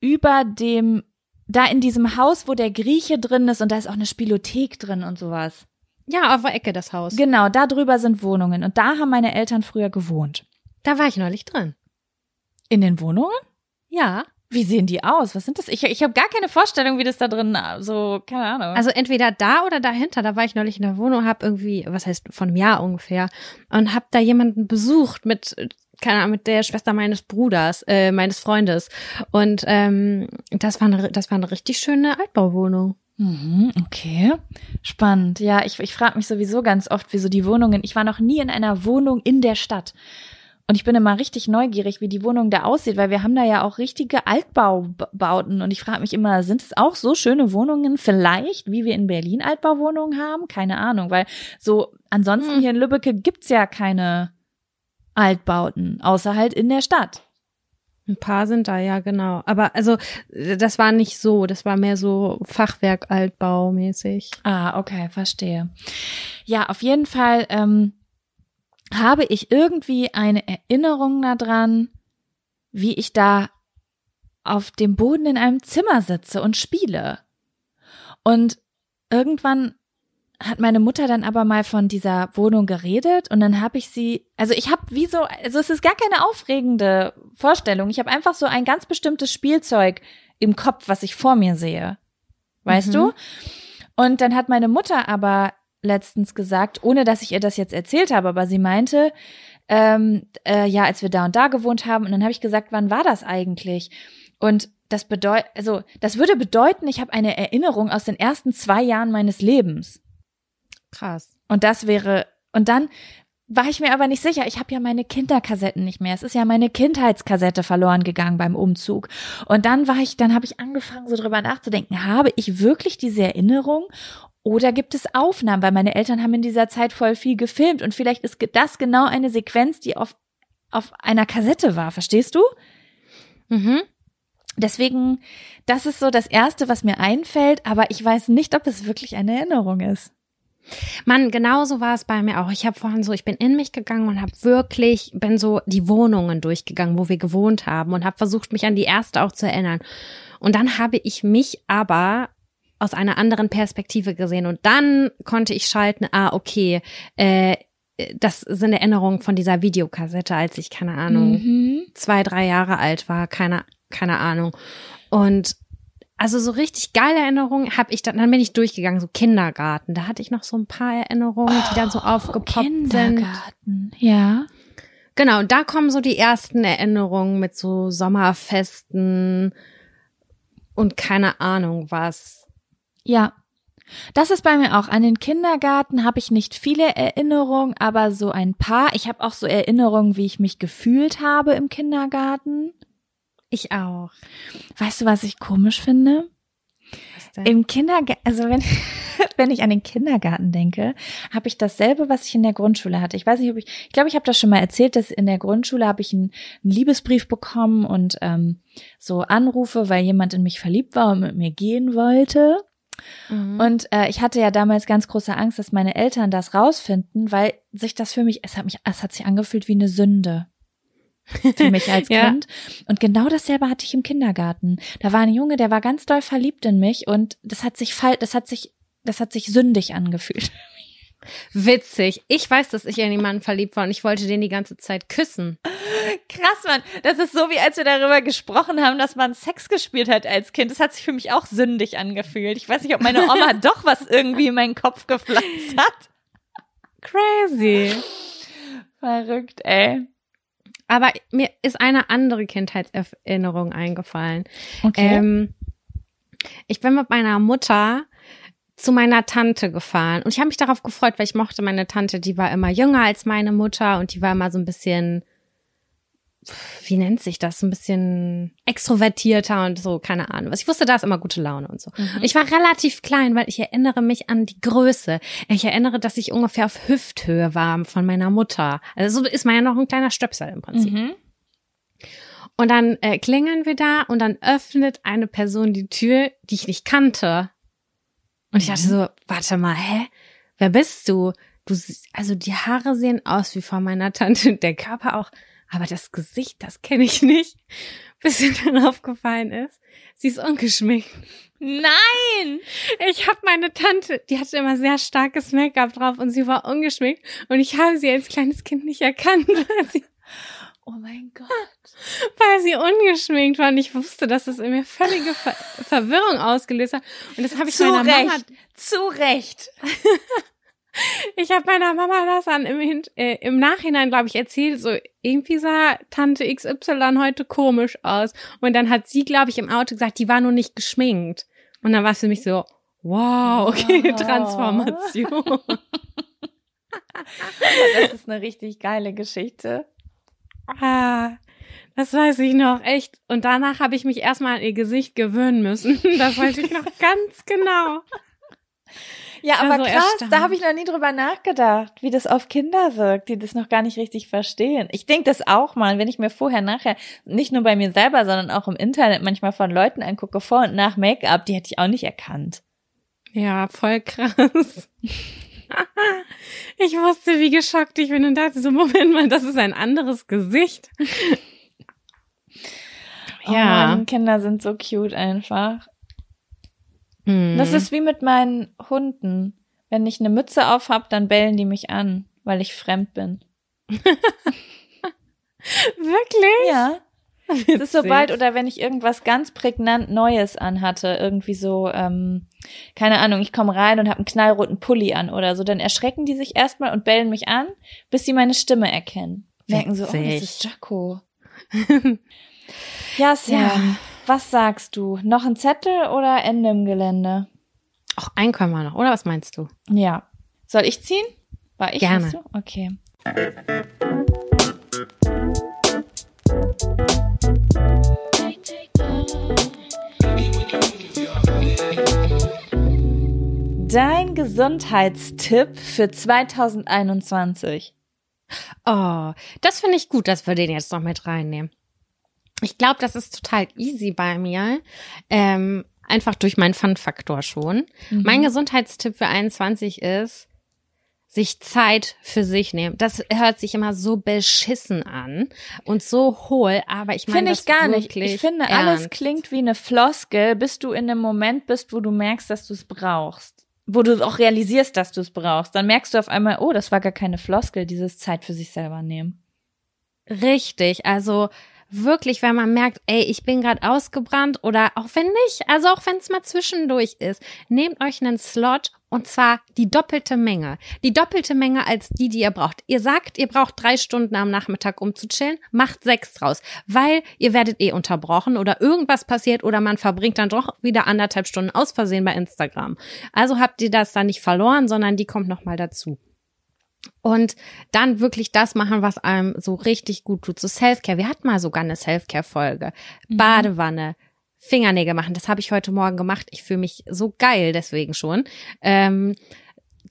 über dem da in diesem Haus, wo der Grieche drin ist und da ist auch eine Spielothek drin und sowas. Ja, auf der Ecke das Haus. Genau, da drüber sind Wohnungen und da haben meine Eltern früher gewohnt. Da war ich neulich drin. In den Wohnungen? Ja. Wie sehen die aus? Was sind das? Ich, ich habe gar keine Vorstellung, wie das da drin so, keine Ahnung. Also entweder da oder dahinter. Da war ich neulich in der Wohnung, hab irgendwie, was heißt von einem Jahr ungefähr, und hab da jemanden besucht mit, keine Ahnung, mit der Schwester meines Bruders, äh, meines Freundes. Und ähm, das war eine, das war eine richtig schöne Altbauwohnung. Mhm, okay. Spannend. Ja, ich, ich frage mich sowieso ganz oft, wieso die Wohnungen. Ich war noch nie in einer Wohnung in der Stadt. Und ich bin immer richtig neugierig, wie die Wohnung da aussieht, weil wir haben da ja auch richtige Altbaubauten. Und ich frage mich immer, sind es auch so schöne Wohnungen vielleicht, wie wir in Berlin Altbauwohnungen haben? Keine Ahnung, weil so ansonsten Hm. hier in Lübbecke gibt's ja keine Altbauten, außer halt in der Stadt. Ein paar sind da, ja, genau. Aber also, äh, das war nicht so, das war mehr so Fachwerk Altbau-mäßig. Ah, okay, verstehe. Ja, auf jeden Fall ähm, habe ich irgendwie eine Erinnerung daran, wie ich da auf dem Boden in einem Zimmer sitze und spiele. Und irgendwann hat meine Mutter dann aber mal von dieser Wohnung geredet und dann habe ich sie, also ich habe wie so, also es ist gar keine aufregende Vorstellung. Ich habe einfach so ein ganz bestimmtes Spielzeug im Kopf, was ich vor mir sehe. Weißt Mhm. du? Und dann hat meine Mutter aber letztens gesagt, ohne dass ich ihr das jetzt erzählt habe, aber sie meinte, ähm, äh, ja, als wir da und da gewohnt haben, und dann habe ich gesagt, wann war das eigentlich? Und das bedeutet, also das würde bedeuten, ich habe eine Erinnerung aus den ersten zwei Jahren meines Lebens. Krass. Und das wäre, und dann war ich mir aber nicht sicher. Ich habe ja meine Kinderkassetten nicht mehr. Es ist ja meine Kindheitskassette verloren gegangen beim Umzug. Und dann war ich, dann habe ich angefangen, so drüber nachzudenken, habe ich wirklich diese Erinnerung oder gibt es Aufnahmen? Weil meine Eltern haben in dieser Zeit voll viel gefilmt und vielleicht ist das genau eine Sequenz, die auf, auf einer Kassette war. Verstehst du? Mhm. Deswegen, das ist so das Erste, was mir einfällt, aber ich weiß nicht, ob es wirklich eine Erinnerung ist. Mann, genauso war es bei mir auch. Ich habe vorhin so, ich bin in mich gegangen und habe wirklich, bin so die Wohnungen durchgegangen, wo wir gewohnt haben und habe versucht, mich an die erste auch zu erinnern. Und dann habe ich mich aber aus einer anderen Perspektive gesehen und dann konnte ich schalten, ah, okay, äh, das sind Erinnerungen von dieser Videokassette, als ich, keine Ahnung, Mhm. zwei, drei Jahre alt war, keine, keine Ahnung. Und also so richtig geile Erinnerungen habe ich dann, dann bin ich durchgegangen, so Kindergarten. Da hatte ich noch so ein paar Erinnerungen, die dann so aufgepoppt sind. Kindergarten. Ja. Genau, und da kommen so die ersten Erinnerungen mit so Sommerfesten und keine Ahnung was. Ja. Das ist bei mir auch. An den Kindergarten habe ich nicht viele Erinnerungen, aber so ein paar. Ich habe auch so Erinnerungen, wie ich mich gefühlt habe im Kindergarten. Ich auch. Weißt du, was ich komisch finde? Im Kindergarten, also wenn, *laughs* wenn ich an den Kindergarten denke, habe ich dasselbe, was ich in der Grundschule hatte. Ich weiß nicht, ob ich, ich glaube, ich habe das schon mal erzählt, dass in der Grundschule habe ich einen, einen Liebesbrief bekommen und ähm, so Anrufe, weil jemand in mich verliebt war und mit mir gehen wollte. Mhm. Und äh, ich hatte ja damals ganz große Angst, dass meine Eltern das rausfinden, weil sich das für mich, es hat mich, es hat sich angefühlt wie eine Sünde. Für mich als *laughs* Ja. Kind. Und genau dasselbe hatte ich im Kindergarten. Da war ein Junge, der war ganz doll verliebt in mich und das hat sich das hat sich, das hat sich sündig angefühlt. Witzig. Ich weiß, dass ich in jemanden verliebt war und ich wollte den die ganze Zeit küssen. Krass, Mann. Das ist so, wie als wir darüber gesprochen haben, dass man Sex gespielt hat als Kind. Das hat sich für mich auch sündig angefühlt. Ich weiß nicht, ob meine Oma *laughs* doch was irgendwie in meinen Kopf gepflanzt hat. Crazy. Verrückt, ey. Aber mir ist eine andere Kindheitserinnerung eingefallen. Okay. Ähm, ich bin mit meiner Mutter zu meiner Tante gefahren und ich habe mich darauf gefreut, weil ich mochte meine Tante, die war immer jünger als meine Mutter und die war immer so ein bisschen, wie nennt sich das, ein bisschen extrovertierter und so, keine Ahnung. was. Ich wusste, da ist immer gute Laune und so. Und ich war relativ klein, weil ich erinnere mich an die Größe. Ich erinnere, dass ich ungefähr auf Hüfthöhe war von meiner Mutter. Also so ist man ja noch ein kleiner Stöpsel im Prinzip. Mhm. Und dann äh, klingeln wir da und dann öffnet eine Person die Tür, die ich nicht kannte. Und ich dachte so, warte mal, hä? Wer bist du? Du, sie- also die Haare sehen aus wie von meiner Tante, *laughs* der Körper auch. aber das Gesicht, das kenne ich nicht. *laughs* Bis mir dann aufgefallen ist, sie ist ungeschminkt. Nein! Ich habe meine Tante, die hatte immer sehr starkes Make-up drauf und sie war ungeschminkt und ich habe sie als kleines Kind nicht erkannt, *laughs* weil sie, Oh mein Gott. *laughs* weil sie ungeschminkt war und ich wusste, dass es in mir völlige Ver *laughs* Verwirrung ausgelöst hat und das habe ich Zu meiner Mama Recht. Zu Recht. *laughs* Ich habe meiner Mama das dann im, Hin äh, im Nachhinein, glaube ich, erzählt, so irgendwie sah Tante XY heute komisch aus. Und dann hat sie, glaube ich, im Auto gesagt, die war nur nicht geschminkt. Und dann war es für mich so, wow, okay, Wow. Transformation. Das ist eine richtig geile Geschichte. Ah, das weiß ich noch, echt. Und danach habe ich mich erstmal an ihr Gesicht gewöhnen müssen. *laughs* Das weiß ich noch ganz genau. Ja, aber so krass, erstaunt. da habe ich noch nie drüber nachgedacht, wie das auf Kinder wirkt, die das noch gar nicht richtig verstehen. Ich denke das auch mal, wenn ich mir vorher, nachher, nicht nur bei mir selber, sondern auch im Internet manchmal von Leuten angucke, vor und nach Make-up, die hätte ich auch nicht erkannt. Ja, voll krass. *laughs* *laughs* Ich wusste, wie geschockt ich bin und dachte so, Moment mal, das ist ein anderes Gesicht. *laughs* Oh Mann, Kinder sind so cute einfach. Hm. Das ist wie mit meinen Hunden. Wenn ich eine Mütze auf hab, dann bellen die mich an, weil ich fremd bin. *laughs* wirklich? Ja. Es ist sobald, oder wenn ich irgendwas ganz prägnant Neues anhatte, irgendwie so, ähm, keine Ahnung, ich komme rein und habe einen knallroten Pulli an oder so, dann erschrecken die sich erstmal und bellen mich an, bis sie meine Stimme erkennen. Merken so, oh, das Witzig. ist Jaco. *laughs* ja, Sam, Ja. was sagst du? Noch ein Zettel oder Ende im Gelände? Ach, einen können wir noch, oder was meinst du? Ja. Soll ich ziehen? War ich? Gerne. Okay. Dein Gesundheitstipp für 2021. Oh, das finde ich gut, dass wir den jetzt noch mit reinnehmen. Ich glaube, das ist total easy bei mir. Ähm, einfach durch meinen Fun-Faktor schon. Mein Gesundheitstipp für 21 ist, sich Zeit für sich nehmen. Das hört sich immer so beschissen an und so hohl, aber ich meine Finde das ich gar nicht. Ich finde, alles ernst. klingt wie eine Floskel, bis du in einem Moment bist, wo du merkst, dass du es brauchst. Wo du auch realisierst, dass du es brauchst. Dann merkst du auf einmal, oh, das war gar keine Floskel, dieses Zeit für sich selber nehmen. Richtig, also wirklich, wenn man merkt, ey, ich bin gerade ausgebrannt oder auch wenn nicht, also auch wenn es mal zwischendurch ist, nehmt euch einen Slot und zwar die doppelte Menge. Die doppelte Menge als die, die ihr braucht. Ihr sagt, ihr braucht drei Stunden am Nachmittag, um zu chillen, macht sechs draus, weil ihr werdet eh unterbrochen oder irgendwas passiert oder man verbringt dann doch wieder anderthalb Stunden aus Versehen bei Instagram. Also habt ihr das dann nicht verloren, sondern die kommt nochmal dazu. Und dann wirklich das machen, was einem so richtig gut tut. So Selfcare. Wir hatten mal sogar eine Selfcare-Folge. Badewanne, Fingernägel machen. Das habe ich heute Morgen gemacht. Ich fühle mich so geil deswegen schon. Ähm,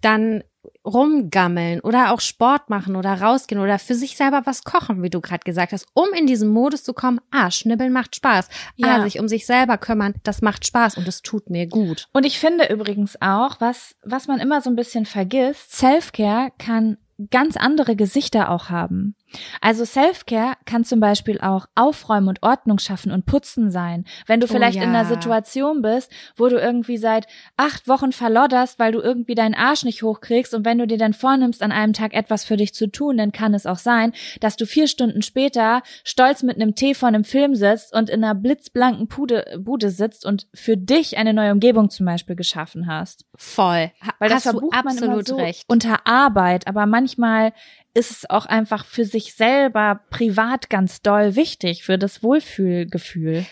dann rumgammeln oder auch Sport machen oder rausgehen oder für sich selber was kochen, wie du gerade gesagt hast, um in diesen Modus zu kommen, ah, schnibbeln macht Spaß. Ja. Ah, sich um sich selber kümmern, das macht Spaß und es tut mir gut. Und ich finde übrigens auch, was, was man immer so ein bisschen vergisst, Selfcare kann ganz andere Gesichter auch haben. Also Selfcare kann zum Beispiel auch Aufräumen und Ordnung schaffen und Putzen sein. Wenn du Oh vielleicht ja. in einer Situation bist, wo du irgendwie seit acht Wochen verlodderst, weil du irgendwie deinen Arsch nicht hochkriegst und wenn du dir dann vornimmst, an einem Tag etwas für dich zu tun, dann kann es auch sein, dass du vier Stunden später stolz mit einem Tee vor einem Film sitzt und in einer blitzblanken Bude, Bude sitzt und für dich eine neue Umgebung zum Beispiel geschaffen hast. Voll. Weil das hast du verbucht man immer absolut so recht. unter Arbeit, aber manchmal ist es auch einfach für sich selber privat ganz doll wichtig, für das Wohlfühlgefühl.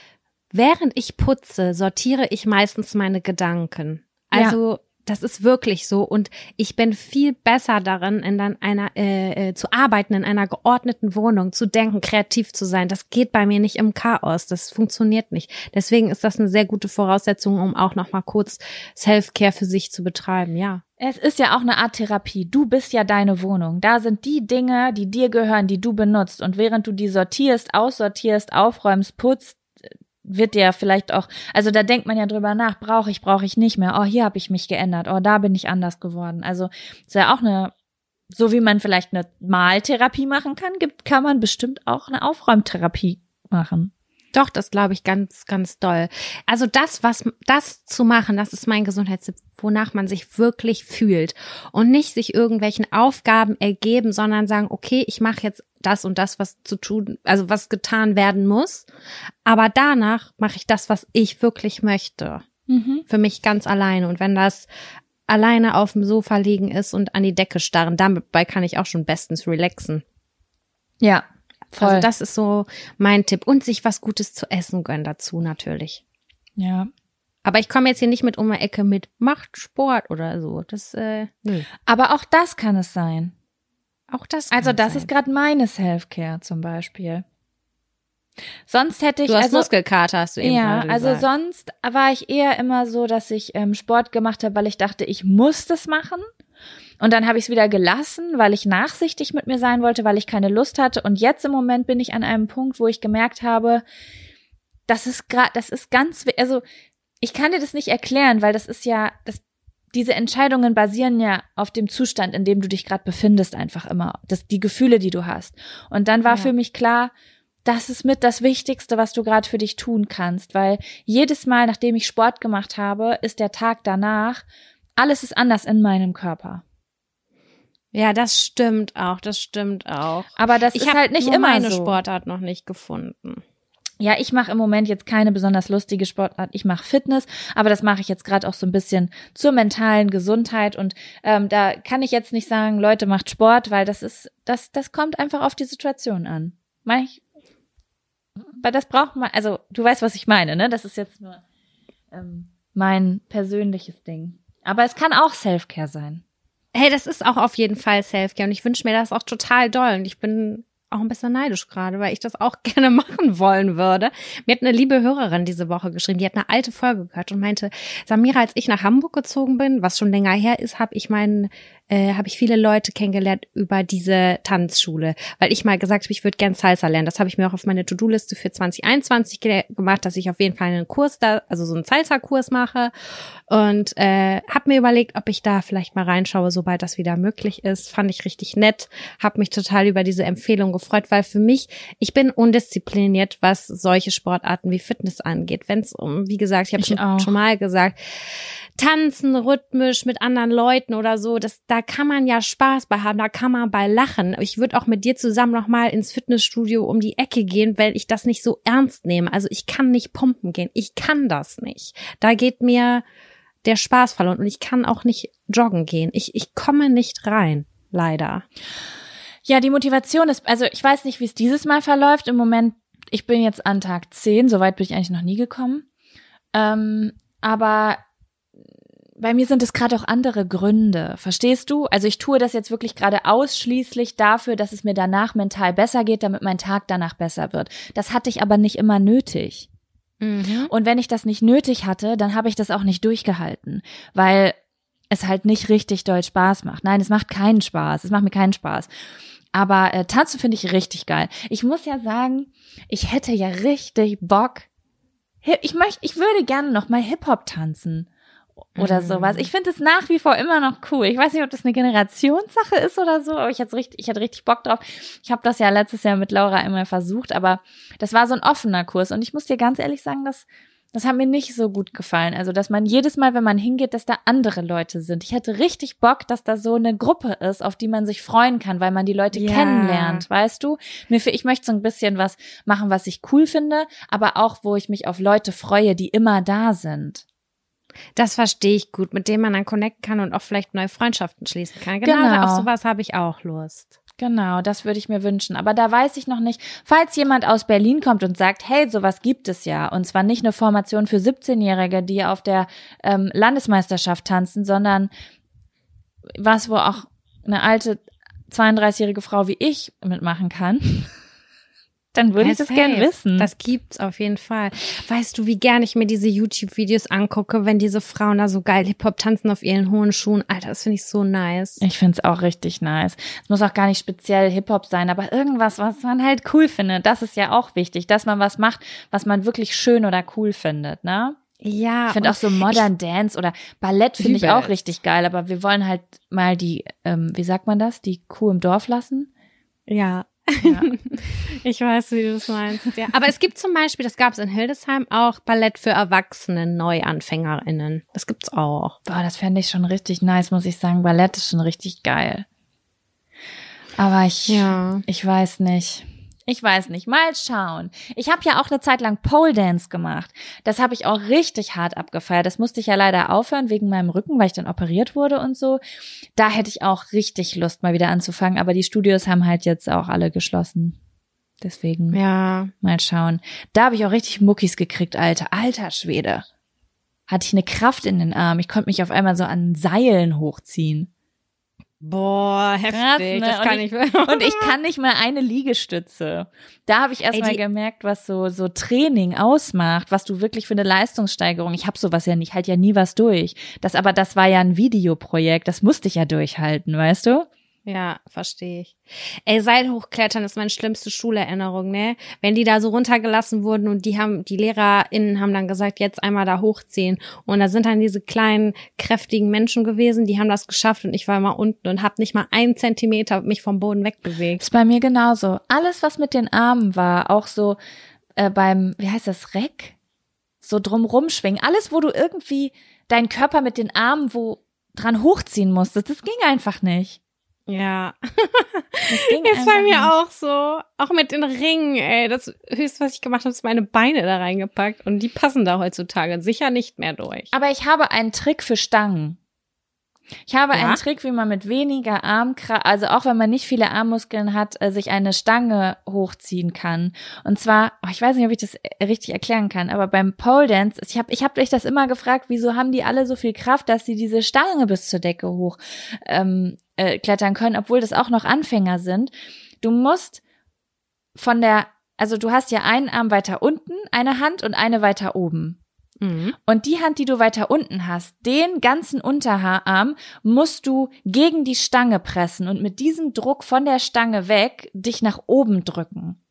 Während ich putze, sortiere ich meistens meine Gedanken. Also das ist wirklich so und ich bin viel besser darin, in dann einer äh, äh, zu arbeiten in einer geordneten Wohnung, zu denken, kreativ zu sein. Das geht bei mir nicht im Chaos. Das funktioniert nicht. Deswegen ist das eine sehr gute Voraussetzung, um auch noch mal kurz Self-Care für sich zu betreiben. Ja. Es ist ja auch eine Art Therapie. Du bist ja deine Wohnung. Da sind die Dinge, die dir gehören, die du benutzt. Und während du die sortierst, aussortierst, aufräumst, putzt, wird dir vielleicht auch, also da denkt man ja drüber nach, brauche ich, brauche ich nicht mehr. Oh, hier habe ich mich geändert. Oh, da bin ich anders geworden. Also ist ja auch eine so wie man vielleicht eine Maltherapie machen kann, gibt, kann man bestimmt auch eine Aufräumtherapie machen. Doch, das glaube ich ganz, ganz doll. Also das, was, das zu machen, das ist mein Gesundheitstipp, wonach man sich wirklich fühlt und nicht sich irgendwelchen Aufgaben ergeben, sondern sagen, okay, ich mache jetzt das und das, was zu tun, also was getan werden muss, aber danach mache ich das, was ich wirklich möchte. Für mich ganz alleine. Und wenn das alleine auf dem Sofa liegen ist und an die Decke starren, dabei kann ich auch schon bestens relaxen. Ja, voll. Also das ist so mein Tipp. Und sich was Gutes zu essen gönnen dazu natürlich. ja. Aber ich komme jetzt hier nicht mit um die Ecke mit macht Sport oder so. Das, äh, nö. Aber auch das kann es sein. Auch das. Also kann das sein. ist gerade meine Self-Care zum Beispiel. Sonst hätte ich Du hast also Muskelkater, hast du eben ja, also sonst war ich eher immer so, dass ich ähm, Sport gemacht habe, weil ich dachte, ich muss das machen. Und dann habe ich es wieder gelassen, weil ich nachsichtig mit mir sein wollte, weil ich keine Lust hatte. Und jetzt im Moment bin ich an einem Punkt, wo ich gemerkt habe, das ist gerade, das ist ganz, also ich kann dir das nicht erklären, weil das ist ja, das, diese Entscheidungen basieren ja auf dem Zustand, in dem du dich gerade befindest, einfach immer. Das, die Gefühle, die du hast. Und dann war Ja. für mich klar, das ist mit das Wichtigste, was du gerade für dich tun kannst, weil jedes Mal, nachdem ich Sport gemacht habe, ist der Tag danach, alles ist anders in meinem Körper. ja, das stimmt auch, das stimmt auch. Aber das ich ist halt nicht nur immer meine so. Sportart noch nicht gefunden. Ja, ich mache im Moment jetzt keine besonders lustige Sportart. Ich mache Fitness, aber das mache ich jetzt gerade auch so ein bisschen zur mentalen Gesundheit. Und ähm, da kann ich jetzt nicht sagen, Leute, macht Sport, weil das ist, das, das kommt einfach auf die Situation an. Ich, weil das braucht man, also du weißt, was ich meine, ne? Das ist jetzt nur ähm, mein persönliches Ding. Aber es kann auch Self-Care sein. Hey, das ist auch auf jeden Fall Selfcare und ich wünsche mir das auch total doll und ich bin auch ein bisschen neidisch gerade, weil ich das auch *laughs* gerne machen wollen würde. Mir hat eine liebe Hörerin diese Woche geschrieben, die hat eine alte Folge gehört und meinte, Samira, als ich nach Hamburg gezogen bin, was schon länger her ist, habe ich meinen äh, habe ich viele Leute kennengelernt über diese Tanzschule, weil ich mal gesagt habe, ich würde gern Salsa lernen. Das habe ich mir auch auf meine To-Do-Liste für 2021 ge gemacht, dass ich auf jeden Fall einen Kurs da, also so einen Salsa-Kurs mache und äh, habe mir überlegt, ob ich da vielleicht mal reinschaue, sobald das wieder möglich ist. Fand ich richtig nett, habe mich total über diese Empfehlung gefreut, weil für mich, ich bin undiszipliniert, was solche Sportarten wie Fitness angeht. Wenn es um, wie gesagt, ich habe schon, schon mal gesagt, tanzen rhythmisch mit anderen Leuten oder so, das, da kann man ja Spaß bei haben, da kann man bei lachen. Ich würde auch mit dir zusammen nochmal ins Fitnessstudio um die Ecke gehen, weil ich das nicht so ernst nehme. Also ich kann nicht pumpen gehen. Ich kann das nicht. Da geht mir der Spaß verloren und ich kann auch nicht joggen gehen. Ich, ich komme nicht rein, leider. Ja, die Motivation ist, also ich weiß nicht, wie es dieses Mal verläuft. Im Moment, ich bin jetzt an Tag 10, soweit bin ich eigentlich noch nie gekommen. Ähm, aber bei mir sind es gerade auch andere Gründe. Verstehst du? Also ich tue das jetzt wirklich gerade ausschließlich dafür, dass es mir danach mental besser geht, damit mein Tag danach besser wird. Das hatte ich aber nicht immer nötig. Und wenn ich das nicht nötig hatte, dann habe ich das auch nicht durchgehalten, weil es halt nicht richtig doll Spaß macht. Nein, es macht keinen Spaß. Es macht mir keinen Spaß. Aber äh, tanzen finde ich richtig geil. Ich muss ja sagen, ich hätte ja richtig Bock. Ich möchte, ich würde gerne noch mal Hip Hop tanzen oder Mhm. sowas. Ich finde es nach wie vor immer noch cool. Ich weiß nicht, ob das eine Generationssache ist oder so, aber ich hatte richtig, ich hatte richtig Bock drauf. Ich habe das ja letztes Jahr mit Laura einmal versucht, aber das war so ein offener Kurs und ich muss dir ganz ehrlich sagen, dass das hat mir nicht so gut gefallen. Also, dass man jedes Mal, wenn man hingeht, dass da andere Leute sind. Ich hätte richtig Bock, dass da so eine Gruppe ist, auf die man sich freuen kann, weil man die Leute Ja. kennenlernt, weißt du? Mir für, ich möchte so ein bisschen was machen, was ich cool finde, aber auch, wo ich mich auf Leute freue, die immer da sind. Das verstehe ich gut, mit dem man dann connecten kann und auch vielleicht neue Freundschaften schließen kann. Genau, Genau. auf sowas habe ich auch Lust. Genau, das würde ich mir wünschen. Aber da weiß ich noch nicht, falls jemand aus Berlin kommt und sagt, hey, sowas gibt es ja. Und zwar nicht eine Formation für 17-Jährige, die auf der ähm, Landesmeisterschaft tanzen, sondern was, wo auch eine alte 32-jährige Frau wie ich mitmachen kann. Dann würde ich das Ja, gern safe. wissen. Das gibt's auf jeden Fall. Weißt du, wie gern ich mir diese YouTube-Videos angucke, wenn diese Frauen da so geil Hip-Hop tanzen auf ihren hohen Schuhen? Alter, das finde ich so nice. Ich find's auch richtig nice. Es muss auch gar nicht speziell Hip-Hop sein, aber irgendwas, was man halt cool findet. Das ist ja auch wichtig, dass man was macht, was man wirklich schön oder cool findet, ne? Ja. Ich finde auch so Modern Dance oder Ballett finde ich auch es. richtig geil, aber wir wollen halt mal die, ähm, wie sagt man das, die Kuh im Dorf lassen. Ja. Ja. *laughs* Ich weiß, wie du das meinst. Ja. Aber es gibt zum Beispiel, das gab es in Hildesheim auch Ballett für Erwachsene NeuanfängerInnen. Das gibt's auch. Boah, das fände ich schon richtig nice, muss ich sagen. Ballett ist schon richtig geil. Aber ich, Ja. ich weiß nicht. Ich weiß nicht. Mal schauen. Ich habe ja auch eine Zeit lang Pole Dance gemacht. Das habe ich auch richtig hart abgefeiert. Das musste ich ja leider aufhören wegen meinem Rücken, weil ich dann operiert wurde und so. Da hätte ich auch richtig Lust, mal wieder anzufangen. Aber die Studios haben halt jetzt auch alle geschlossen. Deswegen Ja. mal schauen. Da habe ich auch richtig Muckis gekriegt, Alter. Alter Schwede. Hatte ich eine Kraft in den Armen. Ich konnte mich auf einmal so an Seilen hochziehen. Boah, heftig. Krass, ne? Das Und kann ich- ich. *laughs* Und ich kann nicht mal eine Liegestütze. Da habe ich erst Ey, mal die- gemerkt, was so so Training ausmacht, was du wirklich für eine Leistungssteigerung. Ich habe sowas ja nicht, halt ja nie was durch. Das aber das war ja ein Videoprojekt, das musste ich ja durchhalten, weißt du? Ja, verstehe ich. Ey, Seilhochklettern ist meine schlimmste Schulerinnerung, ne? Wenn die da so runtergelassen wurden und die haben, die LehrerInnen haben dann gesagt, jetzt einmal da hochziehen. Und da sind dann diese kleinen, kräftigen Menschen gewesen, die haben das geschafft und ich war immer unten und hab nicht mal einen Zentimeter mich vom Boden wegbewegt. Ist bei mir genauso. Alles, was mit den Armen war, auch so äh, beim, wie heißt das, Reck? So drumrum schwingen. Alles, wo du irgendwie deinen Körper mit den Armen wo dran hochziehen musstest, das ging einfach nicht. Ja. Das ging Ist bei mir nicht. auch so. Auch mit den Ringen, ey. Das höchste, was ich gemacht habe, ist meine Beine da reingepackt. Und die passen da heutzutage sicher nicht mehr durch. Aber ich habe einen Trick für Stangen. Ich habe Ja? einen Trick, wie man mit weniger Armkraft, also auch wenn man nicht viele Armmuskeln hat, äh, sich eine Stange hochziehen kann. Und zwar, oh, ich weiß nicht, ob ich das äh, richtig erklären kann, aber beim Pole Dance, ich habe ich hab euch das immer gefragt, wieso haben die alle so viel Kraft, dass sie diese Stange bis zur Decke hoch ähm, äh, klettern können, obwohl das auch noch Anfänger sind. Du musst von der, also du hast ja einen Arm weiter unten, eine Hand und eine weiter oben. Mhm. Und die Hand, die du weiter unten hast, den ganzen Unterarm musst du gegen die Stange pressen und mit diesem Druck von der Stange weg dich nach oben drücken.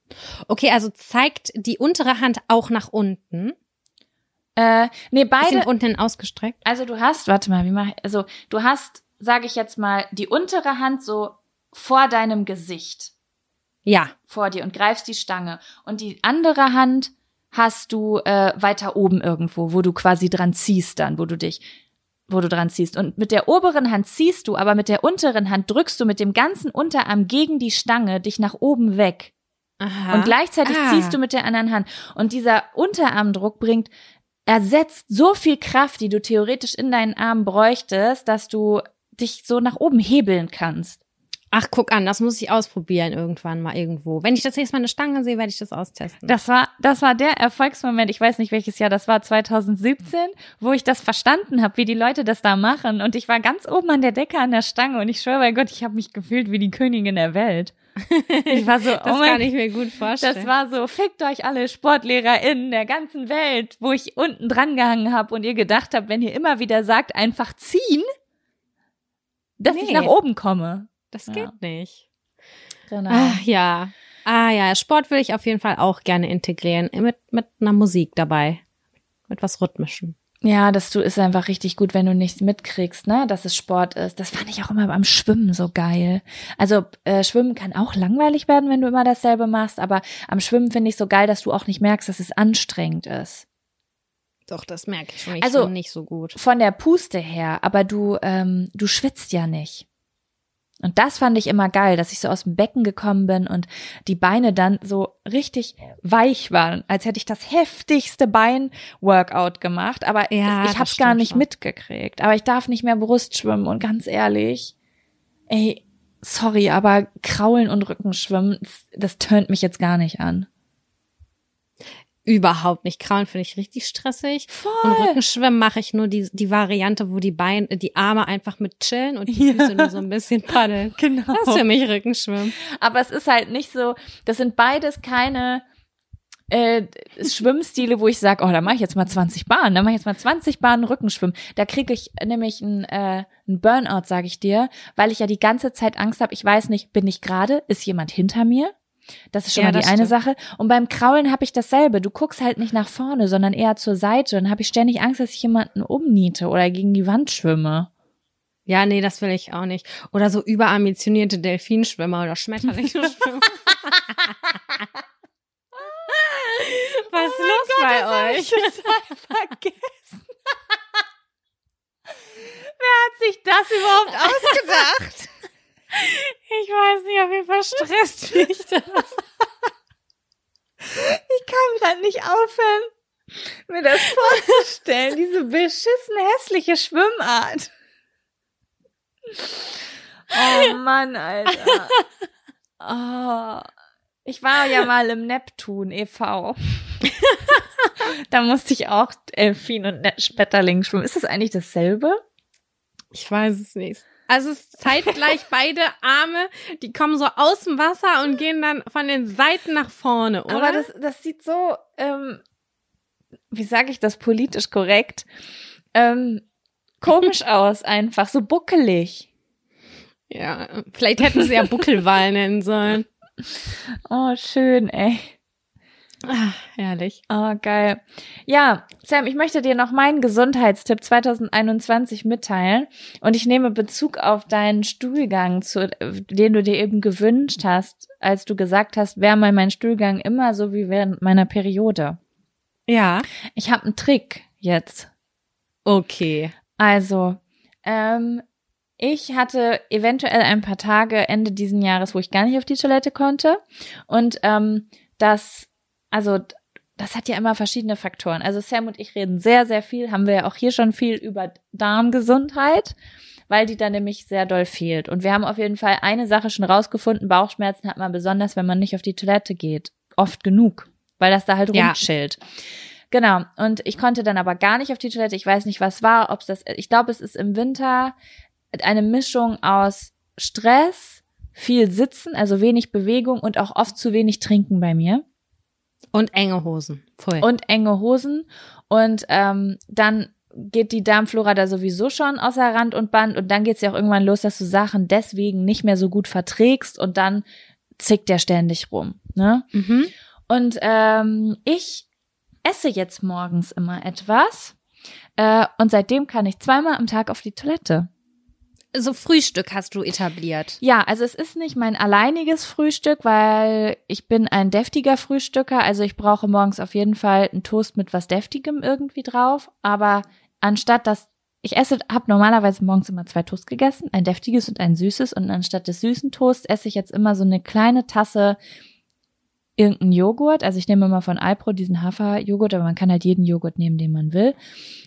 Okay, also zeigt die untere Hand auch nach unten. Äh, nee, beide. nach unten ausgestreckt. Also du hast, warte mal, wie mach ich, also du hast, sage ich jetzt mal, die untere Hand so vor deinem Gesicht, Ja. vor dir und greifst die Stange. Und die andere Hand hast du äh, weiter oben irgendwo, wo du quasi dran ziehst dann, wo du dich, wo du dran ziehst. Und mit der oberen Hand ziehst du, aber mit der unteren Hand drückst du mit dem ganzen Unterarm gegen die Stange dich nach oben weg. Aha. Und gleichzeitig Ah. ziehst du mit der anderen Hand. Und dieser Unterarmdruck bringt, ersetzt so viel Kraft, die du theoretisch in deinen Arm bräuchtest, dass du dich so nach oben hebeln kannst. Ach, guck an, das muss ich ausprobieren irgendwann mal irgendwo. Wenn ich das nächste Mal eine Stange sehe, werde ich das austesten. Das war, das war der Erfolgsmoment, ich weiß nicht welches Jahr, das war 2017, wo ich das verstanden habe, wie die Leute das da machen. Und ich war ganz oben an der Decke an der Stange und ich schwöre bei Gott, ich habe mich gefühlt wie die Königin der Welt. Ich war so, *laughs* das oh mein kann ich mir gut vorstellen. Das war so, fickt euch alle SportlehrerInnen der ganzen Welt, wo ich unten dran gehangen habe und ihr gedacht habt, wenn ihr immer wieder sagt, einfach ziehen, dass ich Nee. nach oben komme. Das Ja. geht nicht. Genau. Ah, ja. Ah ja, Sport will ich auf jeden Fall auch gerne integrieren. Mit, mit einer Musik dabei. Mit was Rhythmischem. Ja, das du ist einfach richtig gut, wenn du nichts mitkriegst, ne, dass es Sport ist. Das fand ich auch immer beim Schwimmen so geil. Also äh, Schwimmen kann auch langweilig werden, wenn du immer dasselbe machst, aber am Schwimmen finde ich so geil, dass du auch nicht merkst, dass es anstrengend ist. Doch, das merke ich schon. Ich Also- also nicht so gut. Von der Puste her, aber du ähm, du schwitzt ja nicht. Und das fand ich immer geil, dass ich so aus dem Becken gekommen bin und die Beine dann so richtig weich waren, als hätte ich das heftigste Bein-Workout gemacht. Aber Ja, ich das hab's gar nicht schon. mitgekriegt. Aber ich darf nicht mehr Brust schwimmen und ganz ehrlich, ey, sorry, aber Kraulen und Rückenschwimmen, das tönt mich jetzt gar nicht an. Überhaupt nicht. Kraulen finde ich richtig stressig. Und Voll. Rückenschwimmen mache ich nur die, die Variante, wo die Beine, die Arme einfach mit chillen und die Ja. Füße nur so ein bisschen paddeln. Genau. Das ist für mich Rückenschwimmen. Aber es ist halt nicht so, das sind beides keine äh, Schwimmstile, wo ich sage, oh, da mache ich jetzt mal 20 Bahnen, da mache ich jetzt mal 20 Bahnen Rückenschwimmen. Da kriege ich nämlich einen äh, einen Burnout, sage ich dir, weil ich ja die ganze Zeit Angst habe, ich weiß nicht, bin ich gerade, ist jemand hinter mir? Das ist schon Ja, mal die eine stimmt. Sache. Und beim Kraulen habe ich dasselbe. Du guckst halt nicht nach vorne, sondern eher zur Seite. Dann habe ich ständig Angst, dass ich jemanden umniete oder gegen die Wand schwimme. Ja, nee, das will ich auch nicht. Oder so überambitionierte Delfinschwimmer oder Schmetterlingsschwimmer. *laughs* Was ist los bei euch? vergessen. *laughs* Wer hat sich das überhaupt *laughs* ausgedacht? Ich weiß nicht, auf jeden Fall stresst mich das. Ich kann gerade nicht aufhören, mir das vorzustellen, diese beschissen hässliche Schwimmart. Oh Mann, Alter. Oh. Ich war ja mal im Neptun e.V. *laughs* da musste ich auch Delfin und Schmetterling schwimmen. Ist das eigentlich dasselbe? Ich weiß es nicht. Also es zeitgleich *laughs* beide Arme, die kommen so aus dem Wasser und gehen dann von den Seiten nach vorne, oder? Aber das, das sieht so, ähm, wie sage ich das politisch korrekt, ähm, komisch *laughs* aus einfach, so buckelig. ja, vielleicht hätten sie ja Buckelwal nennen sollen. Oh, schön, ey. Ah, herrlich. Oh, geil. Ja, Sam, ich möchte dir noch meinen Gesundheitstipp 2021 mitteilen. Und ich nehme Bezug auf deinen Stuhlgang, zu, den du dir eben gewünscht hast, als du gesagt hast, wäre mal mein Stuhlgang immer so wie während meiner Periode. Ja. Ich habe einen Trick jetzt. Okay. Also, ähm, ich hatte eventuell ein paar Tage Ende diesen Jahres, wo ich gar nicht auf die Toilette konnte. Und ähm, das, also das hat ja immer verschiedene Faktoren. Also Sam und ich reden sehr, sehr viel, haben wir ja auch hier schon viel über Darmgesundheit, weil die da nämlich sehr doll fehlt. Und wir haben auf jeden Fall eine Sache schon rausgefunden, Bauchschmerzen hat man besonders, wenn man nicht auf die Toilette geht. Oft genug, weil das da halt Ja. rumchillt. Genau. Und ich konnte dann aber gar nicht auf die Toilette. Ich weiß nicht, was war, ob es das, ich glaube, es ist im Winter eine Mischung aus Stress, viel Sitzen, also wenig Bewegung und auch oft zu wenig Trinken bei mir Und enge Hosen. Voll. und enge Hosen. Und ähm, dann geht die Darmflora da sowieso schon außer Rand und Band und dann geht's ja auch irgendwann los, dass du Sachen deswegen nicht mehr so gut verträgst und dann zickt der ständig rum. Ne? mhm. Und ähm, ich esse jetzt morgens immer etwas äh, und seitdem kann ich zweimal am Tag auf die Toilette. So Frühstück hast du etabliert. Ja, also es ist nicht mein alleiniges Frühstück, weil ich bin ein deftiger Frühstücker. Also ich brauche morgens auf jeden Fall einen Toast mit was Deftigem irgendwie drauf. Aber anstatt dass ich esse, habe normalerweise morgens immer zwei Toast gegessen, ein deftiges und ein süßes. Und anstatt des süßen Toasts esse ich jetzt immer so eine kleine Tasse irgendeinen Joghurt. Also ich nehme immer von Alpro diesen Haferjoghurt, aber man kann halt jeden Joghurt nehmen, den man will.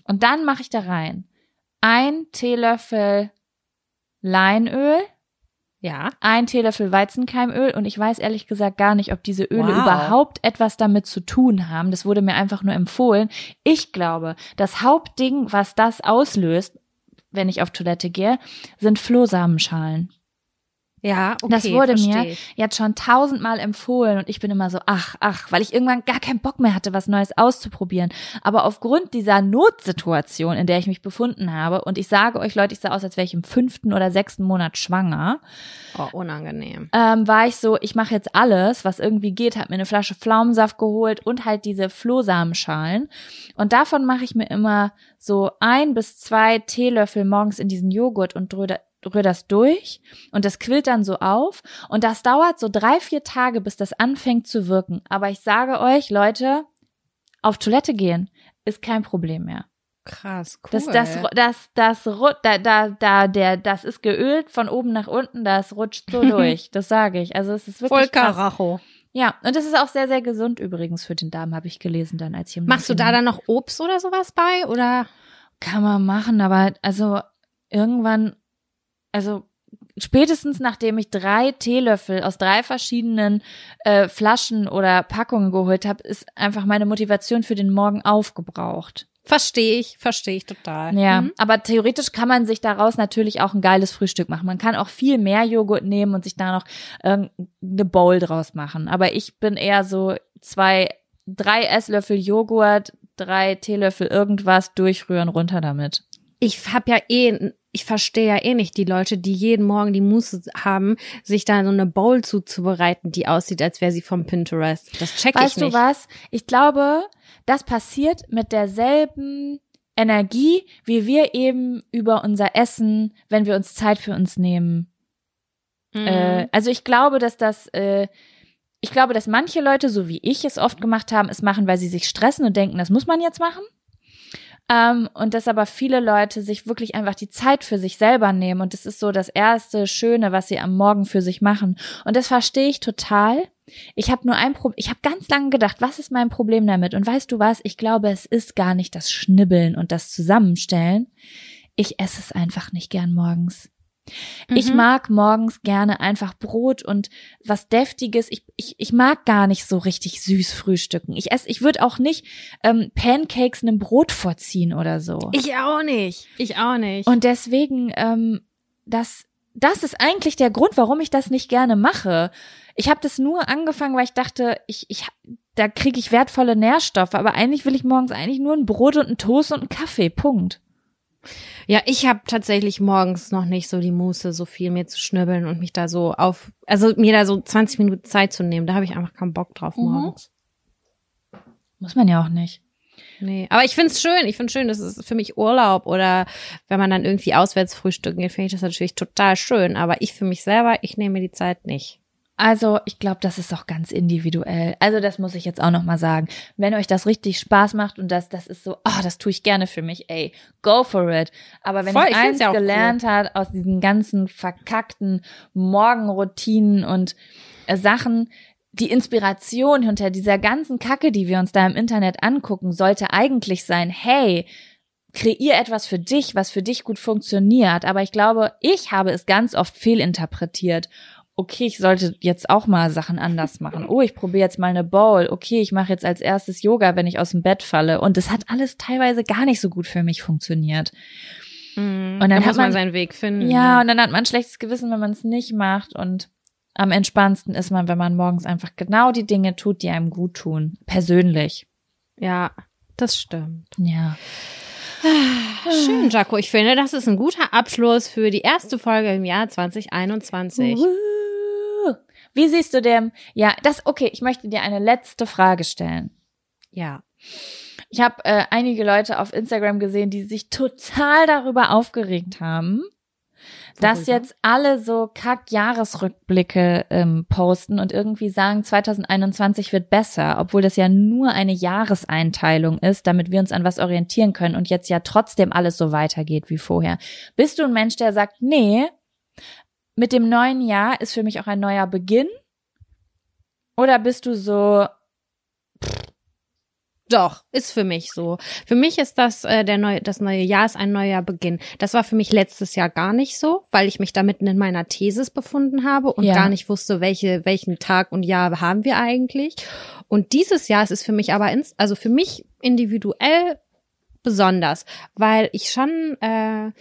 Und dann mache ich da rein ein Teelöffel Leinöl, Ja. ein Teelöffel Weizenkeimöl und ich weiß ehrlich gesagt gar nicht, ob diese Öle Wow. überhaupt etwas damit zu tun haben. Das wurde mir einfach nur empfohlen. Ich glaube, das Hauptding, was das auslöst, wenn ich auf Toilette gehe, sind Flohsamenschalen. Ja, okay. das wurde versteh mir jetzt schon tausendmal empfohlen und ich bin immer so, ach, ach, weil ich irgendwann gar keinen Bock mehr hatte, was Neues auszuprobieren. Aber aufgrund dieser Notsituation, in der ich mich befunden habe, und ich sage euch, Leute, ich sah aus, als wäre ich im fünften oder sechsten Monat schwanger, Oh, unangenehm. ähm, war ich so, ich mache jetzt alles, was irgendwie geht, habe mir eine Flasche Pflaumensaft geholt und halt diese Flohsamenschalen. Und davon mache ich mir immer so ein bis zwei Teelöffel morgens in diesen Joghurt und rühre rühr das durch und das quillt dann so auf und das dauert so drei, vier Tage, bis das anfängt zu wirken. Aber ich sage euch, Leute, auf Toilette gehen ist kein Problem mehr. Krass, cool. Das, das, das, das, ru- da, da, da, der, das ist geölt von oben nach unten, das rutscht so *laughs* durch. Das sage ich. Also es ist wirklich Voll krass. Karacho. Ja, und das ist auch sehr, sehr gesund übrigens für den Darm, habe ich gelesen dann, als ich im Machst du da dann noch Obst oder sowas bei? Oder? Kann man machen, aber also irgendwann, also spätestens nachdem ich drei Teelöffel aus drei verschiedenen äh, Flaschen oder Packungen geholt habe, ist einfach meine Motivation für den Morgen aufgebraucht. Verstehe ich, verstehe ich total. Ja, Mhm. aber theoretisch kann man sich daraus natürlich auch ein geiles Frühstück machen. Man kann auch viel mehr Joghurt nehmen und sich da noch irgendeine Bowl draus machen. Aber ich bin eher so zwei, drei Esslöffel Joghurt, drei Teelöffel irgendwas durchrühren, runter damit. Ich habe ja eh ich verstehe ja eh nicht die Leute, die jeden Morgen die Muße haben, sich da so eine Bowl zuzubereiten, die aussieht, als wäre sie vom Pinterest. Das check Weißt ich nicht. du was? Ich glaube, das passiert mit derselben Energie, wie wir eben über unser Essen, wenn wir uns Zeit für uns nehmen. Mhm. Äh, also ich glaube, dass das, äh, ich glaube, dass manche Leute, so wie ich es oft gemacht haben, es machen, weil sie sich stressen und denken, das muss man jetzt machen. Ähm, und dass aber viele Leute sich wirklich einfach die Zeit für sich selber nehmen. Und das ist so das erste Schöne, was sie am Morgen für sich machen. Und das verstehe ich total. Ich habe nur ein Problem. Ich habe ganz lange gedacht, was ist mein Problem damit? Und weißt du was? Ich glaube, es ist gar nicht das Schnibbeln und das Zusammenstellen. Ich esse es einfach nicht gern morgens. Ich Mhm. mag morgens gerne einfach Brot und was deftiges. Ich, ich, ich mag gar nicht so richtig süß frühstücken. Ich esse, ich würde auch nicht ähm, Pancakes einem Brot vorziehen oder so. Ich auch nicht. Ich auch nicht. und deswegen, ähm, das, das ist eigentlich der Grund, warum ich das nicht gerne mache. Ich habe das nur angefangen, weil ich dachte, ich, ich, da kriege ich wertvolle Nährstoffe. Aber eigentlich will ich morgens eigentlich nur ein Brot und einen Toast und einen Kaffee. Punkt. Ja, ich habe tatsächlich morgens noch nicht so die Muße, so viel mir zu schnibbeln und mich da so auf, also mir da so 20 Minuten Zeit zu nehmen. Da habe ich einfach keinen Bock drauf Mhm. morgens. Muss man ja auch nicht. Nee, aber ich find's schön. Ich find's schön, das ist für mich Urlaub oder wenn man dann irgendwie auswärts frühstücken geht, finde ich das natürlich total schön. Aber ich für mich selber, ich nehme mir die Zeit nicht. Also, ich glaube, das ist auch ganz individuell. Also, das muss ich jetzt auch noch mal sagen. Wenn euch das richtig Spaß macht und das, das ist so, ah, das tue ich gerne für mich, ey, go for it. Aber wenn Voll, ich eins ja gelernt hat aus diesen ganzen verkackten Morgenroutinen und äh, Sachen, die Inspiration hinter dieser ganzen Kacke, die wir uns da im Internet angucken, sollte eigentlich sein, hey, kreier etwas für dich, was für dich gut funktioniert. Aber ich glaube, ich habe es ganz oft fehlinterpretiert okay, ich sollte jetzt auch mal Sachen anders machen. Oh, ich probiere jetzt mal eine Bowl. Okay, ich mache jetzt als erstes Yoga, wenn ich aus dem Bett falle. Und das hat alles teilweise gar nicht so gut für mich funktioniert. Und dann dann hat muss man man- seinen Weg finden. Ja, und dann hat man ein schlechtes Gewissen, wenn man es nicht macht. Und am entspannendsten ist man, wenn man morgens einfach genau die Dinge tut, die einem gut tun. Persönlich. ja, das stimmt. Ja. Schön, Jaco. Ich finde, das ist ein guter Abschluss für die erste Folge im Jahr 2021. Wuhu. Wie siehst du dem? Ja, das, okay, ich möchte dir eine letzte Frage stellen. Ja. Ich habe äh, einige Leute auf Instagram gesehen, die sich total darüber aufgeregt haben, dass Worüber? jetzt alle so Kack-Jahresrückblicke ähm, posten und irgendwie sagen, 2021 wird besser, obwohl das ja nur eine Jahreseinteilung ist, damit wir uns an was orientieren können und jetzt ja trotzdem alles so weitergeht wie vorher. Bist du ein Mensch, der sagt, nee, mit dem neuen Jahr ist für mich auch ein neuer Beginn? Oder bist du so, Doch, ist für mich so. Für mich ist das äh, der neue, das neue Jahr ist ein neuer Beginn. Das war für mich letztes Jahr gar nicht so, weil ich mich da mitten in meiner Thesis befunden habe und Ja. gar nicht wusste, welche, welchen Tag und Jahr haben wir eigentlich. Und dieses Jahr ist es für mich aber ins, also für mich individuell besonders, weil ich schon äh,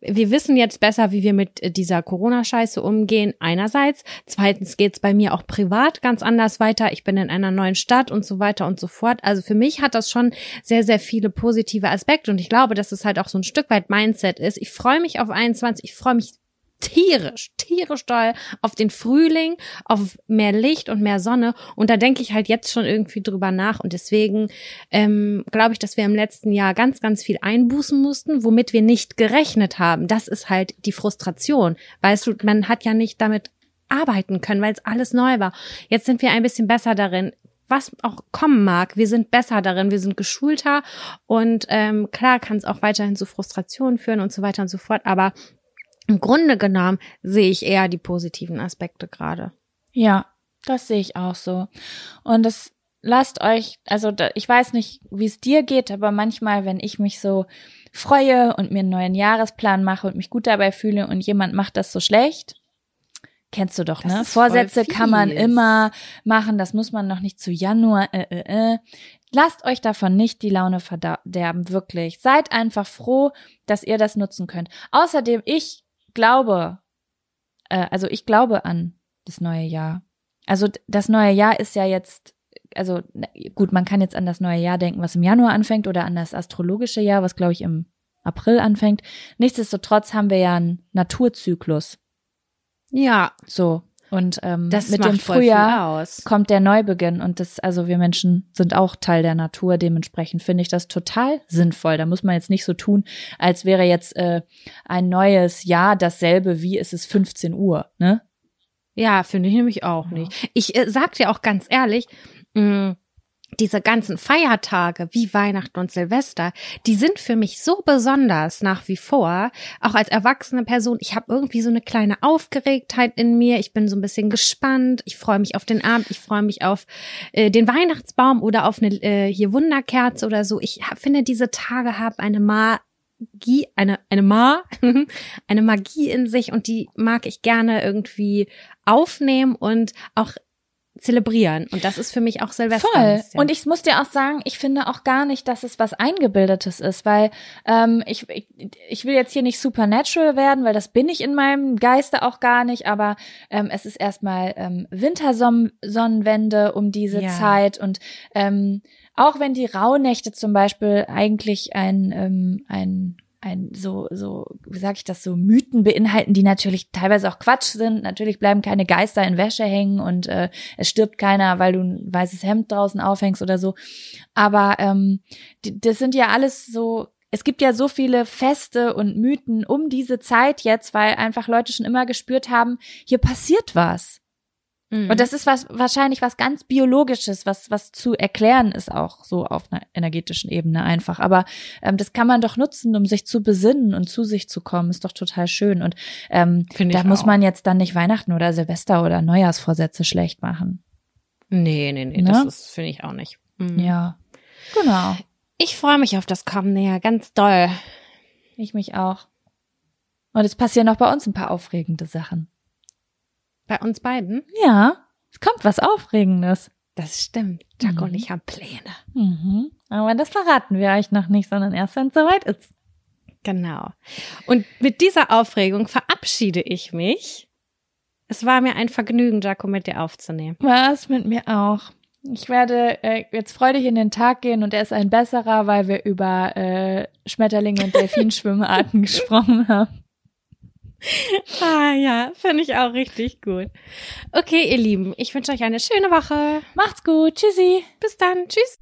wir wissen jetzt besser, wie wir mit äh, dieser Corona-Scheiße umgehen, einerseits. Zweitens geht's bei mir auch privat ganz anders weiter. Ich bin in einer neuen Stadt und so weiter und so fort. Also für mich hat das schon sehr, sehr viele positive Aspekte. Und ich glaube, dass es halt auch so ein Stück weit Mindset ist. Ich freue mich auf 21. Ich freue mich tierisch, tierisch doll auf den Frühling, auf mehr Licht und mehr Sonne. Und da denke ich halt jetzt schon irgendwie drüber nach. Und deswegen ähm, glaube ich, dass wir im letzten Jahr ganz, ganz viel einbußen mussten, womit wir nicht gerechnet haben. Das ist halt die Frustration. Weißt du, man hat ja nicht damit arbeiten können, weil es alles neu war. Jetzt sind wir ein bisschen besser darin. Was auch kommen mag, wir sind besser darin, wir sind geschulter und ähm, klar kann es auch weiterhin zu Frustrationen führen und so weiter und so fort, aber im Grunde genommen sehe ich eher die positiven Aspekte gerade. Ja, das sehe ich auch so. Und das lasst euch, also ich weiß nicht, wie es dir geht, aber manchmal, wenn ich mich so freue und mir einen neuen Jahresplan mache und mich gut dabei fühle und jemand macht das so schlecht, kennst du doch, Das ne? Vorsätze kann man immer machen, das muss man noch nicht zu Januar, äh, äh, äh. Lasst euch davon nicht die Laune verderben, wirklich. Seid einfach froh, dass ihr das nutzen könnt. Außerdem, ich glaube, äh, also ich glaube an das neue Jahr. Also das neue Jahr ist ja jetzt, also gut, man kann jetzt an das neue Jahr denken, was im Januar anfängt oder an das astrologische Jahr, was glaube ich im April anfängt. Nichtsdestotrotz haben wir ja einen Naturzyklus. Ja, So. Und ähm, das mit dem Frühjahr aus. kommt der Neubeginn und das, also wir Menschen sind auch Teil der Natur, dementsprechend finde ich das total sinnvoll. Da muss man jetzt nicht so tun, als wäre jetzt äh, ein neues Jahr dasselbe wie es ist 15 Uhr, ne? Ja, finde ich nämlich auch nicht. Ich äh, sag dir auch ganz ehrlich, mh, diese ganzen Feiertage wie Weihnachten und Silvester, die sind für mich so besonders nach wie vor, auch als erwachsene Person. Ich habe irgendwie so eine kleine Aufgeregtheit in mir. Ich bin so ein bisschen gespannt. Ich freue mich auf den Abend. Ich freue mich auf äh, den Weihnachtsbaum oder auf eine äh, hier Wunderkerze oder so. Ich hab, finde, diese Tage haben eine Magie, eine eine Ma, *laughs* eine Magie in sich und die mag ich gerne irgendwie aufnehmen und auch zelebrieren. Und das ist für mich auch Silvester. Voll. Und ich muss dir auch sagen, ich finde auch gar nicht, dass es was Eingebildetes ist, weil ähm, ich, ich, ich will jetzt hier nicht supernatural werden, weil das bin ich in meinem Geiste auch gar nicht, aber ähm, es ist erstmal ähm, Wintersonnenwende um diese Ja. Zeit und ähm, auch wenn die Rauhnächte zum Beispiel eigentlich ein, ähm, ein ein so so wie sag ich das so Mythen beinhalten, die natürlich teilweise auch Quatsch sind. Natürlich bleiben keine Geister in Wäsche hängen und äh, es stirbt keiner, weil du ein weißes Hemd draußen aufhängst oder so. Aber ähm, die, das sind ja alles so. Es gibt ja so viele Feste und Mythen um diese Zeit jetzt, weil einfach Leute schon immer gespürt haben, hier passiert was. Mhm. Und das ist was wahrscheinlich was ganz biologisches, was was zu erklären ist auch so auf einer energetischen Ebene einfach. Aber ähm, das kann man doch nutzen, um sich zu besinnen und zu sich zu kommen. Ist doch total schön. Und ähm, da muss auch. man jetzt dann nicht Weihnachten oder Silvester oder Neujahrsvorsätze schlecht machen. nee, nee, nee, Ne? das ist finde ich auch nicht. Mhm. Ja, genau. Ich freue mich auf das kommende Jahr ganz doll. Ich mich auch. Und es passieren auch bei uns ein paar aufregende Sachen. Bei uns beiden. Ja, es kommt was Aufregendes. Das stimmt. Jack Mhm. und ich haben Pläne. Mhm. Aber das verraten wir euch noch nicht, sondern erst, wenn es soweit ist. Genau. Und mit dieser Aufregung verabschiede ich mich. Es war mir ein Vergnügen, Jaco, mit dir aufzunehmen. Was mit mir auch. Ich werde äh, jetzt freudig in den Tag gehen und er ist ein besserer, weil wir über äh, Schmetterlinge und *laughs* Delfinschwimmarten gesprochen haben. *laughs* Ah ja, finde ich auch richtig gut. Okay, ihr Lieben, ich wünsche euch eine schöne Woche. Macht's gut. Tschüssi. Bis dann. Tschüss.